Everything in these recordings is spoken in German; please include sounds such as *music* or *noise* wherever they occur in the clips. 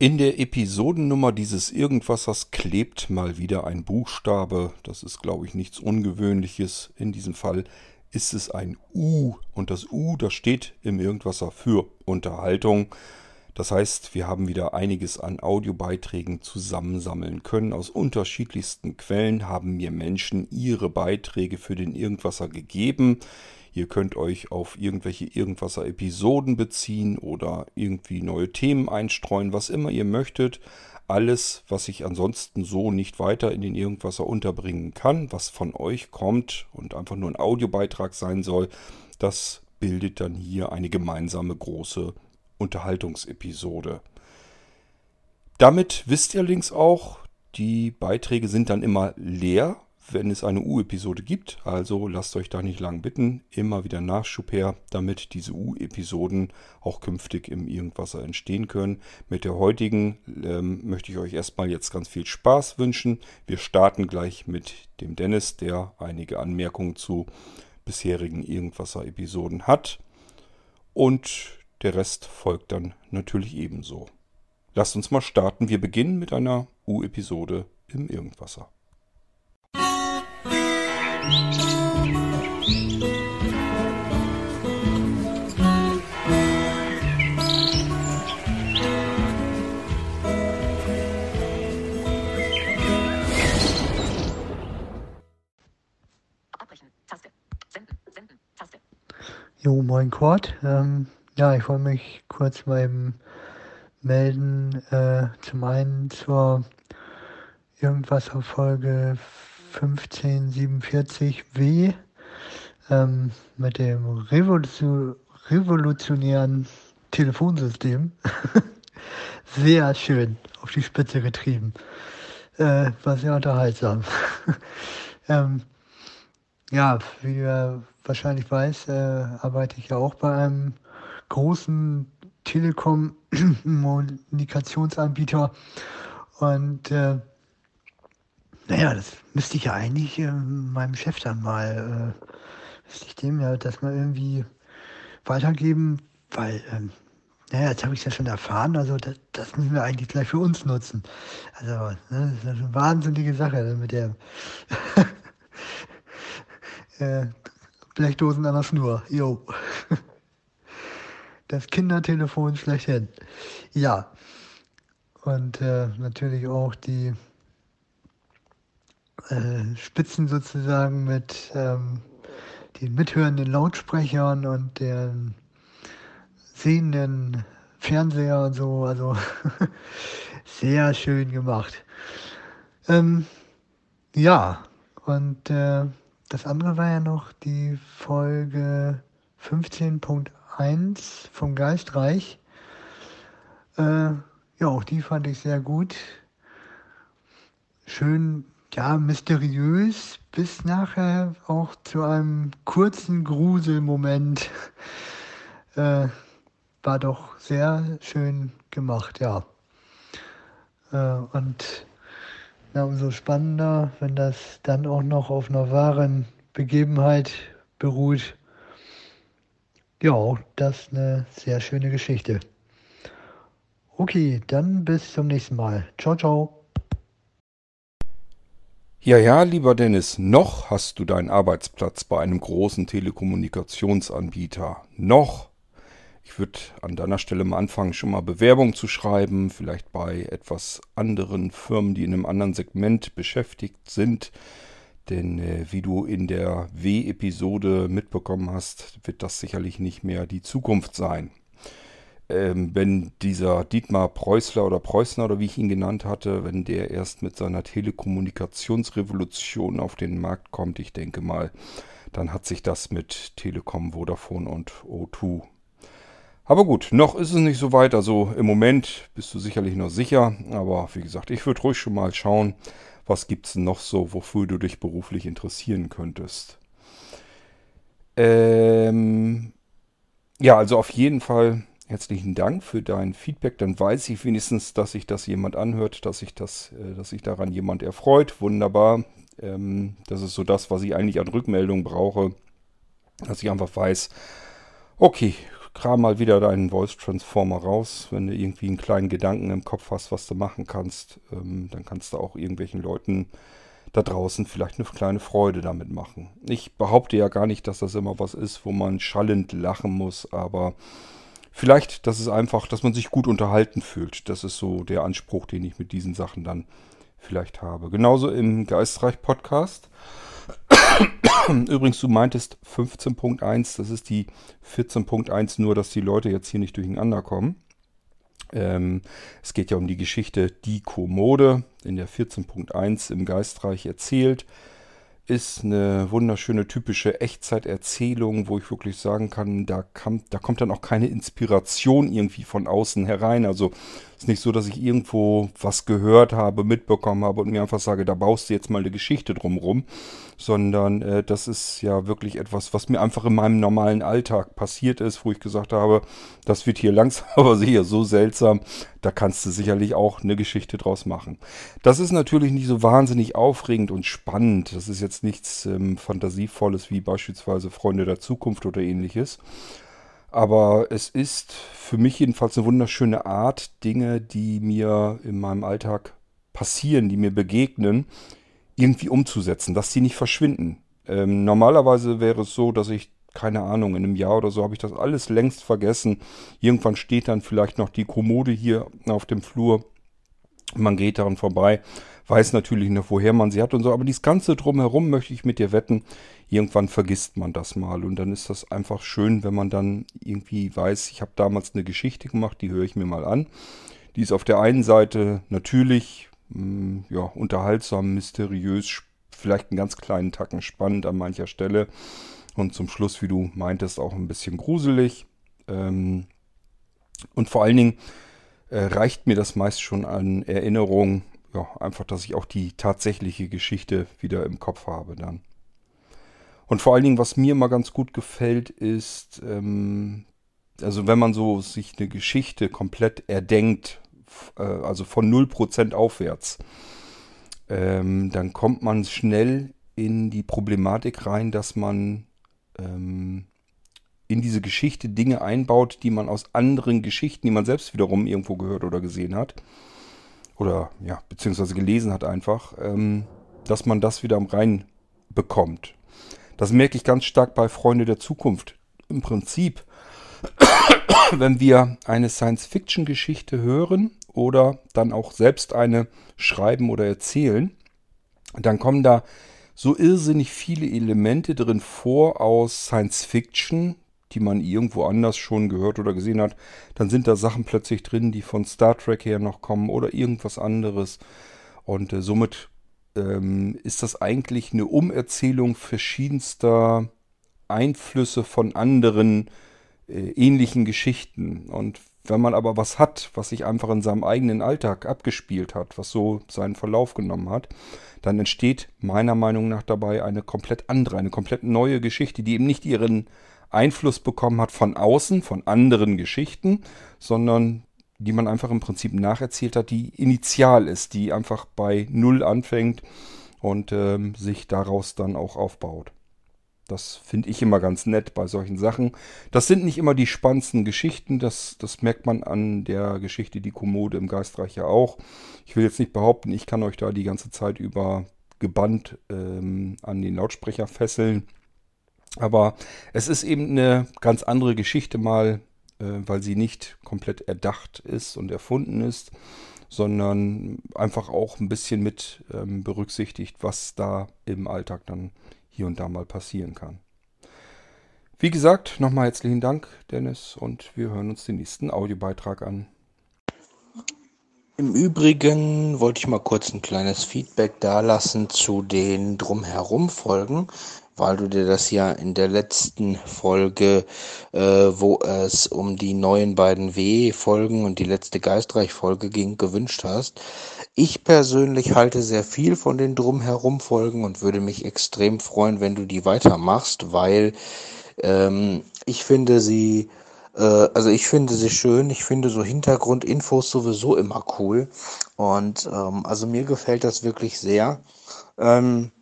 In der Episodennummer dieses Irgendwassers klebt mal wieder ein Buchstabe. Das ist, glaube ich, nichts Ungewöhnliches. In diesem Fall ist es ein U. Und das U, das steht im Irgendwasser für Unterhaltung. Das heißt, wir haben wieder einiges an Audiobeiträgen zusammensammeln können. Aus unterschiedlichsten Quellen haben mir Menschen ihre Beiträge für den Irgendwasser gegeben. Ihr könnt euch auf irgendwelche Irgendwasser-Episoden beziehen oder irgendwie neue Themen einstreuen, was immer ihr möchtet. Alles, was ich ansonsten so nicht weiter in den Irgendwasser unterbringen kann, was von euch kommt und einfach nur ein Audiobeitrag sein soll, das bildet dann hier eine gemeinsame große Unterhaltungsepisode. Damit wisst ihr allerdings auch, die Beiträge sind dann immer leer, wenn es eine U-Episode gibt. Also lasst euch da nicht lang bitten. Immer wieder Nachschub her, damit diese U-Episoden auch künftig im Irgendwasser entstehen können. Mit der heutigen ähm, möchte ich euch erstmal jetzt ganz viel Spaß wünschen. Wir starten gleich mit dem Dennis, der einige Anmerkungen zu bisherigen Irgendwasser-Episoden hat. Und der Rest folgt dann natürlich ebenso. Lasst uns mal starten. Wir beginnen mit einer U-Episode im Irgendwasser. Jo, moin Kurt. Ähm, ja, ich wollte mich kurz mal eben melden. Äh, zum einen zur irgendwas auf Folge 1547w ähm, mit dem Revolution revolutionären Telefonsystem. *laughs* sehr schön auf die Spitze getrieben. Äh, war sehr unterhaltsam. *laughs* ähm, ja, wie du wahrscheinlich weißt, äh, arbeite ich ja auch bei einem großen Telekom-Kommunikationsanbieter. Und äh, naja, das müsste ich ja eigentlich äh, meinem Chef dann mal, äh, müsste ich dem ja das mal irgendwie weitergeben, weil, ähm, naja, jetzt habe ich es ja schon erfahren, also das, das, müssen wir eigentlich gleich für uns nutzen. Also, ne, das ist eine wahnsinnige Sache ne, mit der *laughs* äh, Blechdosen an der Schnur. Jo. *laughs* Das Kindertelefon schlechthin. Ja. Und äh, natürlich auch die äh, Spitzen sozusagen mit ähm, den mithörenden Lautsprechern und den sehenden Fernseher und so. Also *laughs* sehr schön gemacht. Ähm, ja, und äh, das andere war ja noch die Folge 15.1 vom Geistreich. Äh, ja, auch die fand ich sehr gut. Schön ja, mysteriös bis nachher auch zu einem kurzen Gruselmoment. *laughs* Äh, war doch sehr schön gemacht, ja. Äh, und ja, umso spannender, wenn das dann auch noch auf einer wahren Begebenheit beruht. Ja, das ist eine sehr schöne Geschichte. Okay, dann bis zum nächsten Mal. Ciao, ciao. Ja, ja, lieber Dennis, noch hast du deinen Arbeitsplatz bei einem großen Telekommunikationsanbieter. Noch. Ich würde an deiner Stelle mal anfangen, schon mal Bewerbung zu schreiben, vielleicht bei etwas anderen Firmen, die in einem anderen Segment beschäftigt sind. Denn äh, wie du in der W-Episode mitbekommen hast, wird das sicherlich nicht mehr die Zukunft sein ähm, wenn dieser Dietmar Preußler oder Preußner oder wie ich ihn genannt hatte, wenn der erst mit seiner Telekommunikationsrevolution auf den Markt kommt, ich denke mal, dann hat sich das mit Telekom, Vodafone und O2. Aber gut, noch ist es nicht so weit. Also im Moment bist du sicherlich noch sicher. Aber wie gesagt, ich würde ruhig schon mal schauen, was gibt es noch so, wofür du dich beruflich interessieren könntest. Ähm, ja, also auf jeden Fall Herzlichen Dank für dein Feedback. Dann weiß ich wenigstens, dass sich das jemand anhört, dass sich das, äh, dass sich daran jemand erfreut. Wunderbar. Ähm, das ist so das, was ich eigentlich an Rückmeldung brauche. Dass ich einfach weiß, okay, kram mal wieder deinen Voice Transformer raus. Wenn du irgendwie einen kleinen Gedanken im Kopf hast, was du machen kannst, ähm, dann kannst du auch irgendwelchen Leuten da draußen vielleicht eine kleine Freude damit machen. Ich behaupte ja gar nicht, dass das immer was ist, wo man schallend lachen muss, aber vielleicht, dass es einfach, dass man sich gut unterhalten fühlt. Das ist so der Anspruch, den ich mit diesen Sachen dann vielleicht habe. Genauso im Geistreich Podcast. *coughs* Übrigens, du meintest 15.1, das ist die 14.1, nur dass die Leute jetzt hier nicht durcheinander kommen. Ähm, es geht ja um die Geschichte Die Kommode in der 14.1 im Geistreich erzählt ist eine wunderschöne typische Echtzeiterzählung, wo ich wirklich sagen kann, da, kam, da kommt dann auch keine Inspiration irgendwie von außen herein. Also es ist nicht so, dass ich irgendwo was gehört habe, mitbekommen habe und mir einfach sage, da baust du jetzt mal eine Geschichte drumrum, sondern äh, das ist ja wirklich etwas, was mir einfach in meinem normalen Alltag passiert ist, wo ich gesagt habe, das wird hier *laughs* langsam aber sicher so seltsam, da kannst du sicherlich auch eine Geschichte draus machen. Das ist natürlich nicht so wahnsinnig aufregend und spannend. Das ist jetzt nichts ähm, Fantasievolles wie beispielsweise Freunde der Zukunft oder ähnliches. Aber es ist für mich jedenfalls eine wunderschöne Art, Dinge, die mir in meinem Alltag passieren, die mir begegnen, irgendwie umzusetzen, dass sie nicht verschwinden. Ähm, normalerweise wäre es so, dass ich keine Ahnung, in einem Jahr oder so habe ich das alles längst vergessen. Irgendwann steht dann vielleicht noch die Kommode hier auf dem Flur. Man geht daran vorbei, weiß natürlich noch, woher man sie hat und so, aber dieses Ganze drumherum möchte ich mit dir wetten. Irgendwann vergisst man das mal und dann ist das einfach schön, wenn man dann irgendwie weiß, ich habe damals eine Geschichte gemacht, die höre ich mir mal an. Die ist auf der einen Seite natürlich mh, hm, ja, unterhaltsam, mysteriös, vielleicht einen ganz kleinen Tacken spannend an mancher Stelle. Und zum Schluss, wie du meintest, auch ein bisschen gruselig. Ähm, und vor allen Dingen äh, reicht mir das meist schon an Erinnerung, ja, einfach, dass ich auch die tatsächliche Geschichte wieder im Kopf habe dann. Und vor allen Dingen, was mir immer ganz gut gefällt, ist, ähm, also wenn man so sich eine Geschichte komplett erdenkt, äh, also von 0% aufwärts, ähm, dann kommt man schnell in die Problematik rein, dass man ähm, in diese Geschichte Dinge einbaut, die man aus anderen Geschichten, die man selbst wiederum irgendwo gehört oder gesehen hat, oder ja, beziehungsweise gelesen hat einfach, ähm, dass man das wieder am Rhein bekommt. Das merke ich ganz stark bei Freunde der Zukunft. Im Prinzip, *coughs* wenn wir eine Science-Fiction-Geschichte hören oder dann auch selbst eine schreiben oder erzählen, dann kommen da so irrsinnig viele Elemente drin vor aus Science Fiction, die man irgendwo anders schon gehört oder gesehen hat. Dann sind da Sachen plötzlich drin, die von Star Trek her noch kommen oder irgendwas anderes. Und äh, somit ähm, ist das eigentlich eine Umerzählung verschiedenster Einflüsse von anderen äh, ähnlichen Geschichten. Und wenn man aber was hat, was sich einfach in seinem eigenen Alltag abgespielt hat, was so seinen Verlauf genommen hat, dann entsteht meiner Meinung nach dabei eine komplett andere, eine komplett neue Geschichte, die eben nicht ihren Einfluss bekommen hat von außen, von anderen Geschichten, sondern die man einfach im Prinzip nacherzählt hat, die initial ist, die einfach bei Null anfängt und ähm, sich daraus dann auch aufbaut. Das finde ich immer ganz nett bei solchen Sachen. Das sind nicht immer die spannendsten Geschichten, das, das merkt man an der Geschichte Die Kommode im Geistreich ja auch. Ich will jetzt nicht behaupten, ich kann euch da die ganze Zeit über gebannt ähm, an den Lautsprecher fesseln. Aber es ist eben eine ganz andere Geschichte mal, äh, weil sie nicht komplett erdacht ist und erfunden ist, sondern einfach auch ein bisschen mit ähm, berücksichtigt, was da im Alltag dann hier und da mal passieren kann. Wie gesagt, nochmal herzlichen Dank, Dennis, und wir hören uns den nächsten Audiobeitrag an. Im Übrigen wollte ich mal kurz ein kleines Feedback dalassen zu den Drumherum-Folgen, weil du dir das ja in der letzten Folge, äh, wo es um die neuen beiden W-Folgen und die letzte Geistreich-Folge ging, gewünscht hast. Ich persönlich halte sehr viel von den Drumherum-Folgen und würde mich extrem freuen, wenn du die weitermachst, weil ähm, ich finde sie, äh, also ich finde sie schön, ich finde so Hintergrundinfos sowieso immer cool und ähm, also mir gefällt das wirklich sehr. Ähm,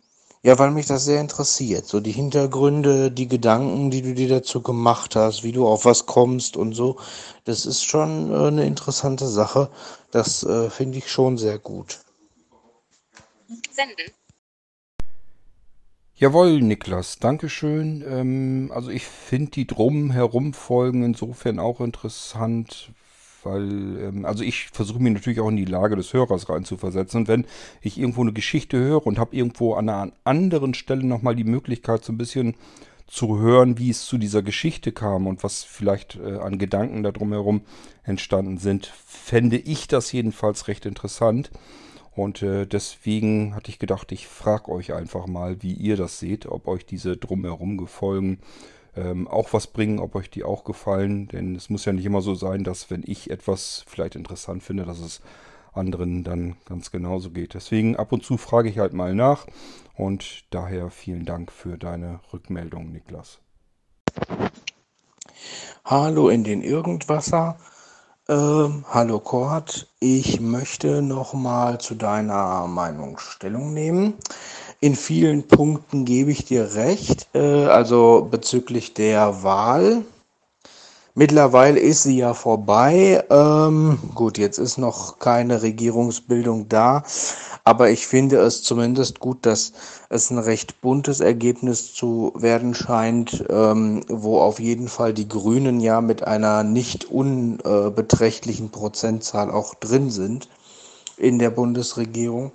Ja, weil mich das sehr interessiert. So die Hintergründe, die Gedanken, die du dir dazu gemacht hast, wie du auf was kommst und so. Das ist schon äh, eine interessante Sache. Das äh, finde ich schon sehr gut. Senden. Jawohl, Niklas, Dankeschön. Ähm, also ich finde die drumherum Folgen insofern auch interessant, weil, ähm, also ich versuche mich natürlich auch in die Lage des Hörers reinzuversetzen. Und wenn ich irgendwo eine Geschichte höre und habe irgendwo an einer anderen Stelle nochmal die Möglichkeit, so ein bisschen zu hören, wie es zu dieser Geschichte kam und was vielleicht äh, an Gedanken da drumherum entstanden sind, fände ich das jedenfalls recht interessant. Und äh, deswegen hatte ich gedacht, ich frage euch einfach mal, wie ihr das seht, ob euch diese drumherum Gefolgen ähm, auch was bringen, ob euch die auch gefallen. Denn es muss ja nicht immer so sein, dass wenn ich etwas vielleicht interessant finde, dass es anderen dann ganz genauso geht. Deswegen ab und zu frage ich halt mal nach. Und daher vielen Dank für deine Rückmeldung, Niklas. Hallo in den Irgendwasser. Ähm, hallo Kurt, ich möchte nochmal zu deiner Meinung Stellung nehmen. In vielen Punkten gebe ich dir recht, äh, also bezüglich der Wahl. Mittlerweile ist sie ja vorbei. Ähm, gut, jetzt ist noch keine Regierungsbildung da, aber ich finde es zumindest gut, dass es ein recht buntes Ergebnis zu werden scheint, ähm, wo auf jeden Fall die Grünen ja mit einer nicht unbeträchtlichen Prozentzahl auch drin sind in der Bundesregierung.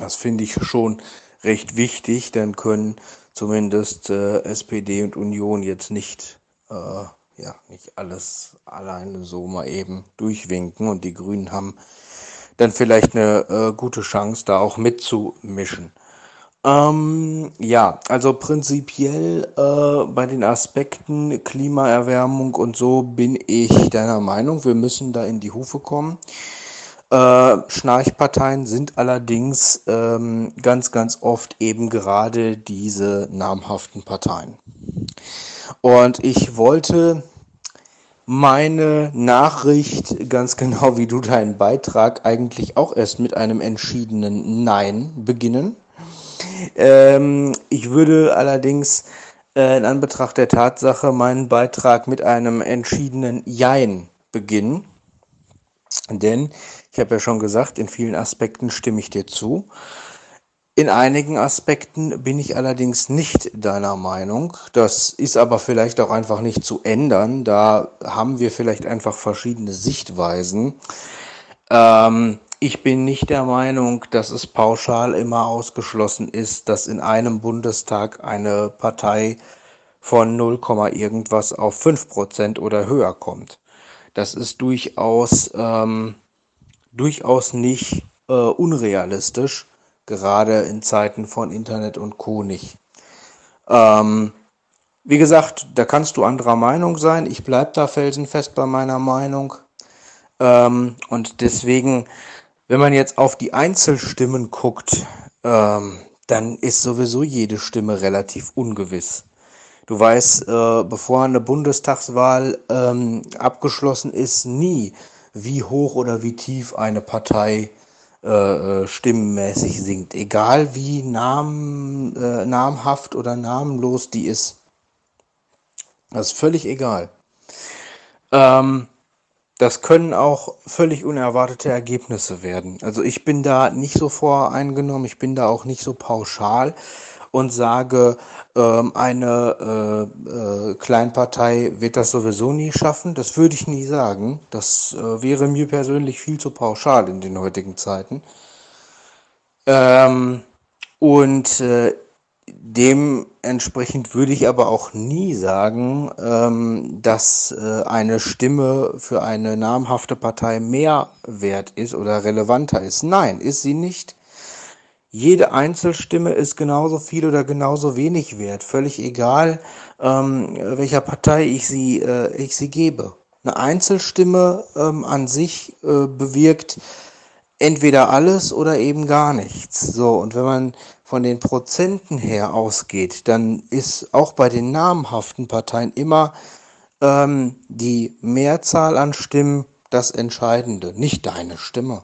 Das finde ich schon recht wichtig, dann können zumindest äh, SPD und Union jetzt nicht, äh, ja, nicht alles alleine so mal eben durchwinken und die Grünen haben dann vielleicht eine äh, gute Chance, da auch mitzumischen. Ähm, ja, also prinzipiell äh, bei den Aspekten Klimaerwärmung und so bin ich deiner Meinung, wir müssen da in die Hufe kommen. Äh, Schnarchparteien sind allerdings ähm, ganz, ganz oft eben gerade diese namhaften Parteien. Und ich wollte meine Nachricht, ganz genau wie du deinen Beitrag, eigentlich auch erst mit einem entschiedenen Nein beginnen. Ähm, ich würde allerdings äh, in Anbetracht der Tatsache meinen Beitrag mit einem entschiedenen Jein beginnen. Denn ich habe ja schon gesagt, in vielen Aspekten stimme ich dir zu. In einigen Aspekten bin ich allerdings nicht deiner Meinung. Das ist aber vielleicht auch einfach nicht zu ändern. Da haben wir vielleicht einfach verschiedene Sichtweisen. Ähm, ich bin nicht der Meinung, dass es pauschal immer ausgeschlossen ist, dass in einem Bundestag eine Partei von 0, irgendwas auf 5 Prozent oder höher kommt. Das ist durchaus, ähm, durchaus nicht äh, unrealistisch gerade in Zeiten von Internet und Co. nicht. Ähm, wie gesagt, da kannst du anderer Meinung sein. Ich bleibe da felsenfest bei meiner Meinung. Ähm, und deswegen, wenn man jetzt auf die Einzelstimmen guckt, ähm, dann ist sowieso jede Stimme relativ ungewiss. Du weißt, äh, bevor eine Bundestagswahl ähm, abgeschlossen ist, nie, wie hoch oder wie tief eine Partei äh, äh, stimmenmäßig singt. Egal wie namen, äh, namhaft oder namenlos die ist. Das ist völlig egal. Ähm, das können auch völlig unerwartete Ergebnisse werden. Also ich bin da nicht so voreingenommen, ich bin da auch nicht so pauschal und sage, ähm, eine äh, äh, Kleinpartei wird das sowieso nie schaffen. Das würde ich nie sagen. Das äh, wäre mir persönlich viel zu pauschal in den heutigen Zeiten. Ähm, und äh, dementsprechend würde ich aber auch nie sagen, ähm, dass äh, eine Stimme für eine namhafte Partei mehr wert ist oder relevanter ist. Nein, ist sie nicht. Jede Einzelstimme ist genauso viel oder genauso wenig wert, völlig egal, ähm, welcher Partei ich sie, äh, ich sie gebe. Eine Einzelstimme ähm, an sich äh, bewirkt entweder alles oder eben gar nichts. So, und wenn man von den Prozenten her ausgeht, dann ist auch bei den namhaften Parteien immer ähm, die Mehrzahl an Stimmen das Entscheidende, nicht deine Stimme.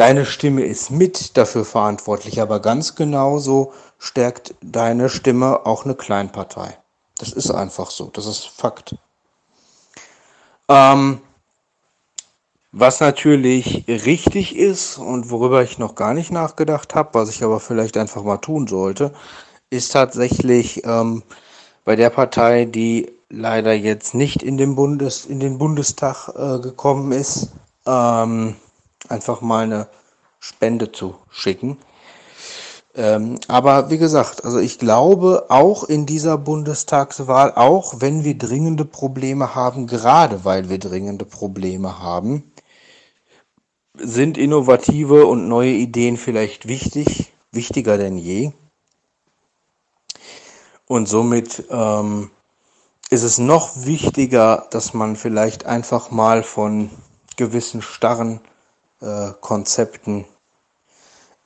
Deine Stimme ist mit dafür verantwortlich, aber ganz genauso stärkt deine Stimme auch eine Kleinpartei. Das ist einfach so, das ist Fakt. Ähm, was natürlich richtig ist und worüber ich noch gar nicht nachgedacht habe, was ich aber vielleicht einfach mal tun sollte, ist tatsächlich ähm, bei der Partei, die leider jetzt nicht in den, Bundes, in den Bundestag äh, gekommen ist, ähm, einfach mal eine Spende zu schicken. Ähm, aber wie gesagt, also ich glaube auch in dieser Bundestagswahl, auch wenn wir dringende Probleme haben, gerade weil wir dringende Probleme haben, sind innovative und neue Ideen vielleicht wichtig, wichtiger denn je. Und somit ähm, ist es noch wichtiger, dass man vielleicht einfach mal von gewissen starren äh, Konzepten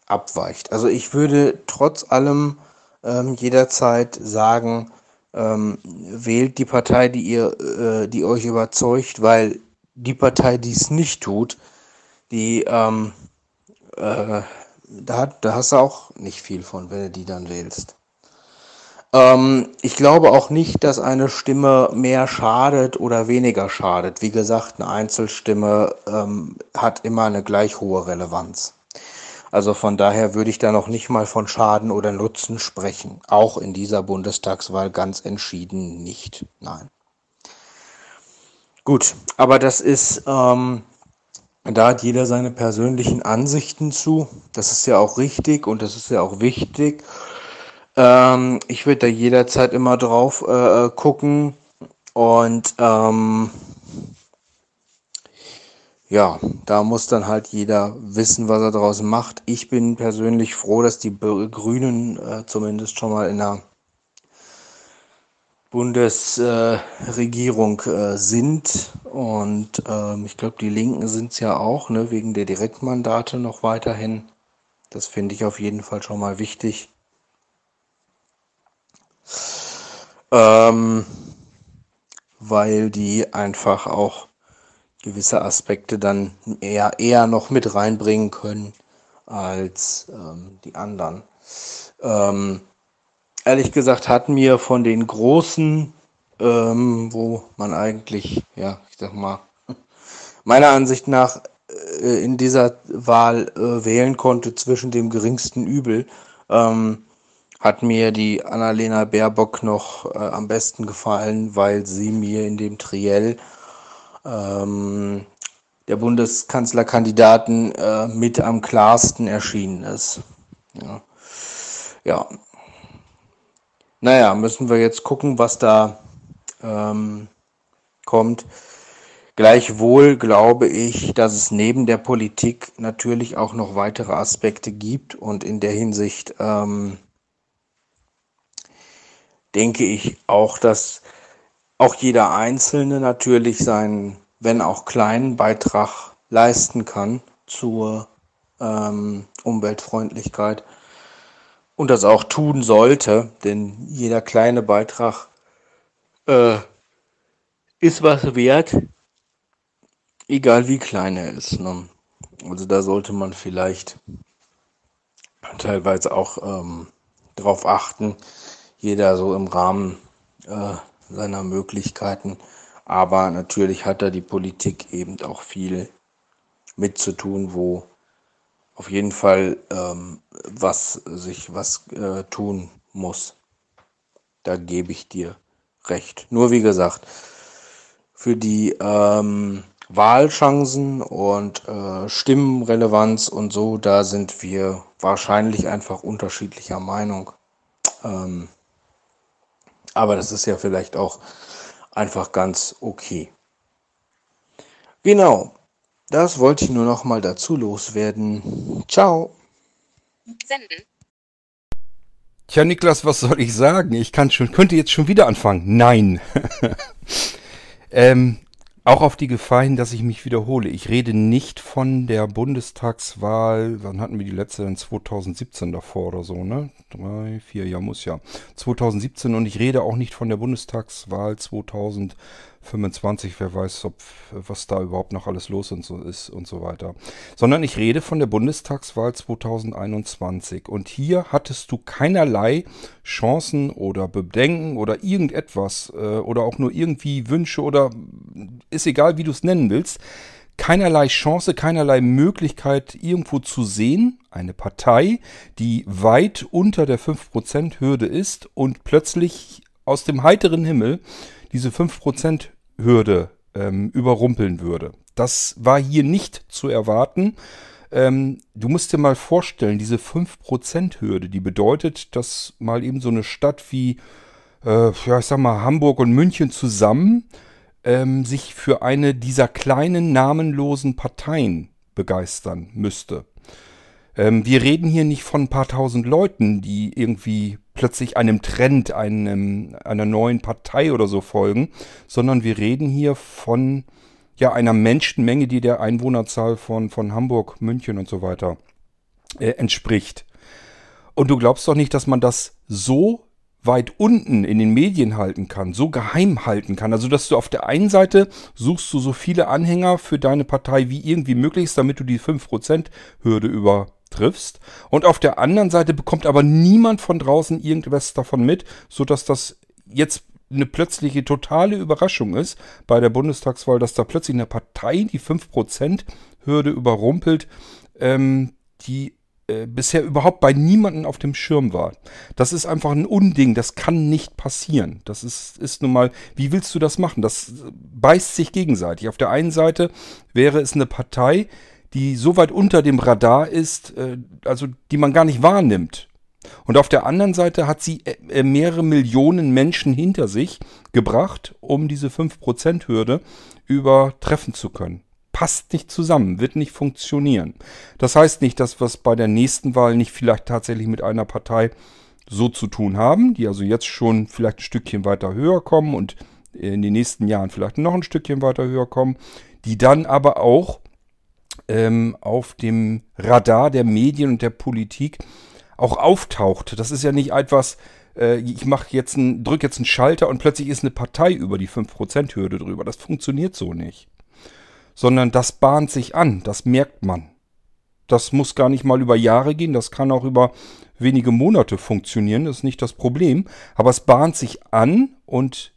abweicht. Also ich würde trotz allem ähm, jederzeit sagen, ähm, wählt die Partei, die ihr, äh, die euch überzeugt, weil die Partei, die es nicht tut, die ähm, äh, da, da hast du auch nicht viel von, wenn du die dann wählst. Ähm, ich glaube auch nicht, dass eine Stimme mehr schadet oder weniger schadet. Wie gesagt, eine Einzelstimme ähm, hat immer eine gleich hohe Relevanz. Also von daher würde ich da noch nicht mal von Schaden oder Nutzen sprechen. Auch in dieser Bundestagswahl ganz entschieden nicht. Nein. Gut, aber das ist, ähm, da hat jeder seine persönlichen Ansichten zu. Das ist ja auch richtig und das ist ja auch wichtig. Ähm, ich würde da jederzeit immer drauf äh, gucken und ähm, ja, da muss dann halt jeder wissen, was er daraus macht. Ich bin persönlich froh, dass die Grünen äh, zumindest schon mal in der Bundesregierung äh, sind. Und ähm, ich glaube, die Linken sind es ja auch, ne, wegen der Direktmandate noch weiterhin. Das finde ich auf jeden Fall schon mal wichtig. Ähm, weil die einfach auch gewisse Aspekte dann eher, eher noch mit reinbringen können als ähm, die anderen. Ähm, ehrlich gesagt hat mir von den großen, ähm, wo man eigentlich, ja, ich sag mal, *laughs* meiner Ansicht nach äh, in dieser Wahl äh, wählen konnte zwischen dem geringsten Übel, ähm, hat mir die Annalena Baerbock noch äh, am besten gefallen, weil sie mir in dem Triell ähm, der Bundeskanzlerkandidaten äh, mit am klarsten erschienen ist. Ja. ja. Naja, müssen wir jetzt gucken, was da ähm, kommt. Gleichwohl glaube ich, dass es neben der Politik natürlich auch noch weitere Aspekte gibt und in der Hinsicht ähm, denke ich auch, dass auch jeder Einzelne natürlich seinen, wenn auch kleinen Beitrag leisten kann zur ähm, Umweltfreundlichkeit und das auch tun sollte, denn jeder kleine Beitrag äh, ist was wert, egal wie klein er ist. Ne? Also da sollte man vielleicht teilweise auch ähm, darauf achten, jeder so im Rahmen äh, seiner Möglichkeiten. Aber natürlich hat da die Politik eben auch viel mitzutun, wo auf jeden Fall ähm, was sich was äh, tun muss. Da gebe ich dir recht. Nur wie gesagt, für die ähm, Wahlchancen und äh, Stimmenrelevanz und so, da sind wir wahrscheinlich einfach unterschiedlicher Meinung. Ähm, aber das ist ja vielleicht auch einfach ganz okay. Genau, das wollte ich nur noch mal dazu loswerden. Ciao. Senden. Tja, Niklas, was soll ich sagen? Ich kann schon, könnte jetzt schon wieder anfangen. Nein. *laughs* ähm, auch auf die Gefahr hin, dass ich mich wiederhole. Ich rede nicht von der Bundestagswahl, wann hatten wir die letzte denn? 2017 davor oder so, ne? Drei, vier, ja, muss ja. 2017 und ich rede auch nicht von der Bundestagswahl 2015 25, wer weiß, ob, was da überhaupt noch alles los und so ist und so weiter. Sondern ich rede von der Bundestagswahl 2021. Und hier hattest du keinerlei Chancen oder Bedenken oder irgendetwas äh, oder auch nur irgendwie Wünsche oder ist egal, wie du es nennen willst. Keinerlei Chance, keinerlei Möglichkeit irgendwo zu sehen. Eine Partei, die weit unter der 5%-Hürde ist und plötzlich aus dem heiteren Himmel diese 5%-Hürde ähm, überrumpeln würde. Das war hier nicht zu erwarten. Ähm, du musst dir mal vorstellen, diese 5%-Hürde, die bedeutet, dass mal eben so eine Stadt wie, äh, ja, ich sag mal, Hamburg und München zusammen ähm, sich für eine dieser kleinen namenlosen Parteien begeistern müsste. Ähm, wir reden hier nicht von ein paar tausend Leuten, die irgendwie plötzlich einem Trend, einem, einer neuen Partei oder so folgen, sondern wir reden hier von ja, einer Menschenmenge, die der Einwohnerzahl von, von Hamburg, München und so weiter äh, entspricht. Und du glaubst doch nicht, dass man das so weit unten in den Medien halten kann, so geheim halten kann. Also, dass du auf der einen Seite suchst du so viele Anhänger für deine Partei wie irgendwie möglich ist, damit du die 5%-Hürde übertriffst. Und auf der anderen Seite bekommt aber niemand von draußen irgendwas davon mit, sodass das jetzt eine plötzliche totale Überraschung ist bei der Bundestagswahl, dass da plötzlich eine Partei die 5%-Hürde überrumpelt, ähm, die äh, bisher überhaupt bei niemandem auf dem Schirm war. Das ist einfach ein Unding, das kann nicht passieren. Das ist, ist nun mal, wie willst du das machen? Das beißt sich gegenseitig. Auf der einen Seite wäre es eine Partei, die so weit unter dem Radar ist, äh, also die man gar nicht wahrnimmt. Und auf der anderen Seite hat sie äh, mehrere Millionen Menschen hinter sich gebracht, um diese 5%-Hürde übertreffen zu können passt nicht zusammen, wird nicht funktionieren. Das heißt nicht, dass wir es bei der nächsten Wahl nicht vielleicht tatsächlich mit einer Partei so zu tun haben, die also jetzt schon vielleicht ein Stückchen weiter höher kommen und in den nächsten Jahren vielleicht noch ein Stückchen weiter höher kommen, die dann aber auch ähm, auf dem Radar der Medien und der Politik auch auftaucht. Das ist ja nicht etwas, äh, ich mache jetzt einen, drücke jetzt einen Schalter und plötzlich ist eine Partei über die 5%-Hürde drüber. Das funktioniert so nicht. Sondern das bahnt sich an, das merkt man. Das muss gar nicht mal über Jahre gehen, das kann auch über wenige Monate funktionieren, das ist nicht das Problem, aber es bahnt sich an und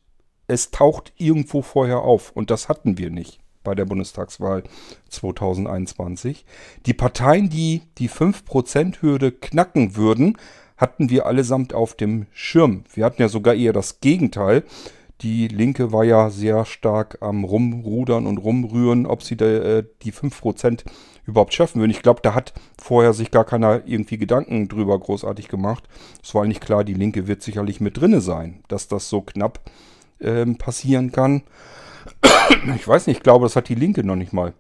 es taucht irgendwo vorher auf. Und das hatten wir nicht bei der Bundestagswahl 2021. Die Parteien, die die 5%-Hürde knacken würden, hatten wir allesamt auf dem Schirm. Wir hatten ja sogar eher das Gegenteil. Die Linke war ja sehr stark am Rumrudern und Rumrühren, ob sie äh, die 5% überhaupt schaffen würden. Ich glaube, da hat vorher sich gar keiner irgendwie Gedanken drüber großartig gemacht. Es war eigentlich klar, die Linke wird sicherlich mit drinne sein, dass das so knapp ähm, passieren kann. Ich weiß nicht, ich glaube, das hat die Linke noch nicht mal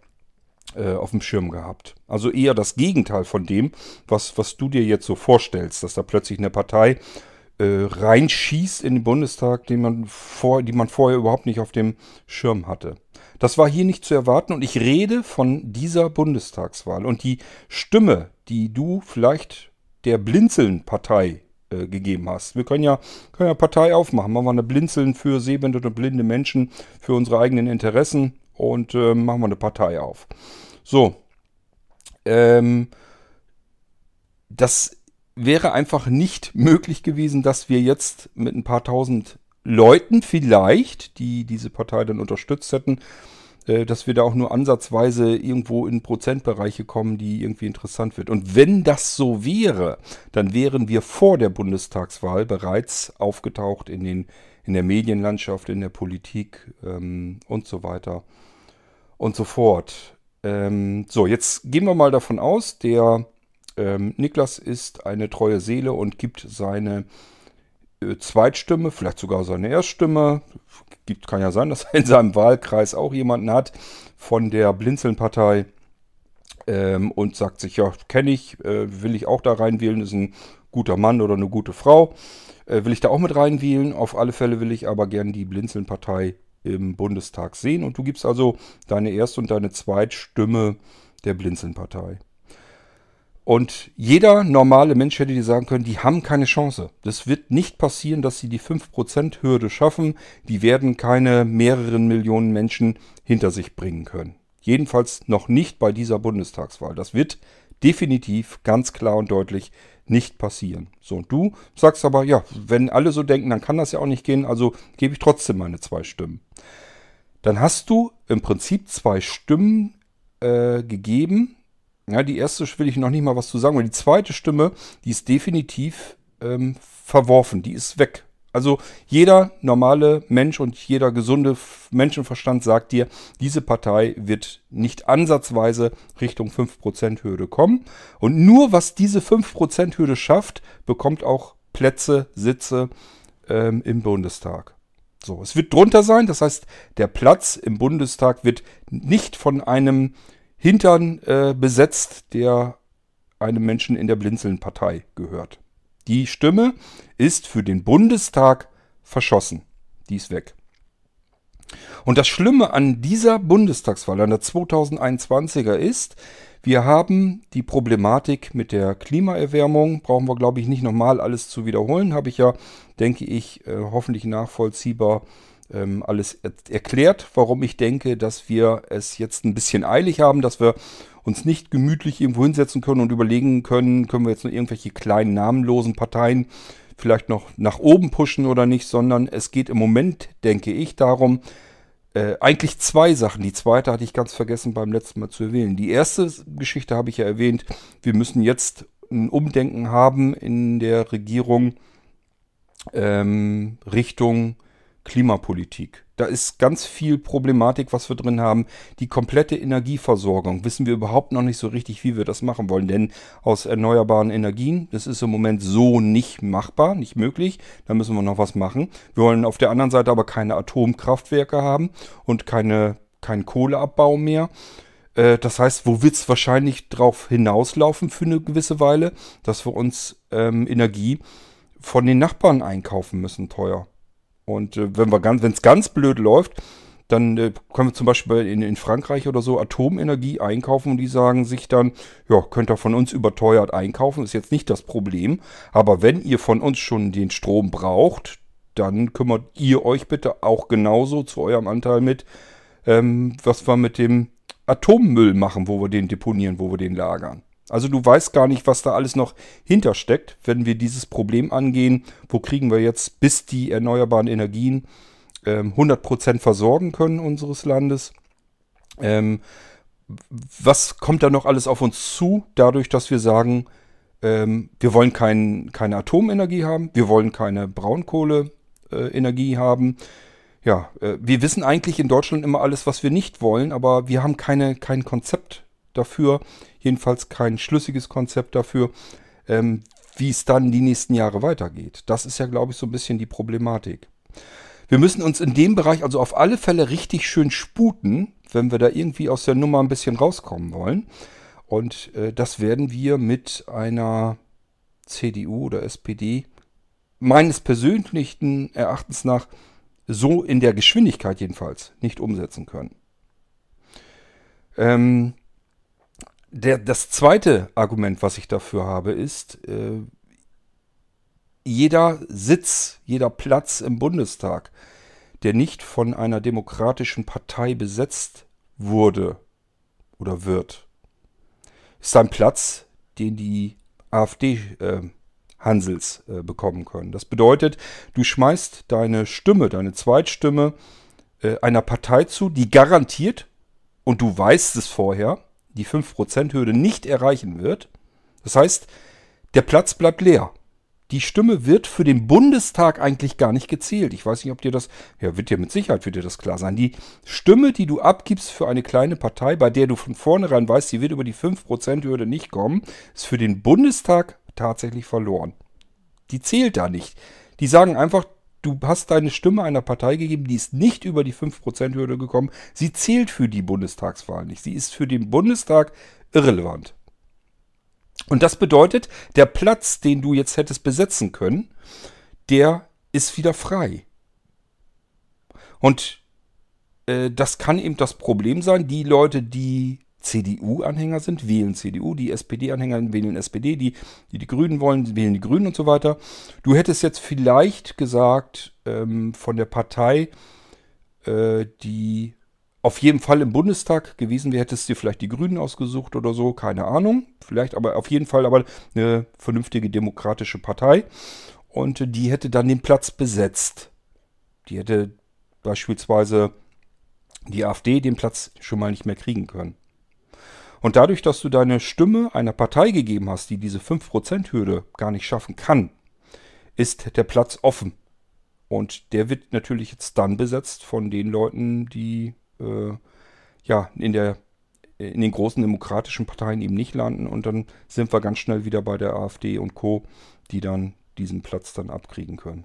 äh, auf dem Schirm gehabt. Also eher das Gegenteil von dem, was, was du dir jetzt so vorstellst, dass da plötzlich eine Partei äh, reinschießt in den Bundestag, den man vor, die man vorher überhaupt nicht auf dem Schirm hatte. Das war hier nicht zu erwarten und ich rede von dieser Bundestagswahl. Und die Stimme, die du vielleicht der Blinzeln-Partei äh, gegeben hast. Wir können ja, können ja Partei aufmachen. Machen wir eine Blinzeln für sehbehinderte und blinde Menschen, für unsere eigenen Interessen und äh, machen wir eine Partei auf. So. Ähm, das wäre einfach nicht möglich gewesen, dass wir jetzt mit ein paar tausend Leuten vielleicht, die diese Partei dann unterstützt hätten, dass wir da auch nur ansatzweise irgendwo in Prozentbereiche kommen, die irgendwie interessant wird. Und wenn das so wäre, dann wären wir vor der Bundestagswahl bereits aufgetaucht in, den, in der Medienlandschaft, in der Politik ähm, und so weiter und so fort. Ähm, so, jetzt gehen wir mal davon aus, der ähm, Niklas ist eine treue Seele und gibt seine äh, Zweitstimme, vielleicht sogar seine Erststimme. Gibt, kann ja sein, dass er in seinem Wahlkreis auch jemanden hat von der Blinzeln-Partei ähm, und sagt sich, ja, kenne ich, äh, will ich auch da reinwählen, ist ein guter Mann oder eine gute Frau. Äh, will ich da auch mit reinwählen? Auf alle Fälle will ich aber gern die Blinzeln-Partei im Bundestag sehen. Und du gibst also deine Erst- und deine Zweitstimme der Blinzeln-Partei. Und jeder normale Mensch hätte dir sagen können, die haben keine Chance. Das wird nicht passieren, dass sie die 5%-Hürde schaffen. Die werden keine mehreren Millionen Menschen hinter sich bringen können. Jedenfalls noch nicht bei dieser Bundestagswahl. Das wird definitiv ganz klar und deutlich nicht passieren. So, und du sagst aber, ja, wenn alle so denken, dann kann das ja auch nicht gehen, also gebe ich trotzdem meine zwei Stimmen. Dann hast du im Prinzip zwei Stimmen äh, gegeben. Ja, die erste will ich noch nicht mal was zu sagen, aber die zweite Stimme, die ist definitiv ähm, verworfen, die ist weg. Also jeder normale Mensch und jeder gesunde Menschenverstand sagt dir, diese Partei wird nicht ansatzweise Richtung 5%-Hürde kommen. Und nur was diese 5%-Hürde schafft, bekommt auch Plätze, Sitze ähm, im Bundestag. So, es wird drunter sein, das heißt, der Platz im Bundestag wird nicht von einem Hintern äh, besetzt, der einem Menschen in der Blinzeln-Partei gehört. Die Stimme ist für den Bundestag verschossen. Die ist weg. Und das Schlimme an dieser Bundestagswahl, an der 2021er ist, wir haben die Problematik mit der Klimaerwärmung. Brauchen wir, glaube ich, nicht nochmal alles zu wiederholen. Habe ich ja, denke ich, äh, hoffentlich nachvollziehbar ähm, alles er erklärt, warum ich denke, dass wir es jetzt ein bisschen eilig haben, dass wir uns nicht gemütlich irgendwo hinsetzen können und überlegen können, können wir jetzt nur irgendwelche kleinen namenlosen Parteien vielleicht noch nach oben pushen oder nicht, sondern es geht im Moment, denke ich, darum, äh, eigentlich zwei Sachen. Die zweite hatte ich ganz vergessen beim letzten Mal zu erwähnen. Die erste Geschichte habe ich ja erwähnt. Wir müssen jetzt ein Umdenken haben in der Regierung ähm, Richtung Klimapolitik. Da ist ganz viel Problematik, was wir drin haben. Die komplette Energieversorgung wissen wir überhaupt noch nicht so richtig, wie wir das machen wollen. Denn aus erneuerbaren Energien, das ist im Moment so nicht machbar, nicht möglich. Da müssen wir noch was machen. Wir wollen auf der anderen Seite aber keine Atomkraftwerke haben und keine, keinen Kohleabbau mehr. Äh, das heißt, wo wird es wahrscheinlich drauf hinauslaufen für eine gewisse Weile, dass wir uns ähm, Energie von den Nachbarn einkaufen müssen, teuer. Und äh, wenn wir ganz, es ganz blöd läuft, dann äh, können wir zum Beispiel in, in, Frankreich oder so Atomenergie einkaufen und die sagen sich dann, ja, könnt ihr von uns überteuert einkaufen, ist jetzt nicht das Problem. Aber wenn ihr von uns schon den Strom braucht, dann kümmert ihr euch bitte auch genauso zu eurem Anteil mit, ähm, was wir mit dem Atommüll machen, wo wir den deponieren, wo wir den lagern. Also du weißt gar nicht, was da alles noch hintersteckt, wenn wir dieses Problem angehen. Wo kriegen wir jetzt, bis die erneuerbaren Energien ähm, 100% versorgen können unseres Landes? Ähm, was kommt da noch alles auf uns zu, dadurch, dass wir sagen, ähm, wir wollen kein, keine Atomenergie haben, wir wollen keine Braunkohleenergie äh, haben. Ja, äh, wir wissen eigentlich in Deutschland immer alles, was wir nicht wollen, aber wir haben keine, kein Konzept dafür, jedenfalls kein schlüssiges Konzept dafür, ähm, wie es dann die nächsten Jahre weitergeht. Das ist ja, glaube ich, so ein bisschen die Problematik. Wir müssen uns in dem Bereich also auf alle Fälle richtig schön sputen, wenn wir da irgendwie aus der Nummer ein bisschen rauskommen wollen. Und äh, das werden wir mit einer CDU oder SPD meines persönlichen Erachtens nach so in der Geschwindigkeit jedenfalls nicht umsetzen können. Ähm, der, das zweite Argument, was ich dafür habe, ist, äh, jeder Sitz, jeder Platz im Bundestag, der nicht von einer demokratischen Partei besetzt wurde oder wird, ist ein Platz, den die AfD äh, Hansels äh, bekommen können. Das bedeutet, du schmeißt deine Stimme, deine Zweitstimme äh, einer Partei zu, die garantiert, und du weißt es vorher, die 5%-Hürde nicht erreichen wird. Das heißt, der Platz bleibt leer. Die Stimme wird für den Bundestag eigentlich gar nicht gezählt. Ich weiß nicht, ob dir das, ja, wird dir mit Sicherheit wird dir das klar sein. Die Stimme, die du abgibst für eine kleine Partei, bei der du von vornherein weißt, sie wird über die 5%-Hürde nicht kommen, ist für den Bundestag tatsächlich verloren. Die zählt da nicht. Die sagen einfach, du hast deine Stimme einer Partei gegeben, die ist nicht über die 5%-Hürde gekommen. Sie zählt für die Bundestagswahl nicht. Sie ist für den Bundestag irrelevant. Und das bedeutet, der Platz, den du jetzt hättest besetzen können, der ist wieder frei. Und äh, das kann eben das Problem sein. Die Leute, die CDU-Anhänger sind, wählen CDU, die SPD-Anhänger wählen SPD, die, die die Grünen wollen, wählen die Grünen und so weiter. Du hättest jetzt vielleicht gesagt, ähm, von der Partei, äh, die auf jeden Fall im Bundestag gewesen wäre, hättest du dir vielleicht die Grünen ausgesucht oder so, keine Ahnung. Vielleicht aber auf jeden Fall aber eine vernünftige demokratische Partei. Und die hätte dann den Platz besetzt. Die hätte beispielsweise die AfD den Platz schon mal nicht mehr kriegen können. Und dadurch, dass du deine Stimme einer Partei gegeben hast, die diese 5%-Hürde gar nicht schaffen kann, ist der Platz offen. Und der wird natürlich jetzt dann besetzt von den Leuten, die äh, ja in der in den großen demokratischen Parteien eben nicht landen und dann sind wir ganz schnell wieder bei der AfD und Co, die dann diesen Platz dann abkriegen können.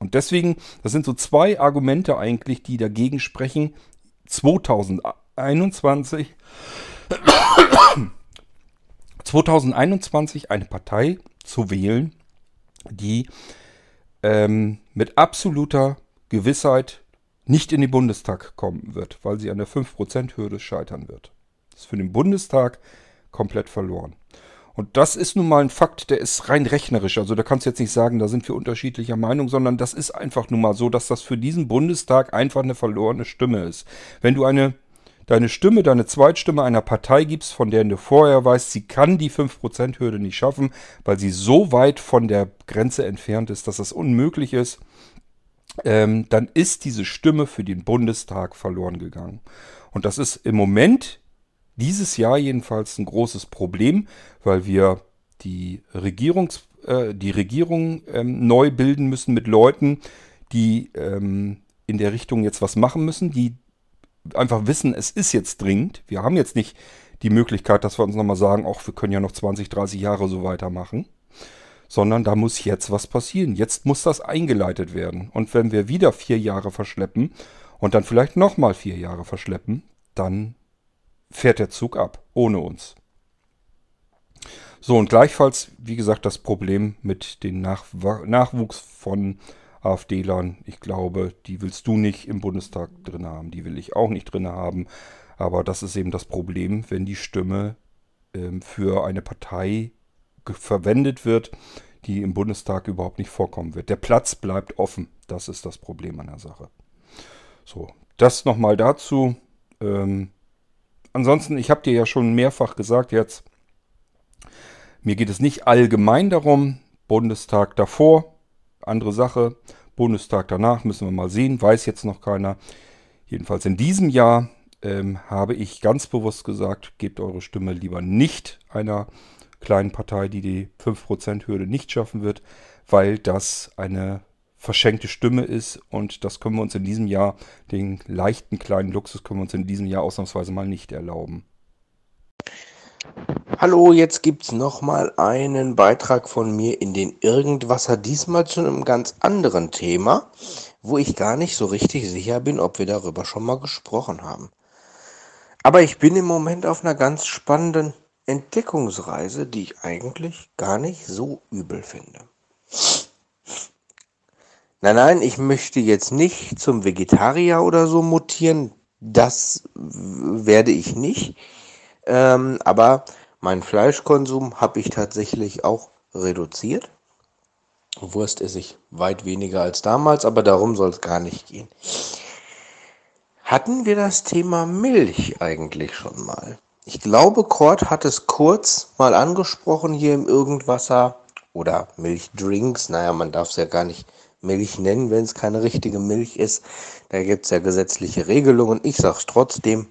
Und deswegen, das sind so zwei Argumente eigentlich, die dagegen sprechen, 2021 2021 eine Partei zu wählen, die ähm, mit absoluter Gewissheit nicht in den Bundestag kommen wird, weil sie an der 5%-Hürde scheitern wird. Das ist für den Bundestag komplett verloren. Und das ist nun mal ein Fakt, der ist rein rechnerisch. Also da kannst du jetzt nicht sagen, da sind wir unterschiedlicher Meinung, sondern das ist einfach nun mal so, dass das für diesen Bundestag einfach eine verlorene Stimme ist. Wenn du eine deine Stimme, deine Zweitstimme einer Partei gibst, von der du vorher weißt, sie kann die 5%-Hürde nicht schaffen, weil sie so weit von der Grenze entfernt ist, dass das unmöglich ist, ähm, dann ist diese Stimme für den Bundestag verloren gegangen. Und das ist im Moment, dieses Jahr jedenfalls, ein großes Problem, weil wir die, Regierungs, äh, die Regierung ähm, neu bilden müssen mit Leuten, die ähm, in der Richtung jetzt was machen müssen, die einfach wissen, es ist jetzt dringend. Wir haben jetzt nicht die Möglichkeit, dass wir uns nochmal sagen, auch wir können ja noch 20, 30 Jahre so weitermachen. Sondern da muss jetzt was passieren. Jetzt muss das eingeleitet werden. Und wenn wir wieder vier Jahre verschleppen und dann vielleicht nochmal vier Jahre verschleppen, dann fährt der Zug ab, ohne uns. So, und gleichfalls, wie gesagt, das Problem mit dem Nachwuchs von AfDlern. Ich glaube, die willst du nicht im Bundestag drin haben. Die will ich auch nicht drin haben. Aber das ist eben das Problem, wenn die Stimme ähm, für eine Partei verwendet wird, die im Bundestag überhaupt nicht vorkommen wird. Der Platz bleibt offen. Das ist das Problem an der Sache. So, das nochmal dazu. Ähm, ansonsten, ich habe dir ja schon mehrfach gesagt jetzt, mir geht es nicht allgemein darum, Bundestag davor, andere Sache. Bundestag danach müssen wir mal sehen, weiß jetzt noch keiner. Jedenfalls in diesem Jahr ähm, habe ich ganz bewusst gesagt, gebt eure Stimme lieber nicht einer kleinen Partei, die die 5%-Hürde nicht schaffen wird, weil das eine verschenkte Stimme ist und das können wir uns in diesem Jahr, den leichten kleinen Luxus können wir uns in diesem Jahr ausnahmsweise mal nicht erlauben. Hallo, jetzt gibt's noch mal einen Beitrag von mir in den Irgendwasser, diesmal zu einem ganz anderen Thema, wo ich gar nicht so richtig sicher bin, ob wir darüber schon mal gesprochen haben. Aber ich bin im Moment auf einer ganz spannenden Entdeckungsreise, die ich eigentlich gar nicht so übel finde. Nein, nein, ich möchte jetzt nicht zum Vegetarier oder so mutieren. Das werde ich nicht. Ähm, aber meinen Fleischkonsum habe ich tatsächlich auch reduziert. Wurst esse ich weit weniger als damals, aber darum soll es gar nicht gehen. Hatten wir das Thema Milch eigentlich schon mal? Ich glaube, Kurt hat es kurz mal angesprochen hier im Irgendwasser oder Milchdrinks. Naja, man darf es ja gar nicht Milch nennen, wenn es keine richtige Milch ist. Da gibt es ja gesetzliche Regelungen. Ich sage es trotzdem.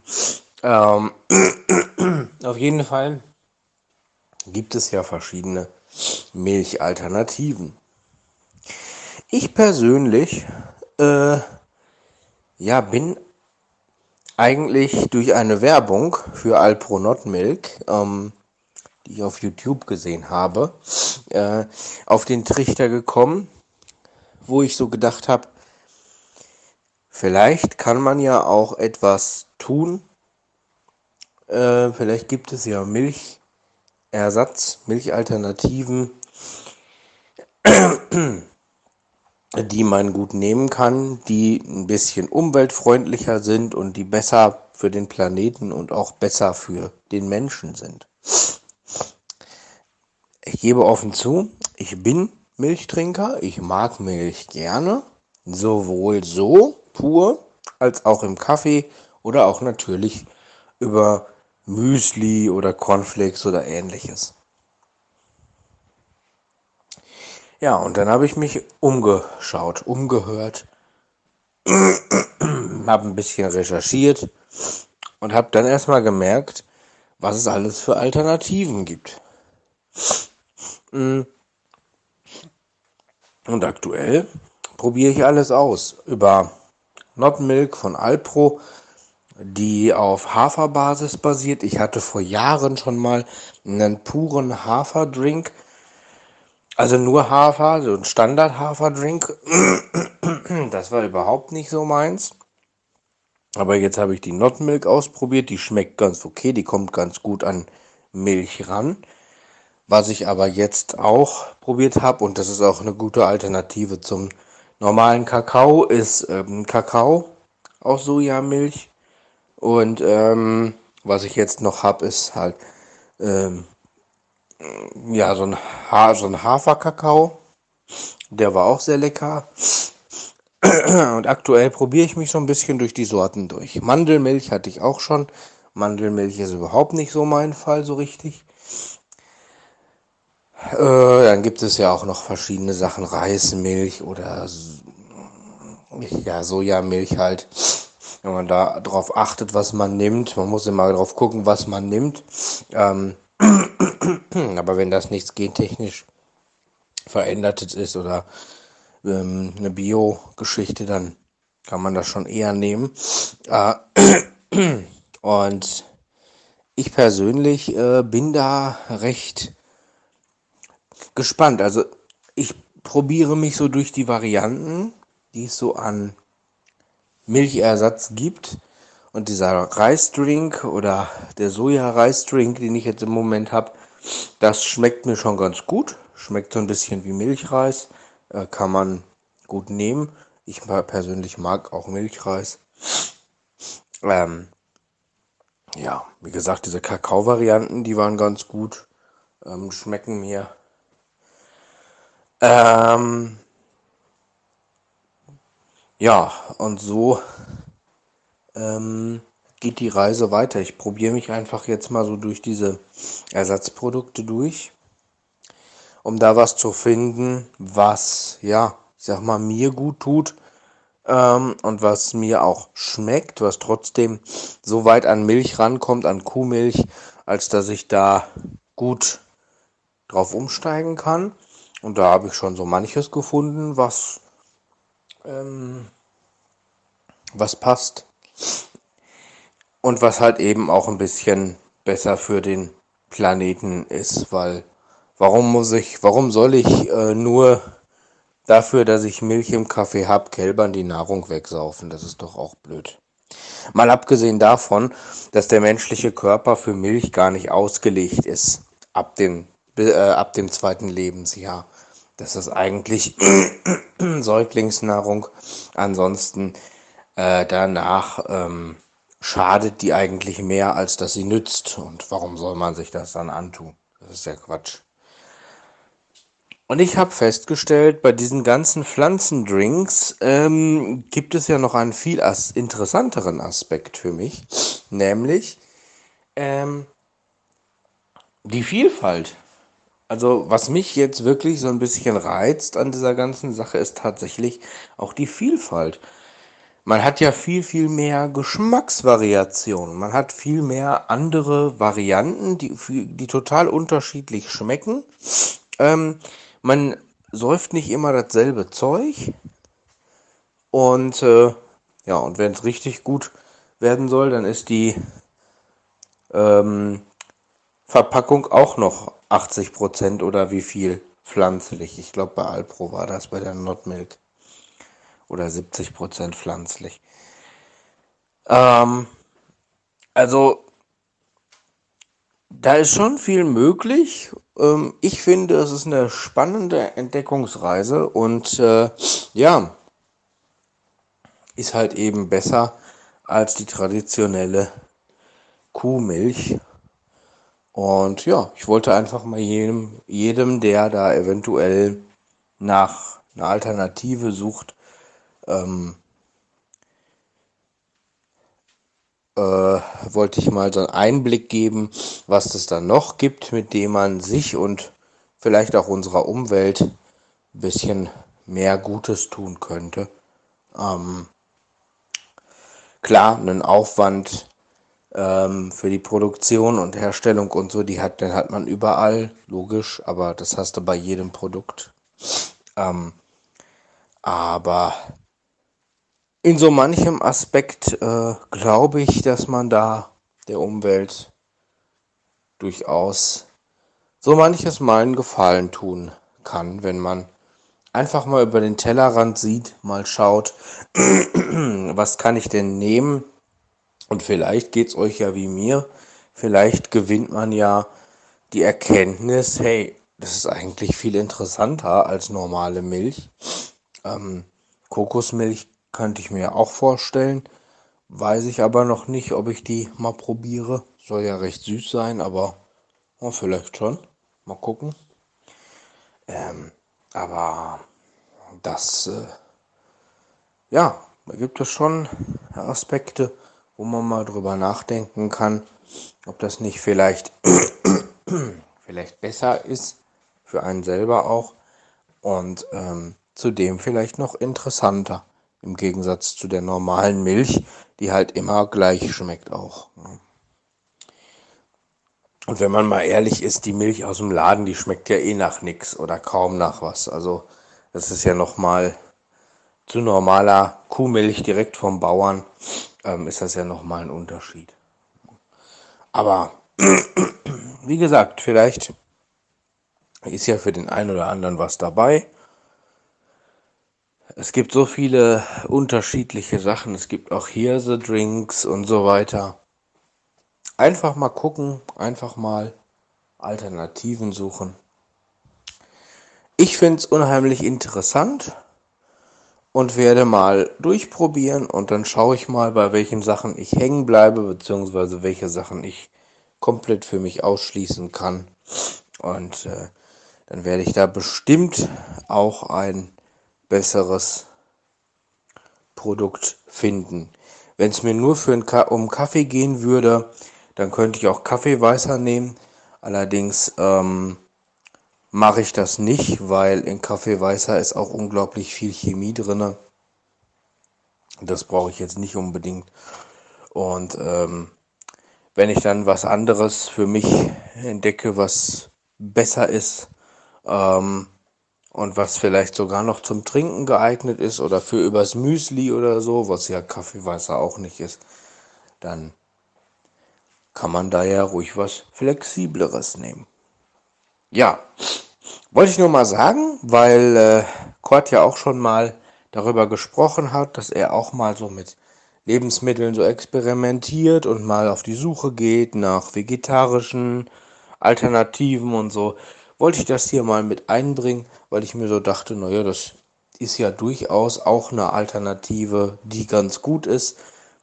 Ähm, *clears throat* auf jeden Fall gibt es ja verschiedene Milchalternativen. Ich persönlich äh, ja, bin eigentlich durch eine Werbung für Alpronot Milk, ähm, die ich auf YouTube gesehen habe, äh, auf den Trichter gekommen, wo ich so gedacht habe, vielleicht kann man ja auch etwas tun, äh, vielleicht gibt es ja Milchersatz, Milchalternativen, die man gut nehmen kann, die ein bisschen umweltfreundlicher sind und die besser für den Planeten und auch besser für den Menschen sind. Ich gebe offen zu, ich bin Milchtrinker, ich mag Milch gerne, sowohl so pur als auch im Kaffee oder auch natürlich über Müsli oder Cornflakes oder ähnliches. Ja, und dann habe ich mich umgeschaut, umgehört, *clears throat* habe ein bisschen recherchiert und habe dann erstmal gemerkt, was es alles für Alternativen gibt. Mm. Und aktuell probiere ich alles aus. Über Not Milk von Alpro, die auf Haferbasis basiert. Ich hatte vor Jahren schon mal einen puren Haferdrink also nur Hafer, so ein Standard-Haferdrink. *clears throat* Das war überhaupt nicht so meins. Aber jetzt habe ich die Not Milk ausprobiert. Die schmeckt ganz okay. Die kommt ganz gut an Milch ran. Was ich aber jetzt auch probiert habe, und das ist auch eine gute Alternative zum normalen Kakao, ist ähm, Kakao aus Sojamilch. Und ähm, was ich jetzt noch habe, ist halt ähm, ja, so ein, ha so ein Haferkakao. Der war auch sehr lecker. *clears throat* Und aktuell probiere ich mich so ein bisschen durch die Sorten durch. Mandelmilch hatte ich auch schon. Mandelmilch ist überhaupt nicht so mein Fall so richtig. Äh, dann gibt es ja auch noch verschiedene Sachen. Reismilch oder ja, Sojamilch halt. Wenn man da drauf achtet, was man nimmt. Man muss immer drauf gucken, was man nimmt. Ähm, *clears throat* Aber wenn das nichts gentechnisch verändertes ist oder ähm, eine Bio-Geschichte, dann kann man das schon eher nehmen. Äh, *clears throat* und ich persönlich äh, bin da recht gespannt. Also ich probiere mich so durch die Varianten, die es so an Milchersatz gibt. Und dieser Reisdrink oder der Soja-Reisdrink, den ich jetzt im Moment habe, das schmeckt mir schon ganz gut. Schmeckt so ein bisschen wie Milchreis. Äh, kann man gut nehmen. Ich persönlich mag auch Milchreis. Ähm, ja, wie gesagt, diese Kakao-Varianten, die waren ganz gut. Ähm, schmecken mir. Ähm, ja, und so ähm, geht die Reise weiter. Ich probiere mich einfach jetzt mal so durch diese Ersatzprodukte durch, um da was zu finden, was, ja, ich sag mal, mir gut tut ähm, und was mir auch schmeckt, was trotzdem so weit an Milch rankommt, an Kuhmilch, als dass ich da gut drauf umsteigen kann. Und da habe ich schon so manches gefunden, was, ähm, was passt. Und was halt eben auch ein bisschen besser für den Planeten ist, weil warum muss ich, warum soll ich äh, nur dafür, dass ich Milch im Kaffee habe, Kälbern die Nahrung wegsaufen? Das ist doch auch blöd. Mal abgesehen davon, dass der menschliche Körper für Milch gar nicht ausgelegt ist ab dem, äh, ab dem zweiten Lebensjahr. Das ist eigentlich *clears throat* Säuglingsnahrung. Ansonsten äh, danach ähm, schadet die eigentlich mehr, als dass sie nützt. Und warum soll man sich das dann antun? Das ist ja Quatsch. Und ich habe festgestellt, bei diesen ganzen Pflanzendrinks ähm, gibt es ja noch einen viel as interessanteren Aspekt für mich, nämlich ähm, die Vielfalt. Also was mich jetzt wirklich so ein bisschen reizt an dieser ganzen Sache ist tatsächlich auch die Vielfalt. Man hat ja viel, viel mehr Geschmacksvariationen. Man hat viel mehr andere Varianten, die, die total unterschiedlich schmecken. Ähm, man säuft nicht immer dasselbe Zeug. Und äh, ja, und wenn es richtig gut werden soll, dann ist die ähm, Verpackung auch noch 80% oder wie viel pflanzlich. Ich glaube, bei Alpro war das bei der Notmilk oder 70 Prozent pflanzlich. Ähm, also da ist schon viel möglich. Ähm, ich finde, es ist eine spannende Entdeckungsreise und äh, ja, ist halt eben besser, als die traditionelle Kuhmilch. Und ja, ich wollte einfach mal jedem, jedem, der da eventuell nach einer Alternative sucht, ähm, äh, wollte ich mal so einen Einblick geben, was es dann noch gibt, mit dem man sich und vielleicht auch unserer Umwelt ein bisschen mehr Gutes tun könnte. Ähm, klar, einen Aufwand ähm, für die Produktion und Herstellung und so, die hat, den hat man überall, logisch, aber das hast du bei jedem Produkt. Ähm, aber in so manchem Aspekt äh, glaube ich, dass man da der Umwelt durchaus so manches Mal einen Gefallen tun kann, wenn man einfach mal über den Tellerrand sieht, mal schaut, *clears throat* was kann ich denn nehmen? Und vielleicht geht es euch ja wie mir, vielleicht gewinnt man ja die Erkenntnis, hey, das ist eigentlich viel interessanter als normale Milch. Ähm, Kokosmilch könnte ich mir auch vorstellen. Weiß ich aber noch nicht, ob ich die mal probiere. Soll ja recht süß sein, aber oh, vielleicht schon. Mal gucken. Ähm, aber das, äh, ja, da gibt es schon Aspekte, wo man mal drüber nachdenken kann, ob das nicht vielleicht, *coughs* vielleicht besser ist für einen selber auch und ähm, zudem vielleicht noch interessanter. Im Gegensatz zu der normalen Milch, die halt immer gleich schmeckt auch. Ne? Und wenn man mal ehrlich ist, die Milch aus dem Laden, die schmeckt ja eh nach nichts oder kaum nach was. Also das ist ja nochmal zu normaler Kuhmilch direkt vom Bauern, ähm, ist das ja nochmal ein Unterschied. Aber *clears throat* wie gesagt, vielleicht ist ja für den einen oder anderen was dabei. Es gibt so viele unterschiedliche Sachen. Es gibt auch Hirse-Drinks und so weiter. Einfach mal gucken, einfach mal Alternativen suchen. Ich finde es unheimlich interessant und werde mal durchprobieren und dann schaue ich mal, bei welchen Sachen ich hängen bleibe, beziehungsweise welche Sachen ich komplett für mich ausschließen kann. Und äh, dann werde ich da bestimmt auch ein besseres Produkt finden. Wenn es mir nur für Ka um Kaffee gehen würde, dann könnte ich auch Kaffeeweißer nehmen. Allerdings ähm, mache ich das nicht, weil in Kaffeeweißer ist auch unglaublich viel Chemie drin. Das brauche ich jetzt nicht unbedingt. Und ähm, wenn ich dann was anderes für mich entdecke, was besser ist, ähm, und was vielleicht sogar noch zum Trinken geeignet ist oder für übers Müsli oder so, was ja Kaffeeweißer auch nicht ist, dann kann man da ja ruhig was Flexibleres nehmen. Ja, wollte ich nur mal sagen, weil äh, Kurt ja auch schon mal darüber gesprochen hat, dass er auch mal so mit Lebensmitteln so experimentiert und mal auf die Suche geht nach vegetarischen Alternativen und so wollte ich das hier mal mit einbringen, weil ich mir so dachte, naja, das ist ja durchaus auch eine Alternative, die ganz gut ist.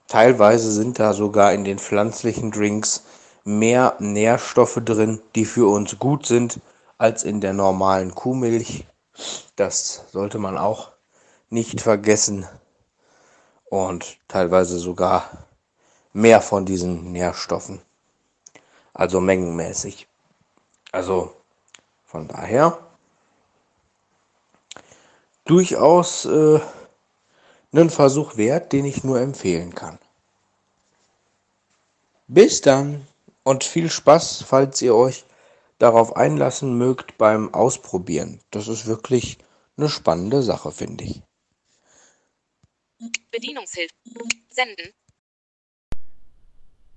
Teilweise sind da sogar in den pflanzlichen Drinks mehr Nährstoffe drin, die für uns gut sind, als in der normalen Kuhmilch. Das sollte man auch nicht vergessen. Und teilweise sogar mehr von diesen Nährstoffen. Also mengenmäßig. Also von daher durchaus äh, einen Versuch wert, den ich nur empfehlen kann. Bis dann und viel Spaß, falls ihr euch darauf einlassen mögt beim Ausprobieren. Das ist wirklich eine spannende Sache, finde ich. Bedienungshilfe. Senden.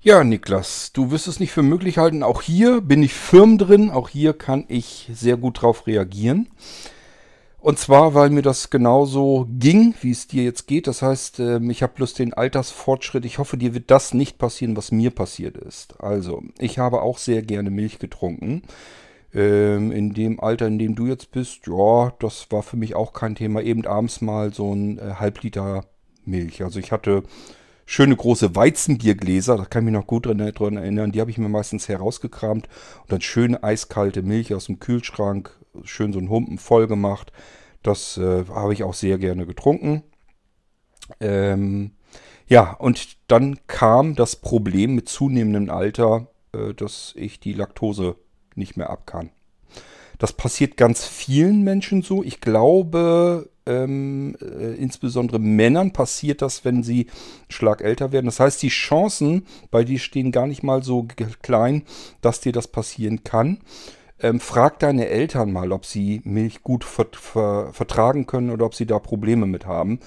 Ja, Niklas, du wirst es nicht für möglich halten. Auch hier bin ich firm drin. Auch hier kann ich sehr gut drauf reagieren. Und zwar, weil mir das genauso ging, wie es dir jetzt geht. Das heißt, ähm, ich habe bloß den Altersfortschritt. Ich hoffe, dir wird das nicht passieren, was mir passiert ist. Also, ich habe auch sehr gerne Milch getrunken. Ähm, in dem Alter, in dem du jetzt bist, ja, das war für mich auch kein Thema. Eben abends mal so ein äh, Halbliter Milch. Also ich hatte schöne große Weizenbiergläser, da kann ich mich noch gut dran erinnern, die habe ich mir meistens herausgekramt und dann schöne eiskalte Milch aus dem Kühlschrank, schön so einen Humpen voll gemacht. Das äh, habe ich auch sehr gerne getrunken. Ähm, ja, und dann kam das Problem mit zunehmendem Alter, äh, dass ich die Laktose nicht mehr ab kann. Das passiert ganz vielen Menschen so. Ich glaube, ähm, äh, insbesondere Männern passiert das, wenn sie Schlag älter werden. Das heißt, die Chancen bei dir stehen gar nicht mal so klein, dass dir das passieren kann. Ähm, frag deine Eltern mal, ob sie Milch gut ver ver vertragen können oder ob sie da Probleme mit haben.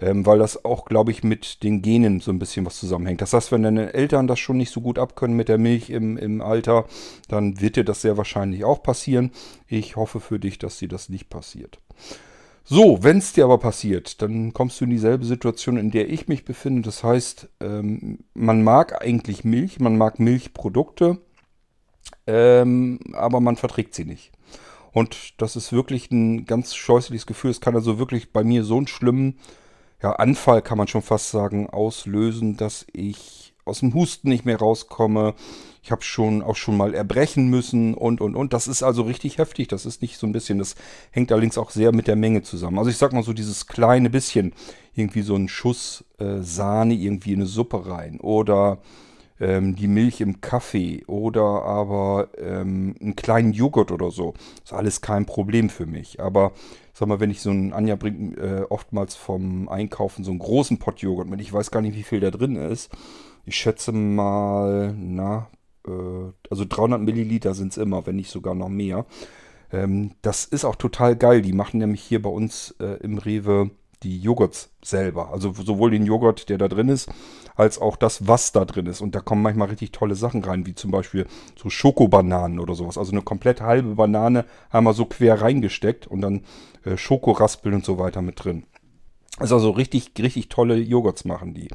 Ähm, weil das auch, glaube ich, mit den Genen so ein bisschen was zusammenhängt. Das heißt, wenn deine Eltern das schon nicht so gut abkönnen mit der Milch im, im Alter, dann wird dir das sehr wahrscheinlich auch passieren. Ich hoffe für dich, dass dir das nicht passiert. So, wenn es dir aber passiert, dann kommst du in dieselbe Situation, in der ich mich befinde. Das heißt, ähm, man mag eigentlich Milch, man mag Milchprodukte, ähm, aber man verträgt sie nicht. Und das ist wirklich ein ganz scheußliches Gefühl. Es kann also wirklich bei mir so einen schlimmen ja, Anfall, kann man schon fast sagen, auslösen, dass ich aus dem Husten nicht mehr rauskomme. Ich habe schon auch schon mal erbrechen müssen und und und. Das ist also richtig heftig. Das ist nicht so ein bisschen. Das hängt allerdings auch sehr mit der Menge zusammen. Also ich sag mal so dieses kleine bisschen, irgendwie so ein Schuss äh, Sahne irgendwie in eine Suppe rein oder ähm, die Milch im Kaffee oder aber ähm, einen kleinen Joghurt oder so. Ist alles kein Problem für mich. Aber sag mal, wenn ich so ein Anja bringt äh, oftmals vom Einkaufen so einen großen Pott Joghurt mit, ich weiß gar nicht, wie viel da drin ist. Ich schätze mal, na, also 300 Milliliter sind es immer, wenn nicht sogar noch mehr. Ähm, das ist auch total geil. Die machen nämlich hier bei uns äh, im Rewe die Joghurts selber. Also sowohl den Joghurt, der da drin ist, als auch das, was da drin ist. Und da kommen manchmal richtig tolle Sachen rein, wie zum Beispiel so Schokobananen oder sowas. Also eine komplett halbe Banane einmal so quer reingesteckt und dann äh, Schokoraspeln und so weiter mit drin. Also, also richtig, richtig tolle Joghurts machen die.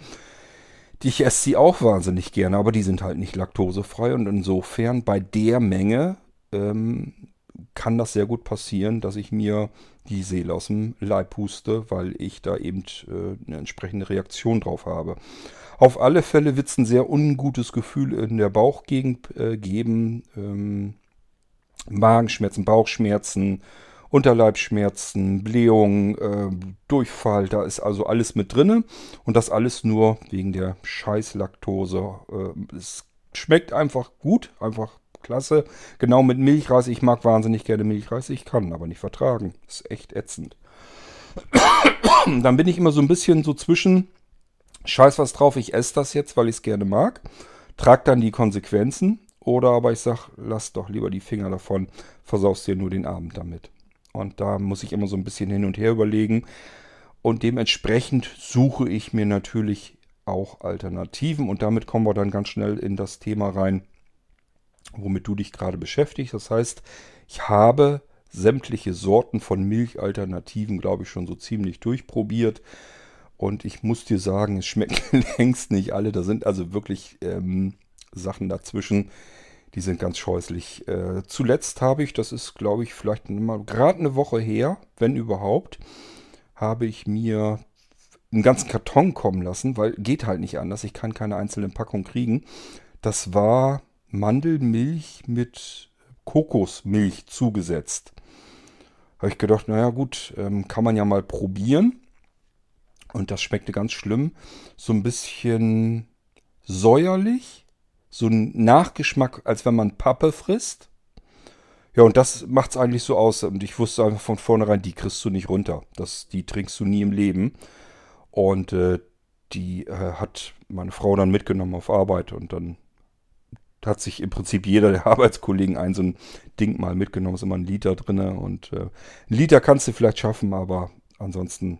Ich esse sie auch wahnsinnig gerne, aber die sind halt nicht laktosefrei und insofern bei der Menge ähm, kann das sehr gut passieren, dass ich mir die Seele aus dem Leib puste, weil ich da eben äh, eine entsprechende Reaktion drauf habe. Auf alle Fälle wird es ein sehr ungutes Gefühl in der Bauchgegend äh, geben. Ähm, Magenschmerzen, Bauchschmerzen, Unterleibschmerzen, Blähung, äh, Durchfall, da ist also alles mit drinne und das alles nur wegen der Scheißlaktose. Äh, es schmeckt einfach gut, einfach klasse. Genau mit Milchreis. Ich mag wahnsinnig gerne Milchreis. Ich kann aber nicht vertragen. ist echt ätzend. *coughs* Dann bin ich immer so ein bisschen so zwischen, scheiß was drauf, ich esse das jetzt, weil ich es gerne mag. Trag dann die Konsequenzen. Oder aber ich sag, lass doch lieber die Finger davon, versaust dir nur den Abend damit. Und da muss ich immer so ein bisschen hin und her überlegen. Und dementsprechend suche ich mir natürlich auch Alternativen. Und damit kommen wir dann ganz schnell in das Thema rein, womit du dich gerade beschäftigst. Das heißt, ich habe sämtliche Sorten von Milchalternativen, glaube ich, schon so ziemlich durchprobiert. Und ich muss dir sagen, es schmecken *laughs* längst nicht alle. Da sind also wirklich ähm, Sachen dazwischen, die sind ganz scheußlich. Äh, zuletzt habe ich, das ist, glaube ich, vielleicht gerade eine Woche her, wenn überhaupt, habe ich mir einen ganzen Karton kommen lassen, weil geht halt nicht anders. Ich kann keine einzelne Packung kriegen. Das war Mandelmilch mit Kokosmilch zugesetzt. Habe ich gedacht, naja gut, ähm, kann man ja mal probieren. Und das schmeckte ganz schlimm. So ein bisschen säuerlich. So ein Nachgeschmack, als wenn man Pappe frisst. Ja, und das macht es eigentlich so aus. Und ich wusste einfach von vornherein, die kriegst du nicht runter. Das, die trinkst du nie im Leben. Und äh, die äh, hat meine Frau dann mitgenommen auf Arbeit. Und dann hat sich im Prinzip jeder der *laughs* Arbeitskollegen ein so ein Ding mal mitgenommen. Ist immer ein Liter drin. Und äh, ein Liter kannst du vielleicht schaffen, aber ansonsten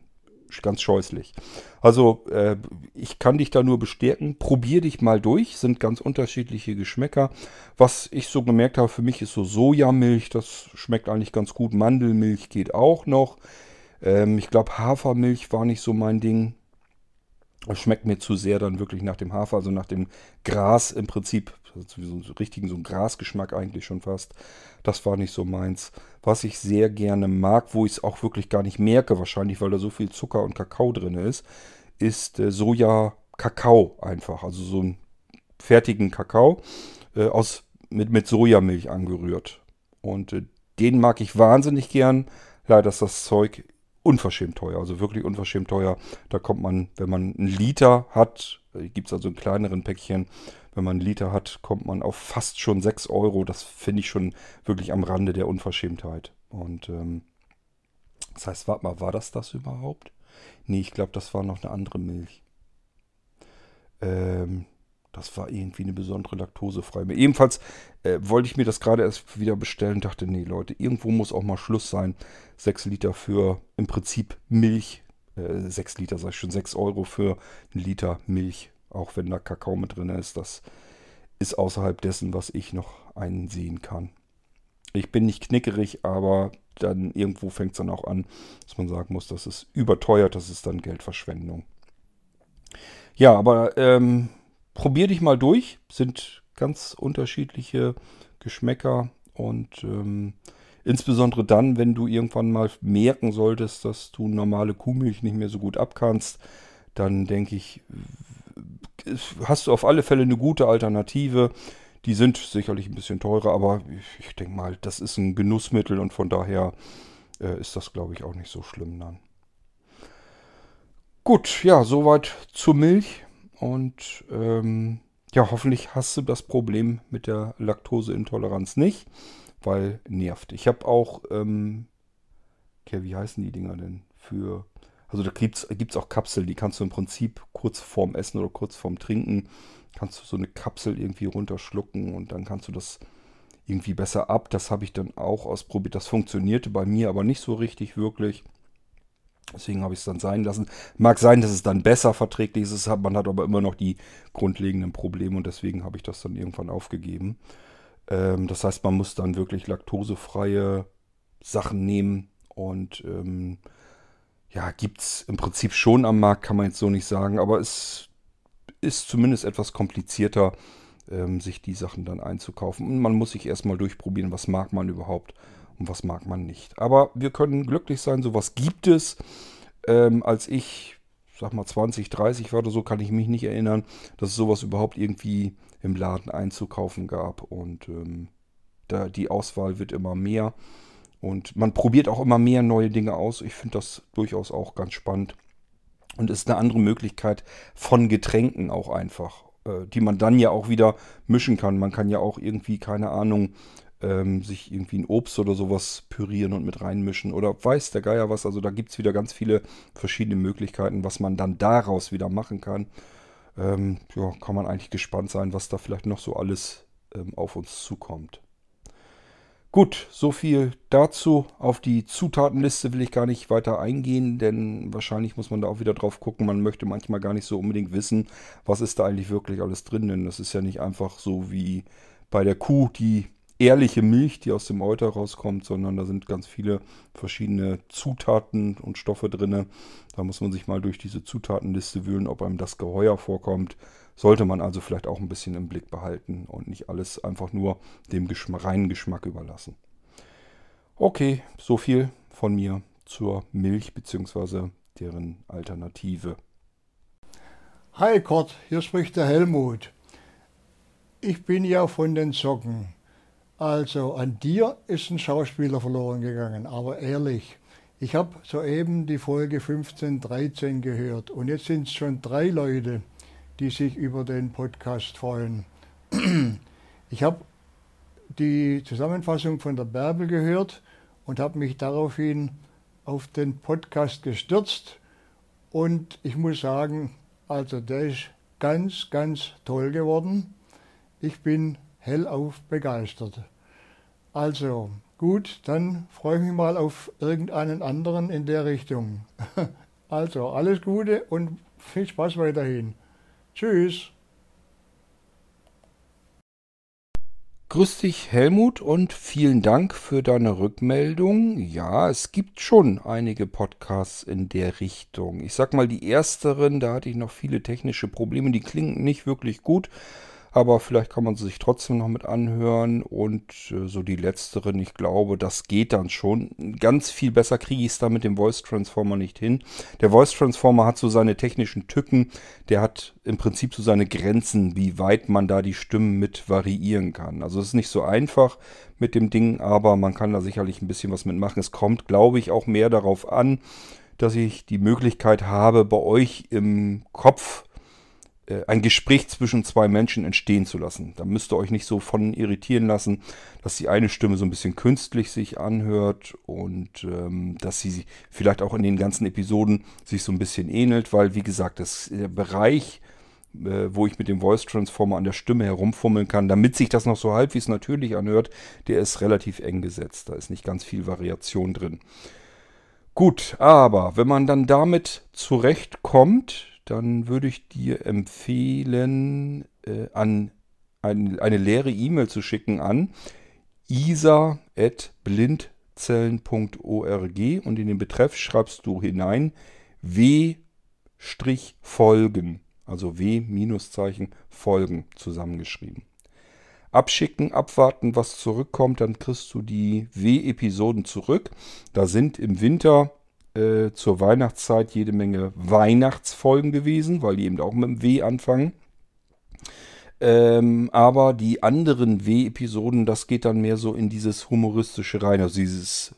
ganz scheußlich. Also äh, ich kann dich da nur bestärken. Probier dich mal durch. Sind ganz unterschiedliche Geschmäcker. Was ich so gemerkt habe, für mich ist so Sojamilch. Das schmeckt eigentlich ganz gut. Mandelmilch geht auch noch. Ähm, ich glaube Hafermilch war nicht so mein Ding. Das schmeckt mir zu sehr dann wirklich nach dem Hafer, also nach dem Gras im Prinzip. So, so richtigen, so ein Grasgeschmack eigentlich schon fast. Das war nicht so meins. Was ich sehr gerne mag, wo ich es auch wirklich gar nicht merke, wahrscheinlich, weil da so viel Zucker und Kakao drin ist, ist äh, Soja Kakao einfach, also so einen fertigen Kakao äh, aus, mit, mit Sojamilch angerührt. Und äh, den mag ich wahnsinnig gern. Leider ist das Zeug unverschämt teuer, also wirklich unverschämt teuer. Da kommt man, wenn man einen Liter hat, gibt es also in kleineren Päckchen, wenn man einen Liter hat, kommt man auf fast schon 6 Euro. Das finde ich schon wirklich am Rande der Unverschämtheit. Und ähm, das heißt, warte mal, war das das überhaupt? Nee, ich glaube, das war noch eine andere Milch. Ähm, das war irgendwie eine besondere laktosefreie. Ebenfalls äh, wollte ich mir das gerade erst wieder bestellen. Dachte, nee, Leute, irgendwo muss auch mal Schluss sein. 6 Liter für im Prinzip Milch. Äh, 6 Liter, sag ich schon, 6 Euro für einen Liter Milch. Auch wenn da Kakao mit drin ist. Das ist außerhalb dessen, was ich noch einsehen kann. Ich bin nicht knickerig, aber dann irgendwo fängt es dann auch an, dass man sagen muss, das ist überteuert, das ist dann Geldverschwendung. Ja, aber ähm, probier dich mal durch. Sind ganz unterschiedliche Geschmäcker und ähm, insbesondere dann, wenn du irgendwann mal merken solltest, dass du normale Kuhmilch nicht mehr so gut abkannst, dann denke ich, hast du auf alle Fälle eine gute Alternative. Die sind sicherlich ein bisschen teurer, aber ich, denke mal, das ist ein Genussmittel und von daher äh, ist das, glaube ich, auch nicht so schlimm dann. Gut, ja, soweit zur Milch. Und ähm, ja, hoffentlich hast du das Problem mit der Laktoseintoleranz nicht, weil nervt. Ich habe auch, ähm, ja, wie heißen die Dinger denn? Für, also da gibt es auch Kapseln, die kannst du im Prinzip kurz vorm Essen oder kurz vorm Trinken, kannst du so eine Kapsel irgendwie runterschlucken und dann kannst du das irgendwie besser ab. Das habe ich dann auch ausprobiert. Das funktionierte bei mir aber nicht so richtig wirklich. Deswegen habe ich es dann sein lassen. Mag sein, dass es dann besser verträglich ist. Man hat aber immer noch die grundlegenden Probleme und deswegen habe ich das dann irgendwann aufgegeben. Ähm, das heißt, man muss dann wirklich laktosefreie Sachen nehmen und ähm, ja, gibt es im Prinzip schon am Markt, kann man jetzt so nicht sagen, aber es ist zumindest etwas komplizierter, ähm, sich die Sachen dann einzukaufen. Und man muss sich erstmal durchprobieren, was mag man überhaupt und was mag man nicht. Aber wir können glücklich sein, sowas gibt es. Ähm, als ich, sag mal 20, 30 war oder so, kann ich mich nicht erinnern, dass es sowas überhaupt irgendwie im Laden einzukaufen gab. Und ähm, da, die Auswahl wird immer mehr. Und man probiert auch immer mehr neue Dinge aus. Ich finde das durchaus auch ganz spannend. Und ist eine andere Möglichkeit von Getränken auch einfach, äh, die man dann ja auch wieder mischen kann. Man kann ja auch irgendwie, keine Ahnung, ähm, sich irgendwie ein Obst oder sowas pürieren und mit reinmischen oder weiß der Geier was. Also da gibt es wieder ganz viele verschiedene Möglichkeiten, was man dann daraus wieder machen kann. Ähm, ja, kann man eigentlich gespannt sein, was da vielleicht noch so alles ähm, auf uns zukommt. Gut, so viel dazu. Auf die Zutatenliste will ich gar nicht weiter eingehen, denn wahrscheinlich muss man da auch wieder drauf gucken. Man möchte manchmal gar nicht so unbedingt wissen, was ist da eigentlich wirklich alles drin, denn das ist ja nicht einfach so wie bei der Kuh, die ehrliche Milch, die aus dem Euter rauskommt, sondern da sind ganz viele verschiedene Zutaten und Stoffe drin. Da muss man sich mal durch diese Zutatenliste wühlen, ob einem das Geheuer vorkommt. Sollte man also vielleicht auch ein bisschen im Blick behalten und nicht alles einfach nur dem Geschm reinen Geschmack überlassen. Okay, so viel von mir zur Milch bzw. deren Alternative. Hi Kurt, hier spricht der Helmut. Ich bin ja von den Socken. Also an dir ist ein Schauspieler verloren gegangen, aber ehrlich. Ich habe soeben die Folge 15, 13 gehört und jetzt sind es schon drei Leute, die sich über den Podcast freuen. *clears throat* Ich habe die Zusammenfassung von der Bärbel gehört und habe mich daraufhin auf den Podcast gestürzt und ich muss sagen, also der ist ganz, ganz toll geworden. Ich bin hellauf begeistert. Also gut, dann freue ich mich mal auf irgendeinen anderen in der Richtung. *laughs* Also alles Gute und viel Spaß weiterhin. Tschüss. Grüß dich, Helmut, und vielen Dank für deine Rückmeldung. Ja, es gibt schon einige Podcasts in der Richtung. Ich sag mal, die ersteren, da hatte ich noch viele technische Probleme, die klingen nicht wirklich gut. Aber vielleicht kann man sie sich trotzdem noch mit anhören und äh, so die letzteren, ich glaube, das geht dann schon. Ganz viel besser kriege ich es da mit dem Voice Transformer nicht hin. Der Voice Transformer hat so seine technischen Tücken, der hat im Prinzip so seine Grenzen, wie weit man da die Stimmen mit variieren kann. Also es ist nicht so einfach mit dem Ding, aber man kann da sicherlich ein bisschen was mitmachen. Es kommt, glaube ich, auch mehr darauf an, dass ich die Möglichkeit habe, bei euch im Kopf ein Gespräch zwischen zwei Menschen entstehen zu lassen. Da müsst ihr euch nicht so von irritieren lassen, dass die eine Stimme so ein bisschen künstlich sich anhört und ähm, dass sie vielleicht auch in den ganzen Episoden sich so ein bisschen ähnelt, weil wie gesagt, das, der Bereich, äh, wo ich mit dem Voice Transformer an der Stimme herumfummeln kann, damit sich das noch so halbwegs natürlich anhört, der ist relativ eng gesetzt. Da ist nicht ganz viel Variation drin. Gut, aber wenn man dann damit zurechtkommt, dann würde ich dir empfehlen, äh, an ein, eine leere E-Mail zu schicken an isa.blindzellen.org und in den Betreff schreibst du hinein W-Folgen, also W-Zeichen Folgen zusammengeschrieben. Abschicken, abwarten, was zurückkommt, dann kriegst du die W-Episoden zurück. Da sind im Winter äh, zur Weihnachtszeit jede Menge Weihnachtsfolgen gewesen, weil die eben auch mit dem W anfangen. Ähm, aber die anderen W-Episoden, das geht dann mehr so in dieses humoristische rein. Also dieses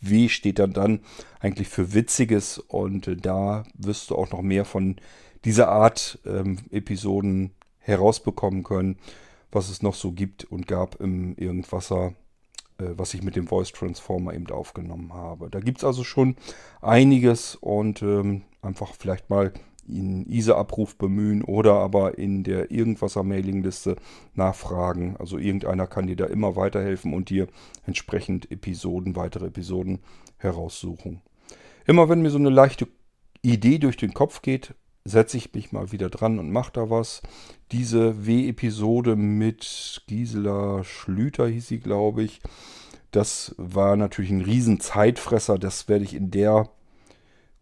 W steht dann dann eigentlich für Witziges und äh, da wirst du auch noch mehr von dieser Art ähm, Episoden herausbekommen können, was es noch so gibt und gab im Irgendwasser was ich mit dem Voice Transformer eben aufgenommen habe. Da gibt es also schon einiges und ähm, einfach vielleicht mal in ISA-Abruf bemühen oder aber in der Irgendwasser-Mailingliste nachfragen. Also irgendeiner kann dir da immer weiterhelfen und dir entsprechend Episoden, weitere Episoden heraussuchen. Immer wenn mir so eine leichte Idee durch den Kopf geht, setze ich mich mal wieder dran und mache da was. Diese W-Episode mit Gisela Schlüter hieß sie, glaube ich. Das war natürlich ein riesen Zeitfresser. Das werde ich in der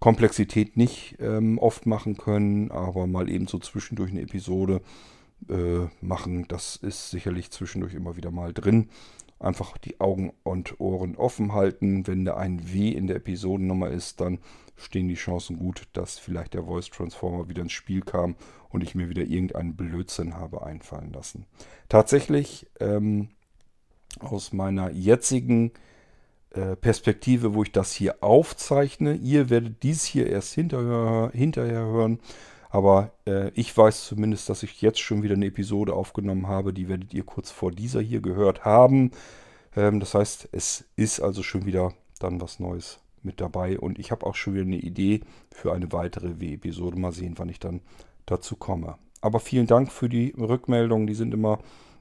Komplexität nicht ähm, oft machen können, aber mal eben so zwischendurch eine Episode äh, machen. Das ist sicherlich zwischendurch immer wieder mal drin. Einfach die Augen und Ohren offen halten. Wenn da ein W in der Episodennummer ist, dann stehen die Chancen gut, dass vielleicht der Voice Transformer wieder ins Spiel kam und ich mir wieder irgendeinen Blödsinn habe einfallen lassen. Tatsächlich ähm, aus meiner jetzigen äh, Perspektive, wo ich das hier aufzeichne, ihr werdet dies hier erst hinterher, hinterher hören, aber äh, ich weiß zumindest, dass ich jetzt schon wieder eine Episode aufgenommen habe, die werdet ihr kurz vor dieser hier gehört haben. Ähm, das heißt, es ist also schon wieder dann was Neues mit dabei. Und ich habe auch schon wieder eine Idee für eine weitere W-Episode. Mal sehen, wann ich dann dazu komme. Aber vielen Dank für die Rückmeldungen. Die sind immer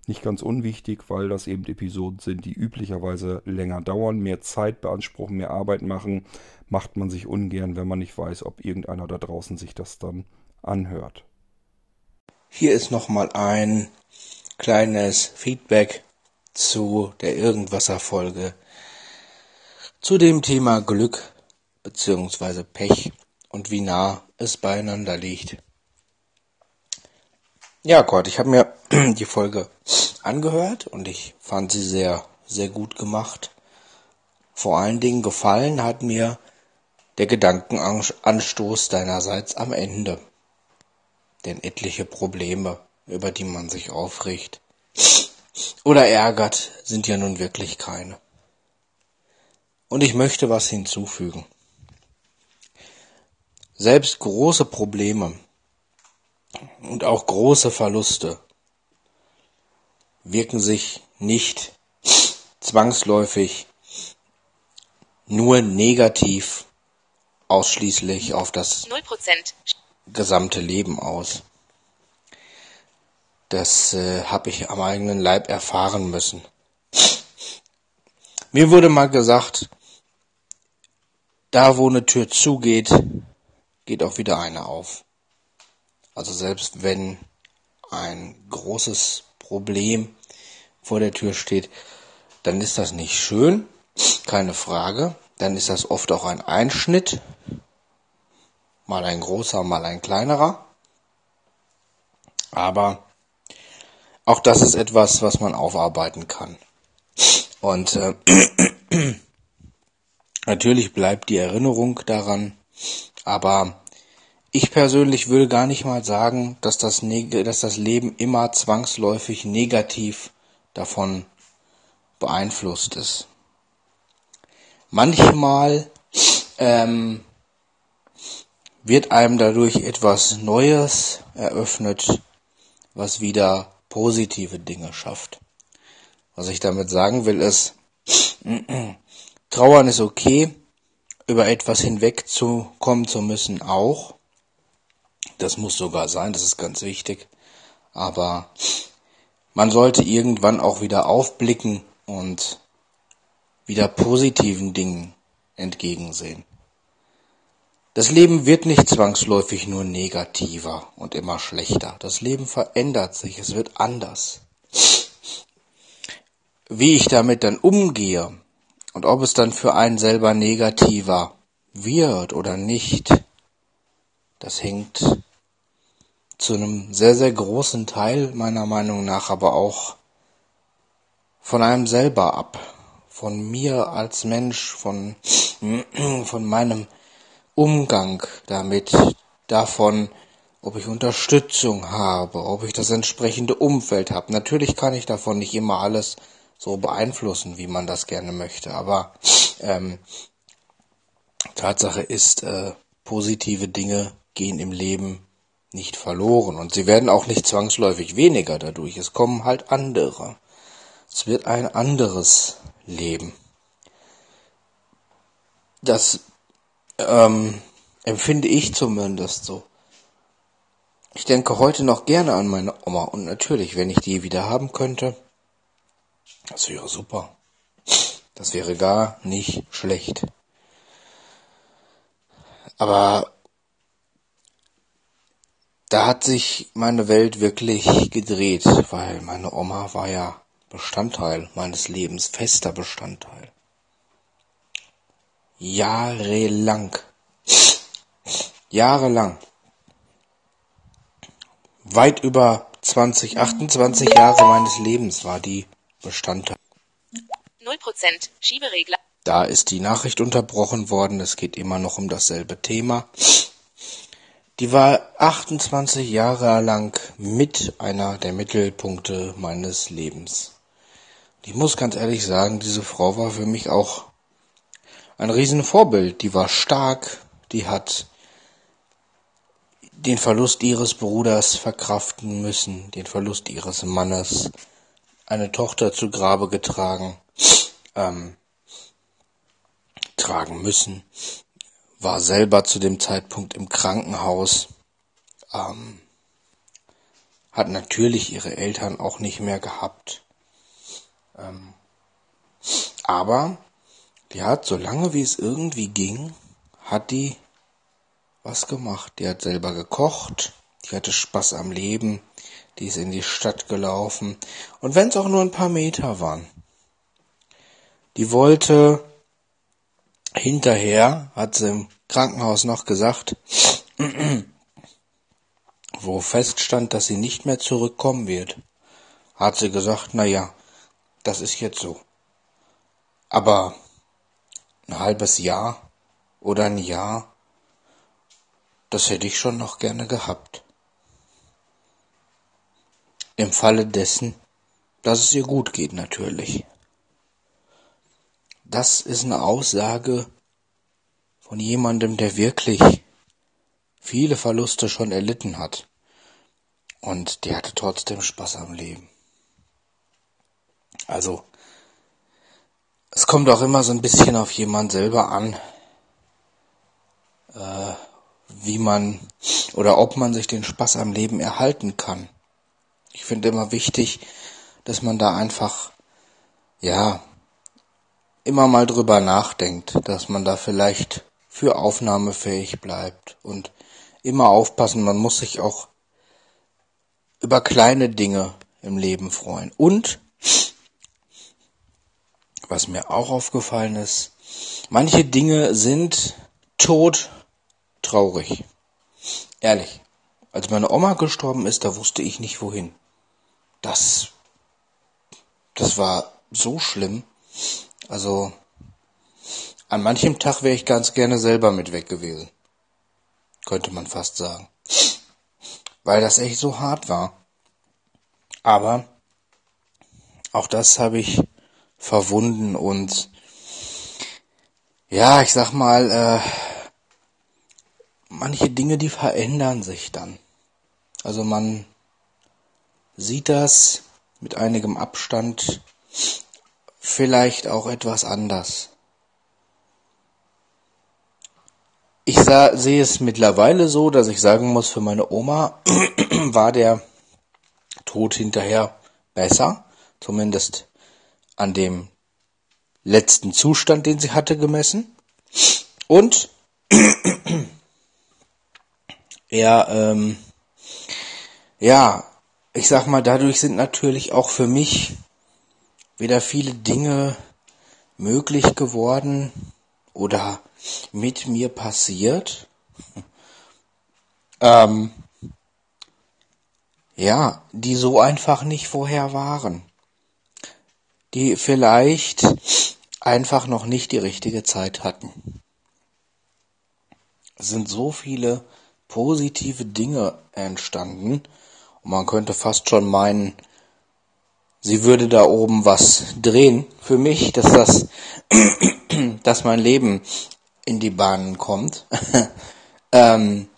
nicht ganz unwichtig, weil das eben Episoden sind, die üblicherweise länger dauern, mehr Zeit beanspruchen, mehr Arbeit machen. Macht man sich ungern, wenn man nicht weiß, ob irgendeiner da draußen sich das dann anhört. Hier ist nochmal ein kleines Feedback zu der Irgendwasser-Folge zu dem Thema Glück bzw. Pech und wie nah es beieinander liegt. Ja, Gott, ich habe mir *clears throat* die Folge angehört und ich fand sie sehr, sehr gut gemacht. Vor allen Dingen gefallen hat mir der Gedankenanstoß deinerseits am Ende. Denn etliche Probleme, über die man sich aufricht oder ärgert, sind ja nun wirklich keine. Und ich möchte was hinzufügen. Selbst große Probleme und auch große Verluste wirken sich nicht zwangsläufig nur negativ ausschließlich auf das 0%. Gesamte Leben aus. Das äh, habe ich am eigenen Leib erfahren müssen. Mir wurde mal gesagt, da wo eine Tür zugeht, geht auch wieder eine auf. Also selbst wenn ein großes Problem vor der Tür steht, dann ist das nicht schön, keine Frage. Dann ist das oft auch ein Einschnitt, mal ein großer, mal ein kleinerer. Aber auch das ist etwas, was man aufarbeiten kann. Und äh, *clears throat* natürlich bleibt die Erinnerung daran, aber ich persönlich würde gar nicht mal sagen, dass das, dass das Leben immer zwangsläufig negativ davon beeinflusst ist. Manchmal ähm, wird einem dadurch etwas Neues eröffnet, was wieder positive Dinge schafft. Was ich damit sagen will ist, *clears throat* Trauern ist okay, über etwas hinwegzukommen zu müssen auch. Das muss sogar sein, das ist ganz wichtig. Aber man sollte irgendwann auch wieder aufblicken und wieder positiven Dingen entgegensehen. Das Leben wird nicht zwangsläufig nur negativer und immer schlechter. Das Leben verändert sich, es wird anders. Wie ich damit dann umgehe und ob es dann für einen selber negativer wird oder nicht, das hängt zu einem sehr, sehr großen Teil meiner Meinung nach aber auch von einem selber ab. Von mir als Mensch, von, *clears throat* von meinem Umgang damit, davon, ob ich Unterstützung habe, ob ich das entsprechende Umfeld habe. Natürlich kann ich davon nicht immer alles so beeinflussen, wie man das gerne möchte, aber ähm, Tatsache ist, äh, positive Dinge gehen im Leben nicht verloren und sie werden auch nicht zwangsläufig weniger dadurch. Es kommen halt andere. Es wird ein anderes Leben. Das ähm, empfinde ich zumindest so. Ich denke heute noch gerne an meine Oma und natürlich, wenn ich die wieder haben könnte, das wäre super. Das wäre gar nicht schlecht. Aber da hat sich meine Welt wirklich gedreht, weil meine Oma war ja Bestandteil meines Lebens, fester Bestandteil jahrelang, jahrelang, weit über 20, 28 Jahre meines Lebens war die Bestandteil. 0% Schieberegler. Da ist die Nachricht unterbrochen worden. Es geht immer noch um dasselbe Thema. Die war 28 Jahre lang mit einer der Mittelpunkte meines Lebens. Ich muss ganz ehrlich sagen, diese Frau war für mich auch ein Riesenvorbild. Die war stark, die hat den Verlust ihres Bruders verkraften müssen, den Verlust ihres Mannes, eine Tochter zu Grabe getragen, ähm, tragen müssen, war selber zu dem Zeitpunkt im Krankenhaus, ähm, hat natürlich ihre Eltern auch nicht mehr gehabt. Ähm, aber die hat, solange wie es irgendwie ging, hat die was gemacht. Die hat selber gekocht, die hatte Spaß am Leben, die ist in die Stadt gelaufen. Und wenn es auch nur ein paar Meter waren. Die wollte hinterher, hat sie im Krankenhaus noch gesagt, *clears throat* wo feststand, dass sie nicht mehr zurückkommen wird, hat sie gesagt, na ja, das ist jetzt so. Aber ein halbes Jahr oder ein Jahr, das hätte ich schon noch gerne gehabt. Im Falle dessen, dass es ihr gut geht natürlich. Das ist eine Aussage von jemandem, der wirklich viele Verluste schon erlitten hat. Und der hatte trotzdem Spaß am Leben. Also, es kommt auch immer so ein bisschen auf jemand selber an, äh, wie man oder ob man sich den Spaß am Leben erhalten kann. Ich finde immer wichtig, dass man da einfach, ja, immer mal drüber nachdenkt, dass man da vielleicht für aufnahmefähig bleibt und immer aufpassen, man muss sich auch über kleine Dinge im Leben freuen. Und was mir auch aufgefallen ist, manche Dinge sind tot traurig. Ehrlich. Als meine Oma gestorben ist, da wusste ich nicht wohin. das, das war so schlimm. Also, an manchem Tag wäre ich ganz gerne selber mit weg gewesen. Könnte man fast sagen. Weil das echt so hart war. Aber auch das habe ich verwunden und ja, ich sag mal, äh, manche Dinge, die verändern sich dann. Also man sieht das mit einigem Abstand vielleicht auch etwas anders. Ich sah, sehe es mittlerweile so, dass ich sagen muss, für meine Oma *clears throat* war der Tod hinterher besser, zumindest an dem letzten Zustand, den sie hatte, gemessen. Und *clears throat* er, ähm, ja, ich sag mal, dadurch sind natürlich auch für mich wieder viele Dinge möglich geworden oder mit mir passiert. *laughs* ähm, ja, die so einfach nicht vorher waren. Die vielleicht einfach noch nicht die richtige Zeit hatten. Es sind so viele positive Dinge entstanden und man könnte fast schon meinen, sie würde da oben was drehen für mich, dass das, *clears throat* dass mein Leben in die Bahnen kommt. *laughs* ähm,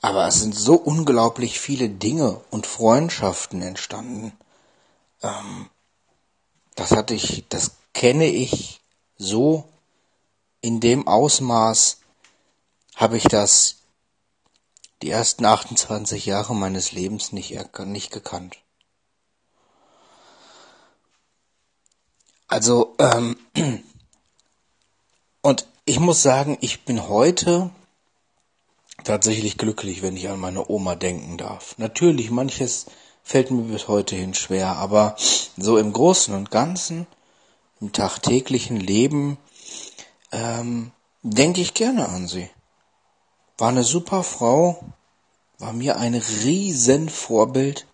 aber es sind so unglaublich viele Dinge und Freundschaften entstanden. Ähm, das hatte ich, das kenne ich so in dem Ausmaß habe ich das die ersten 28 Jahre meines Lebens nicht, nicht gekannt. Also, ähm, *clears throat* und ich muss sagen, ich bin heute tatsächlich glücklich, wenn ich an meine Oma denken darf. Natürlich, manches fällt mir bis heute hin schwer, aber so im Großen und Ganzen, im tagtäglichen Leben, ähm, denke ich gerne an sie. War eine super Frau, war mir ein riesen Vorbild.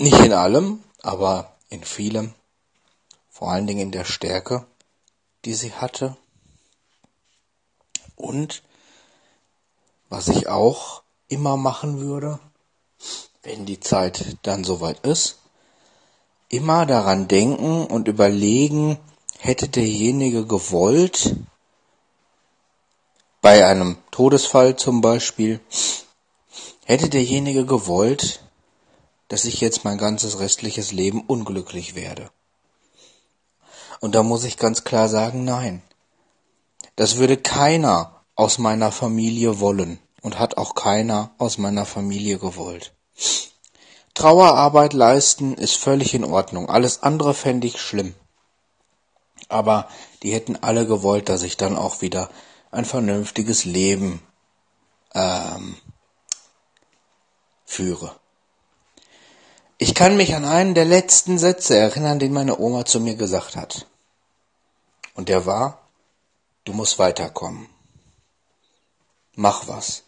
Nicht in allem, aber in vielem. Vor allen Dingen in der Stärke, die sie hatte. Und was ich auch immer machen würde, wenn die Zeit dann soweit ist, immer daran denken und überlegen, hätte derjenige gewollt, bei einem Todesfall zum Beispiel, hätte derjenige gewollt, dass ich jetzt mein ganzes restliches Leben unglücklich werde. Und da muss ich ganz klar sagen, nein. Das würde keiner aus meiner Familie wollen und hat auch keiner aus meiner Familie gewollt. Trauerarbeit leisten ist völlig in Ordnung. Alles andere fände ich schlimm. Aber die hätten alle gewollt, dass ich dann auch wieder ein vernünftiges Leben ähm, führe. Ich kann mich an einen der letzten Sätze erinnern, den meine Oma zu mir gesagt hat. Und der war, du musst weiterkommen. Mach was.